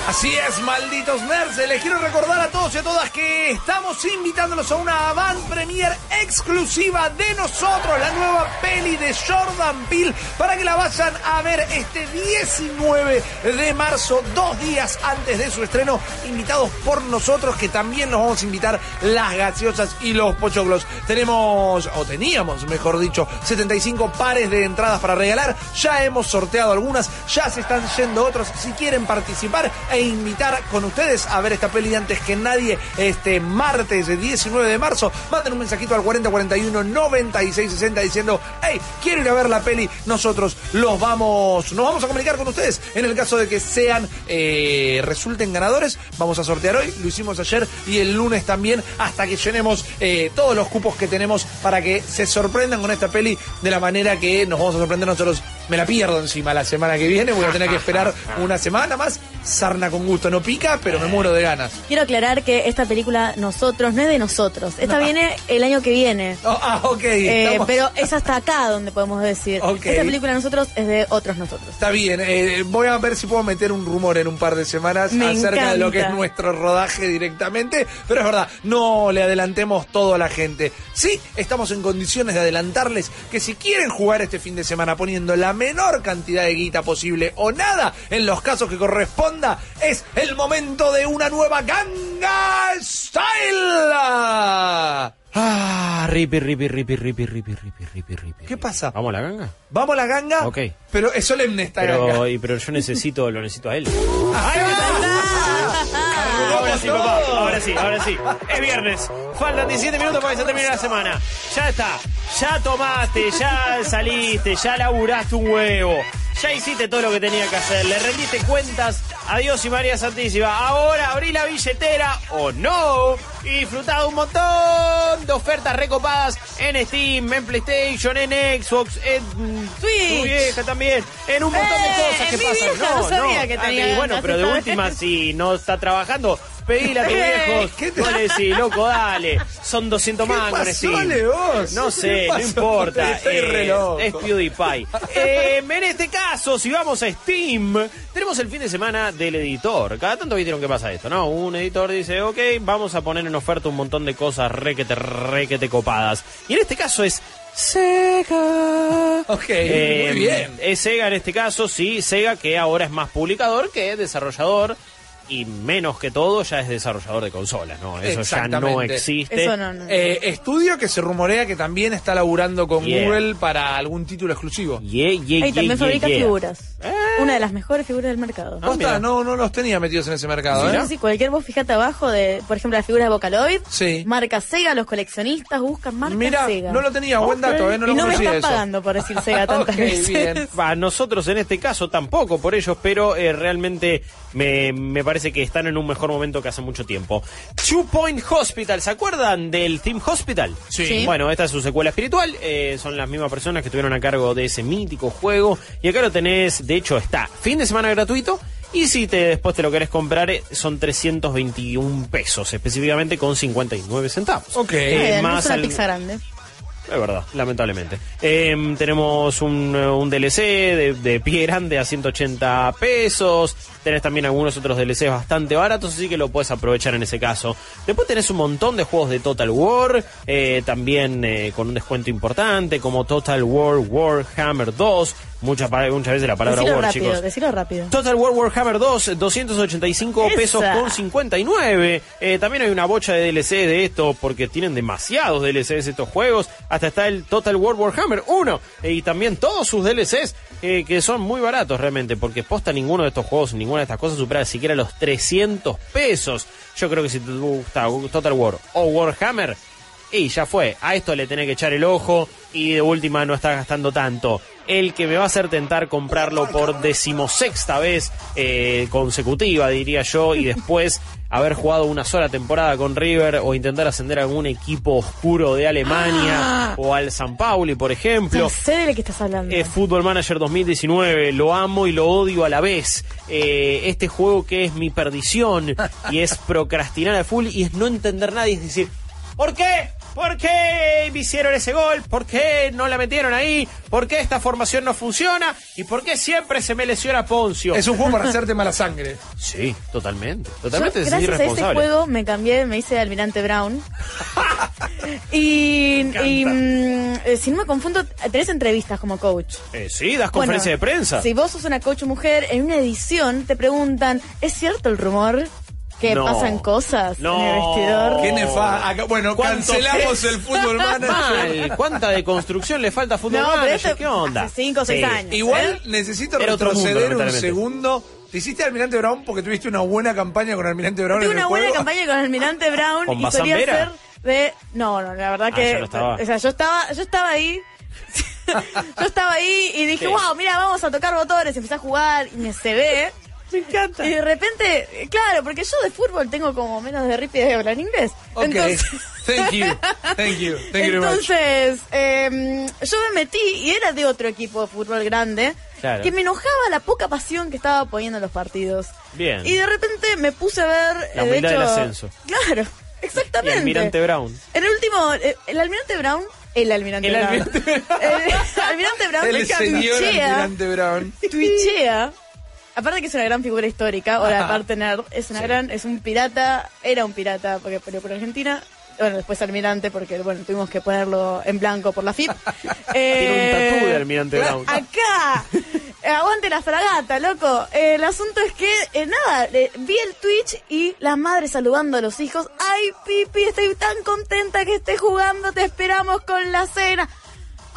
Así es, malditos nerds. Les quiero recordar a todos y a todas que estamos invitándolos a una van premier exclusiva de nosotros, la nueva peli de Jordan Peele, para que la vayan a ver este 19 de marzo, dos días antes de su estreno, invitados por nosotros, que también nos vamos a invitar las gaseosas y los pochoclos. Tenemos, o teníamos, mejor dicho, 75 pares de entradas para regalar. Ya hemos sorteado algunas, ya se están yendo otros. Si quieren participar e invitar con ustedes a ver esta peli antes que nadie este martes 19 de marzo. Manden un mensajito al 4041 9660 diciendo, hey, quiero ir a ver la peli. Nosotros los vamos, nos vamos a comunicar con ustedes. En el caso de que sean, eh, resulten ganadores, vamos a sortear hoy. Lo hicimos ayer y el lunes también hasta que llenemos eh, todos los cupos que tenemos para que se sorprendan con esta peli de la manera que nos vamos a sorprender nosotros. Me la pierdo encima la semana que viene, voy a tener que esperar una semana más. Sarna con gusto no pica, pero me muero de ganas. Quiero aclarar que esta película Nosotros no es de nosotros. Esta No. viene el año que viene. Oh, ah, ok. Eh, estamos- pero es hasta acá donde podemos decir. Ok. Esta película Nosotros es de otros nosotros. Está bien, eh, voy a ver si puedo meter un rumor en un par de semanas Me acerca de lo que es nuestro rodaje directamente, pero es verdad, no le adelantemos todo a la gente. Sí, estamos en condiciones de adelantarles que si quieren jugar este fin de semana poniendo la menor cantidad de guita posible o nada, en los casos que corresponda, es el momento de una nueva ganga style. Ah, ripi, ripi, ripi, ripi, ripi, ripi, ripi, ripi. ¿Qué pasa? ¿Vamos a la ganga? ¿Vamos a la ganga? Ok. Pero es solemne esta Pero, ganga. y- pero yo necesito, lo necesito a él. Ah, Ahora sí, papá. Ahora sí, ahora sí. Es viernes. Faltan 17 minutos para que se termine la semana. Ya está. Ya tomaste, ya saliste, ya laburaste un huevo. Ya hiciste todo lo que tenía que hacer. Le rendiste cuentas a Dios y María Santísima. Ahora abrí la billetera o no. Y disfrutá un montón de ofertas recopadas en Steam, en PlayStation, en Xbox, en Twitch. tu vieja también. En un montón de Eh, cosas que pasan. vieja no sabía que Ah, y bueno, pero de última, si no está trabajando, pedile a tus Eh, viejos. ¿qué te- Vos le decís, loco, dale. Son 200 ¿Qué mangos pasó, vos? No ¿Qué sé, no importa. Estoy re Eh, loco. es PewDiePie. Eh, en este caso, si vamos a Steam, tenemos el fin de semana del editor. Cada tanto vieron que pasa esto, ¿no? Un editor dice, ok, vamos a poner en oferta un montón de cosas requete, requete copadas. Y en este caso es Sega. Ok, Eh, muy bien. Es Sega en este caso, sí, Sega que ahora es más publicador que desarrollador y menos que todo ya es desarrollador de consolas, ¿no? Eso ya no existe. Eso no, no. Eh, estudio que se rumorea que también está laburando con Yeah. Google para algún título exclusivo. Yeah, yeah, Y yeah, también yeah, fabrica yeah. figuras. Una de las mejores figuras del mercado. Ah, no, no los tenía metidos en ese mercado, Sí, ¿eh? sí, sí, cualquier vos fíjate abajo de, por ejemplo, la figura de Vocaloid, Sí. marca Sega, los coleccionistas buscan marca Mira, Sega. no lo tenía, buen dato, ¿eh? No lo y no me están eso. pagando por decir Sega tantas Ok, veces. bien. Va, nosotros en este caso tampoco por ellos, pero eh, realmente me, me parece que están en un mejor momento que hace mucho tiempo. Two Point Hospital, ¿se acuerdan del Team Hospital? Sí. Sí. Bueno, esta es su secuela espiritual, eh, son las mismas personas que estuvieron a cargo de ese mítico juego. Y acá lo tenés, de hecho está fin de semana gratuito. Y si te, después te lo querés comprar, eh, son 321 pesos, específicamente con 59 centavos. Ok. Eh, no más es una al- pizza grande. Es verdad, lamentablemente. Eh, tenemos un, eh, DLC de, de pie grande a 180 pesos. Tenés también algunos otros DLCs bastante baratos, así que lo puedes aprovechar en ese caso. Después tenés un montón de juegos de Total War, eh, también eh, con un descuento importante, como Total War Warhammer 2. Muchas, muchas veces la palabra Decilo War, rápido, chicos. decilo rápido. Total War Warhammer 2, 285 Esa. pesos con 59. Eh, también hay una bocha de DLC de esto porque tienen demasiados DLCs estos juegos. Hasta está el Total War Warhammer 1 eh, y también todos sus DLCs eh, que son muy baratos realmente porque posta ninguno de estos juegos, ninguna de estas cosas supera siquiera los 300 pesos. Yo creo que si te gusta Total War o Warhammer, y ya fue, a esto le tenés que echar el ojo y de última no está gastando tanto. El que me va a hacer tentar comprarlo por decimosexta vez eh, consecutiva, diría yo, y después haber jugado una sola temporada con River o intentar ascender a algún equipo oscuro de Alemania o al San Pauli, por ejemplo. No sé de lo que estás hablando. Eh, Football Manager 2019, lo amo y lo odio a la vez. Eh, este juego que es mi perdición y es procrastinar a full y es no entender nada y es decir, ¿por qué? ¿Por qué me hicieron ese gol? ¿Por qué no la metieron ahí? ¿Por qué esta formación no funciona? ¿Y por qué siempre se me lesiona Poncio? Es un juego para hacerte mala sangre. Sí, totalmente. Yo, Totalmente es gracias a irresponsable. juego me cambié, me hice Almirante Brown. y, y, mm, eh, si no me confundo, tenés entrevistas como coach. Eh, sí, das conferencia Bueno, de prensa. Si vos sos una coach mujer, en una edición te preguntan, ¿es cierto el rumor que No. pasan cosas No. en el vestidor? Qué nefa- acá- Bueno, ¿Cuánto cancelamos el fútbol manager. Mal. ¿Cuánta deconstrucción le falta a Fútbol No, Manager? esto ¿Qué onda? hace cinco o seis años. Igual ¿eh? necesito Era otro mundo, retroceder un segundo ¿Te hiciste Almirante Brown porque tuviste una buena campaña con Almirante Brown Tuve en el una buena juego? campaña con Almirante Brown ¿Con y solía Bazán ser Vera? de... No, no, la verdad Ah, que... ya no estaba. O sea, yo estaba, yo estaba ahí... yo estaba ahí y dije, Sí. wow, mira, vamos a tocar botones, empecé a jugar y me se ve. Me encanta. Y de repente, eh, claro, porque yo de fútbol tengo como menos de rip y de hablar inglés. Ok. Entonces, Thank you. Thank you. Thank you entonces em, yo me metí y era de otro equipo de fútbol grande Claro. que me enojaba la poca pasión que estaba poniendo en los partidos. Bien. Y de repente me puse a ver. La eh, de humildad del hecho- ascenso. Claro, exactamente. Almirante Brown. En el último, eh, el almirante Brown. El almirante El Brown. almirante el almirante Brown El señor Almirante Brown. tuichea. Aparte que es una gran figura histórica, ahora aparte nerd, es una gran, es un pirata, era un pirata porque peleó por Argentina, bueno, después almirante porque bueno, tuvimos que ponerlo en blanco por la FIP. Tiene un tatú de Almirante Brown. Acá, aguante la fragata, loco. Eh, el asunto es que, eh, nada, eh, vi el Twitch y la madre saludando a los hijos. Ay, Pipi, estoy tan contenta que estés jugando, te esperamos con la cena.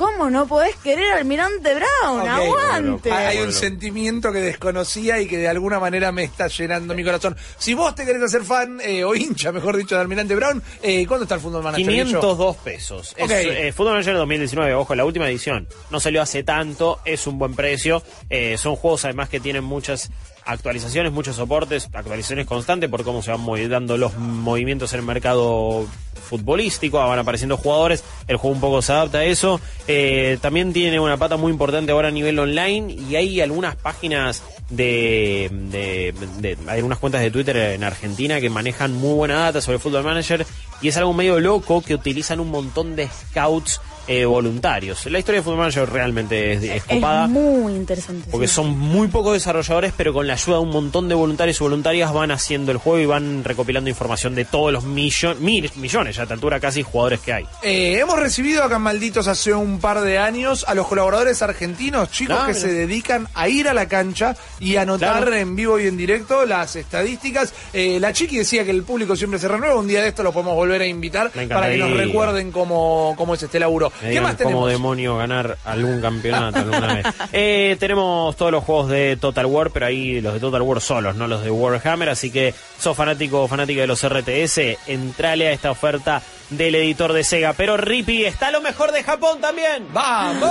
¿Cómo no podés querer al Almirante Brown? Ok. Aguante. Hay un sentimiento que desconocía y que de alguna manera me está llenando mi corazón. Si vos te querés hacer fan, eh, o hincha, mejor dicho, de Almirante Brown, eh, ¿cuándo está el Fútbol Manager? Guillo? 502 pesos. Es, Ok. eh, Fútbol Manager 2019, ojo, la última edición. No salió hace tanto, es un buen precio. Eh, son juegos además que tienen muchas actualizaciones, muchos soportes, actualizaciones constantes por cómo se van dando los movimientos en el mercado futbolístico, van apareciendo jugadores, el juego un poco se adapta a eso. Eh, también tiene una pata muy importante ahora a nivel online y hay algunas páginas de, de, de- hay algunas cuentas de Twitter en Argentina que manejan muy buena data sobre Football Manager y es algo medio loco que utilizan un montón de scouts eh, voluntarios. La historia de Football Manager realmente es, es Es copada. muy interesante. Porque sí. son muy pocos desarrolladores, pero con la ayuda de un montón de voluntarios y voluntarias van haciendo el juego y van recopilando información de todos los millo- mil- millones, ya a esta altura casi, jugadores que hay. Eh, hemos recibido acá en Malditos hace un par de años a los colaboradores argentinos, chicos Claro. que se dedican a ir a la cancha y anotar Claro. en vivo y en directo las estadísticas. Eh, la Chiqui decía que el público siempre se renueva. Un día de esto lo podemos volver a invitar para que nos recuerden cómo, cómo es este laburo. Me ¿Qué más tenemos? cómo demonio ganar algún campeonato alguna vez. Eh, tenemos todos los juegos de Total War, pero ahí los de Total War solos, no los de Warhammer. Así que sos fanático o fanática de los RTS, entrale a esta oferta del editor de Sega. Pero Rippy, está lo mejor de Japón también. ¡Vamos!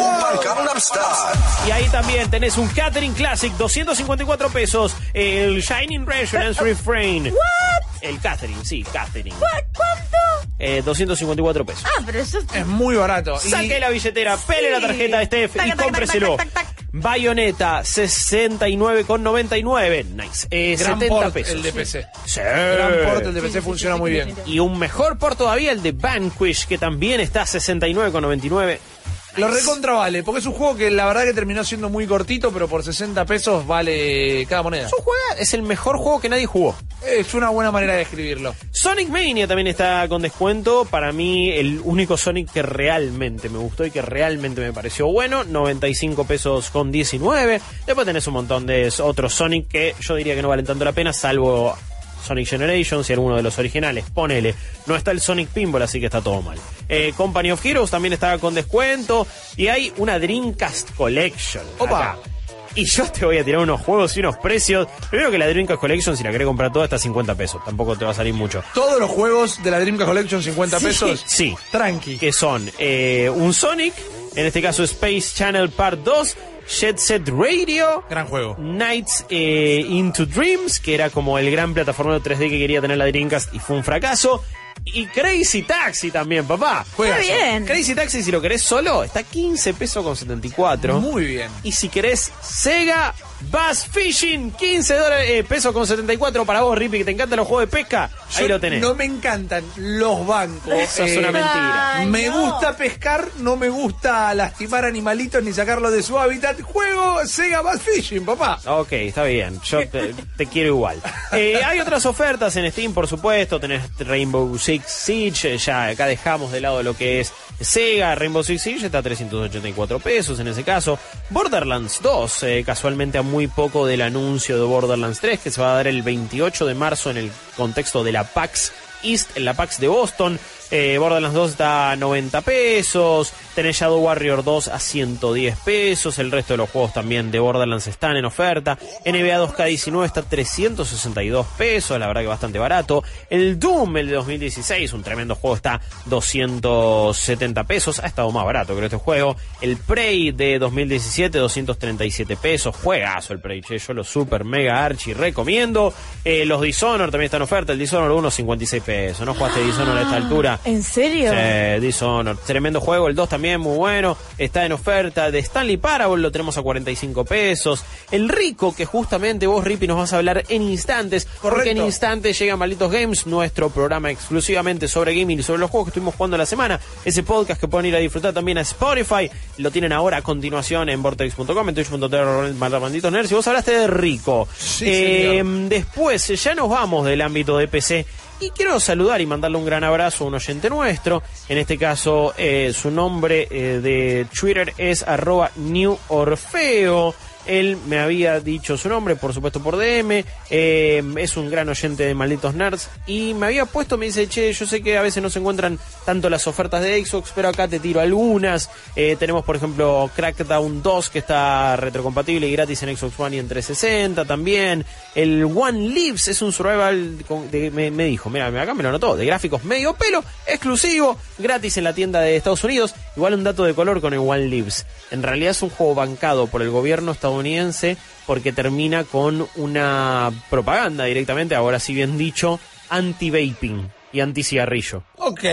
Y ahí también tenés un Catering Classic, 254 pesos. El Shining Resonance Refrain. El Catering, sí, Catering. ¿Cuánto? Eh, 254 pesos. Ah, pero eso Es muy barato. Y- Saque la billetera, pele la tarjeta de Steph Tac, y tac, cómpreselo. tac. Bayonetta, 69,99. Nice. Eh, Gran 70 port pesos. el de PC. Sí. Gran port el de PC funciona muy bien. Y un mejor por todavía el de Vanquish, que también está a 69,99. Lo recontra vale, porque es un juego que la verdad que terminó siendo muy cortito, pero por 60 pesos vale cada moneda. Es un juego- es el mejor juego que nadie jugó. Es una buena manera de escribirlo. Sonic Mania también está con descuento. Para mí, el único Sonic que realmente me gustó y que realmente me pareció bueno. 95 pesos con 19. Después tenés un montón de otros Sonic que yo diría que no valen tanto la pena, salvo Sonic Generations y alguno de los originales. Ponele. No está el Sonic Pinball, así que está todo mal. Eh, Company of Heroes también está con descuento. Y hay una Dreamcast Collection. Opa. acá. Y yo te voy a tirar unos juegos y unos precios. Primero que la Dreamcast Collection, si la querés comprar toda, está a 50 pesos. Tampoco te va a salir mucho. Todos los juegos de la Dreamcast Collection 50 Sí, pesos. Sí. Tranqui. Que son eh, un Sonic, en este caso Space Channel Part 2, Jet Set Radio, Gran juego. Nights eh, into Dreams, que era como el gran plataforma 3D que quería tener la Dreamcast y fue un fracaso. Y Crazy Taxi también, papá. Juegazo. Está bien. Crazy Taxi, si lo querés solo, está 15 pesos con 74. Muy bien. Y si querés Sega Bass Fishing, 15 dólares, eh, pesos con 74 para vos, Rippy, que te encantan los juegos de pesca. Ahí Yo lo tenés. No me encantan los bancos. Eso es una mentira. Ay, Me no. gusta pescar, no me gusta lastimar animalitos ni sacarlos de su hábitat. Juego Sega Bass Fishing, papá. Ok, está bien. Yo te, te quiero igual. Eh, hay otras ofertas en Steam, por supuesto. Tenés Rainbow Six Siege. eh, Ya acá dejamos de lado lo que es Sega. Rainbow Six Siege está a 384 pesos en ese caso. Borderlands 2, eh, casualmente a muy poco del anuncio de Borderlands 3, que se va a dar el 28 de marzo en el contexto de la PAX East, en la PAX de Boston. Eh, Borderlands 2 está a 90 pesos. Tenés Shadow Warrior 2 a 110 pesos. El resto de los juegos también de Borderlands están en oferta. NBA 2K19 está a 362 pesos. La verdad que bastante barato. El Doom, el de 2016, un tremendo juego, está a 270 pesos. Ha estado más barato creo este juego. El Prey de 2017, 237 pesos. Juegazo el Prey, che. Yo lo super mega archi recomiendo. Eh, los Dishonor también están en oferta. El Dishonor 1, 56 pesos. ¿No jugaste Dishonor a esta altura? ¿En serio? Sí, Dishonor. Tremendo juego. El 2 también muy bueno. Está en oferta. De Stanley Parable lo tenemos a 45 pesos. El Rico, que justamente vos, Rippy, nos vas a hablar en instantes. Porque en instantes llega Malditos Games, nuestro programa exclusivamente sobre gaming y sobre los juegos que estuvimos jugando la semana. Ese podcast que pueden ir a disfrutar también a Spotify. Lo tienen ahora a continuación en vortex.com, en twitch.tv, Malditos Nerds. Y vos hablaste de Rico. Eh, después, ya nos vamos del ámbito de PC. Y quiero saludar y mandarle un gran abrazo a un oyente nuestro. En este caso, eh, su nombre eh, de Twitter es arroba New Orfeo. Él me había dicho su nombre, por supuesto por DM. eh, es un gran oyente de Malditos Nerds. Y me había puesto, me dice, che, yo sé que a veces no se encuentran tanto las ofertas de Xbox, pero acá te tiro algunas. Eh, tenemos, por ejemplo, Crackdown 2, que está retrocompatible y gratis en Xbox One y en 360 también. El One Lives es un survival, de- me, me dijo, mira, acá me lo notó, de gráficos medio pelo, exclusivo, gratis en la tienda de Estados Unidos. Igual un dato de color con el One Lives. En realidad es un juego bancado por el gobierno estadounidense porque termina con una propaganda directamente, ahora sí bien dicho, anti-vaping y anti-cigarrillo. Ok.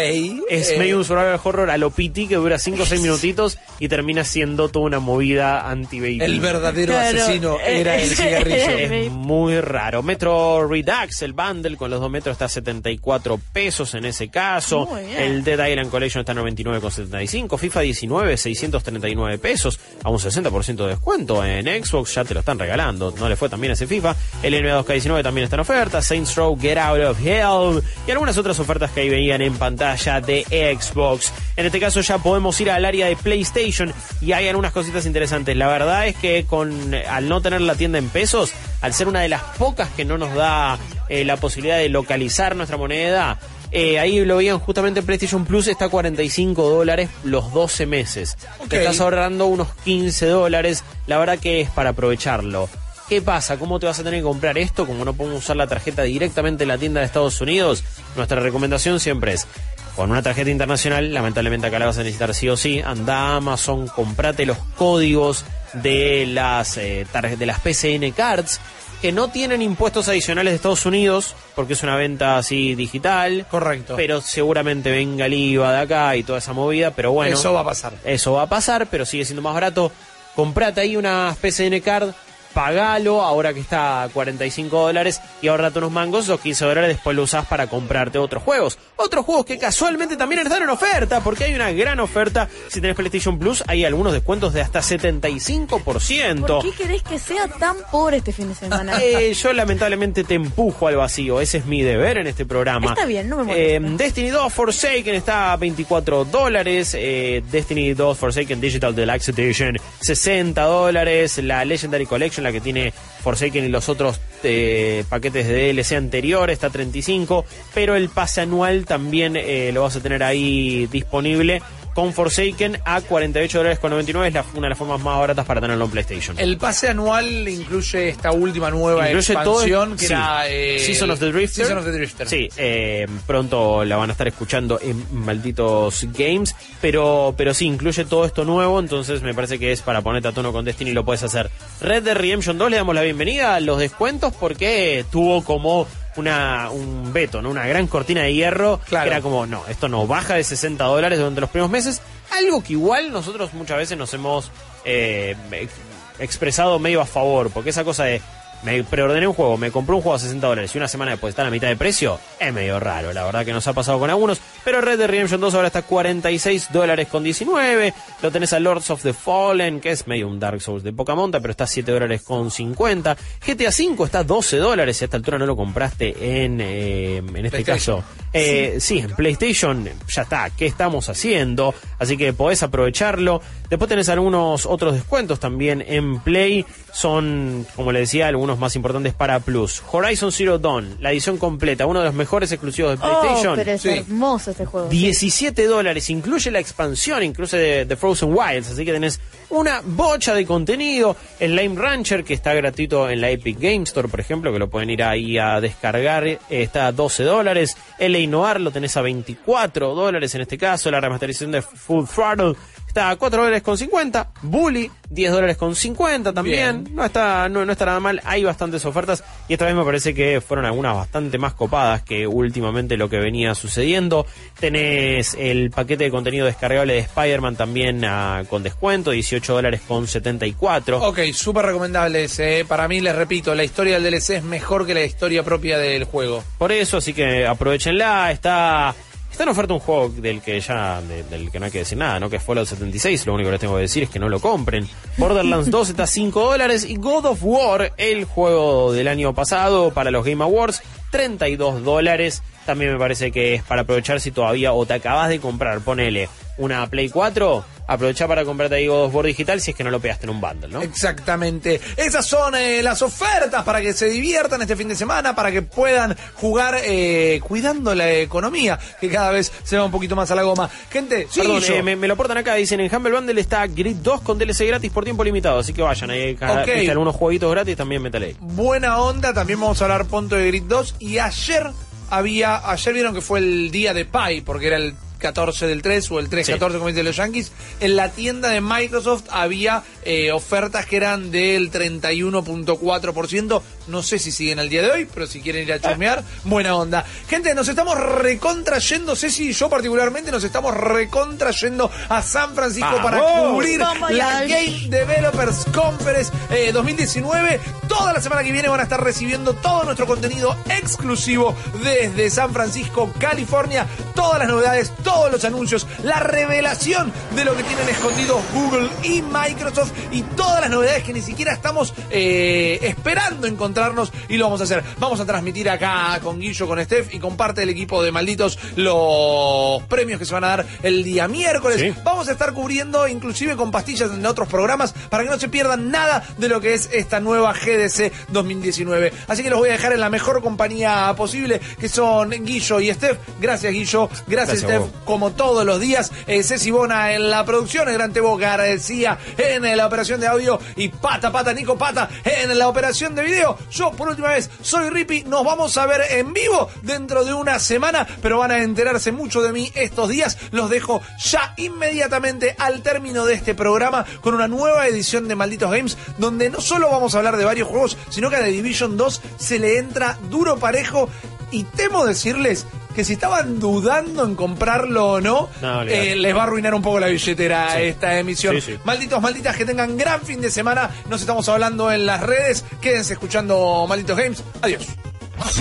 Es eh, medio un survival horror a lo PT que dura 5 o 6 minutitos y termina siendo toda una movida anti-vaping. El verdadero Claro, asesino eh, era el cigarrillo. Es muy raro. Metro Redux, el bundle con los 2 metros está a 74 pesos en ese caso. Muy bien. El Dead Island Collection está a 99,75. FIFA 19, 639 pesos a un 60% de descuento. En Xbox ya te lo están regalando. No le fue también a ese FIFA. El NBA 2K19 también está en oferta. Saints Row, Get Out of Hell. Y algunas otras ofertas que ahí venían en pantalla de Xbox. En este caso ya podemos ir al área de PlayStation y hay algunas cositas interesantes. La verdad es que con al no tener la tienda en pesos, al ser una de las pocas que no nos da eh, la posibilidad de localizar nuestra moneda, eh, ahí lo veían justamente PlayStation Plus está a 45 dólares los 12 meses. Te estás ahorrando unos 15 dólares. La verdad que es para aprovecharlo. ¿Qué pasa? ¿Cómo te vas a tener que comprar esto? Como no podemos usar la tarjeta directamente en la tienda de Estados Unidos, nuestra recomendación siempre es con una tarjeta internacional, lamentablemente acá la vas a necesitar sí o sí, anda a Amazon, comprate los códigos de las, eh, de las PCN Cards que no tienen impuestos adicionales de Estados Unidos, porque es una venta así digital. Correcto. Pero seguramente venga el IVA de acá y toda esa movida, pero bueno. Eso va a pasar. Eso va a pasar, pero sigue siendo más barato. Comprate ahí unas PCN Card, pagalo, ahora que está a 45 dólares, y ahorrate unos mangos, esos 15 dólares después lo usás para comprarte otros juegos. Otros juegos que casualmente también están en oferta, porque hay una gran oferta. Si tenés PlayStation Plus, hay algunos descuentos de hasta 75%. ¿Por qué querés que sea tan pobre este fin de semana? Eh, yo lamentablemente te empujo al vacío, ese es mi deber en este programa. Está bien, no me molesta. Eh, Destiny 2 Forsaken está a 24 dólares, eh, Destiny 2 Forsaken Digital Deluxe Edition 60 dólares, la Legendary Collection, la que tiene Forsaken y los otros eh, paquetes de DLC anteriores está a 35, pero el pase anual también eh, lo vas a tener ahí disponible con Forsaken a 48 dólares con 99, es la- una de las formas más baratas para tenerlo en PlayStation. El pase anual incluye esta última nueva Incluye todo expansión que sí. era eh, Season of the Drifter. Season of the Drifter. Sí, eh, pronto la van a estar escuchando en Malditos Games, pero, pero sí, incluye todo esto nuevo, entonces me parece que es para ponerte a tono con Destiny lo puedes hacer. Red Dead Redemption 2 le damos la bienvenida a los descuentos porque tuvo como una, un veto, ¿no? una gran cortina de hierro, que era como, no, esto no baja de 60 dólares durante los primeros meses, algo que igual nosotros muchas veces nos hemos eh, ex- expresado medio a favor, porque esa cosa de me preordené un juego, me compré un juego a 60 dólares y una semana después está a la mitad de precio, es medio raro, la verdad que nos ha pasado con algunos, pero Red Dead Redemption 2 ahora está a 46 dólares con 19, lo tenés a Lords of the Fallen, que es medio un Dark Souls de poca monta, pero está a 7 dólares con 50, GTA 5 está a 12 dólares, y a esta altura no lo compraste en, eh, en este caso. Eh, sí. en PlayStation ya está, ¿qué estamos haciendo? Así que podés aprovecharlo. Después tenés algunos otros descuentos también en Play. Son, como le decía, algunos algunos más importantes para Plus. Horizon Zero Dawn, la edición completa, uno de los mejores exclusivos de Oh, PlayStation. pero es hermoso este juego. 17 dólares, incluye la expansión, incluso de, de Frozen Wilds, así que tenés una bocha de contenido. Slime Rancher, que está gratuito en la Epic Game Store, por ejemplo, que lo pueden ir ahí a descargar, eh, está a 12 dólares. LA Noir lo tenés a 24 dólares en este caso. La remasterización de Full Throttle está a 4 dólares con 50. Bully, 10 dólares con 50 también. No está, no, no está nada mal. Hay bastantes ofertas y esta vez me parece que fueron algunas bastante más copadas que últimamente lo que venía sucediendo. Tenés el paquete de contenido descargable de Spider-Man también ah, con descuento, 18 dólares con 74. Ok, súper recomendable ese. eh. Para mí, les repito, la historia del DLC es mejor que la historia propia del juego. Por eso, así que aprovechenla. Está, está en oferta un juego del que ya de- del que no hay que decir nada, ¿no? Que es Fallout 76. Lo único que les tengo que decir es que no lo compren. Borderlands 2 está a 5 dólares. Y God of War, el juego del año pasado para los Game Awards, 32 dólares. También me parece que es para aprovechar si todavía o te acabas de comprar, ponele una Play 4, aprovechá para comprarte ahí God of War digital si es que no lo pegaste en un bundle, ¿no? Exactamente. Esas son eh, las ofertas para que se diviertan este fin de semana, para que puedan jugar eh, cuidando la economía, que cada vez se va un poquito más a la goma. Gente, sí, Perdón, eh, me, me lo aportan acá, dicen en Humble Bundle está Grid 2 con DLC gratis por tiempo limitado, así que vayan, ahí cada- Ok. viste, algunos jueguitos gratis también métale ahí. buena onda. También vamos a hablar punto de Grid 2. Y ayer había, ayer vieron que fue el día de Pi, porque era el 14 del 3 o el 3-14 como dicen los Yankees. En la tienda de Microsoft había eh, ofertas que eran del 31.4%. No sé si siguen al día de hoy, pero si quieren ir a chusmear, buena onda. Gente, nos estamos recontrayendo, Ceci y yo particularmente, nos estamos recontrayendo a San Francisco ¡Vamos! para cubrir ¡Vamos, la! Game Developers Conference eh, 2019. Toda la semana que viene van a estar recibiendo todo nuestro contenido exclusivo desde San Francisco, California. Todas las novedades, todos los anuncios, la revelación de lo que tienen escondido Google y Microsoft y todas las novedades que ni siquiera estamos eh, esperando encontrarnos y lo vamos a hacer. Vamos a transmitir acá con Guillo, con Steph y con parte del equipo de Malditos los premios que se van a dar el día miércoles. Sí. Vamos a estar cubriendo inclusive con pastillas en otros programas para que no se pierdan nada de lo que es esta nueva GDC 2019. Así que los voy a dejar en la mejor compañía posible, que son Guillo y Steph. Gracias Guillo, gracias, Gracias, Steph. Como todos los días. Eh, Ceci Bona en la producción, el gran Tebo García en la operación de audio y Pata Pata Nico Pata en la operación de video. Yo por última vez soy Rippy, nos vamos a ver en vivo dentro de una semana, pero van a enterarse mucho de mí estos días. Los dejo ya inmediatamente al término de este programa con una nueva edición de Malditos Games, donde no solo vamos a hablar de varios juegos, sino que a The Division 2 se le entra duro parejo y temo decirles que si estaban dudando en comprarlo o no, eh, les va a arruinar un poco la billetera Sí. esta emisión. Sí, sí. Malditos, malditas, que tengan gran fin de semana. Nos estamos hablando en las redes. Quédense escuchando Malditos Games. Adiós.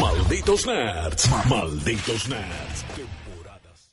Malditos nerds. Malditos nerds.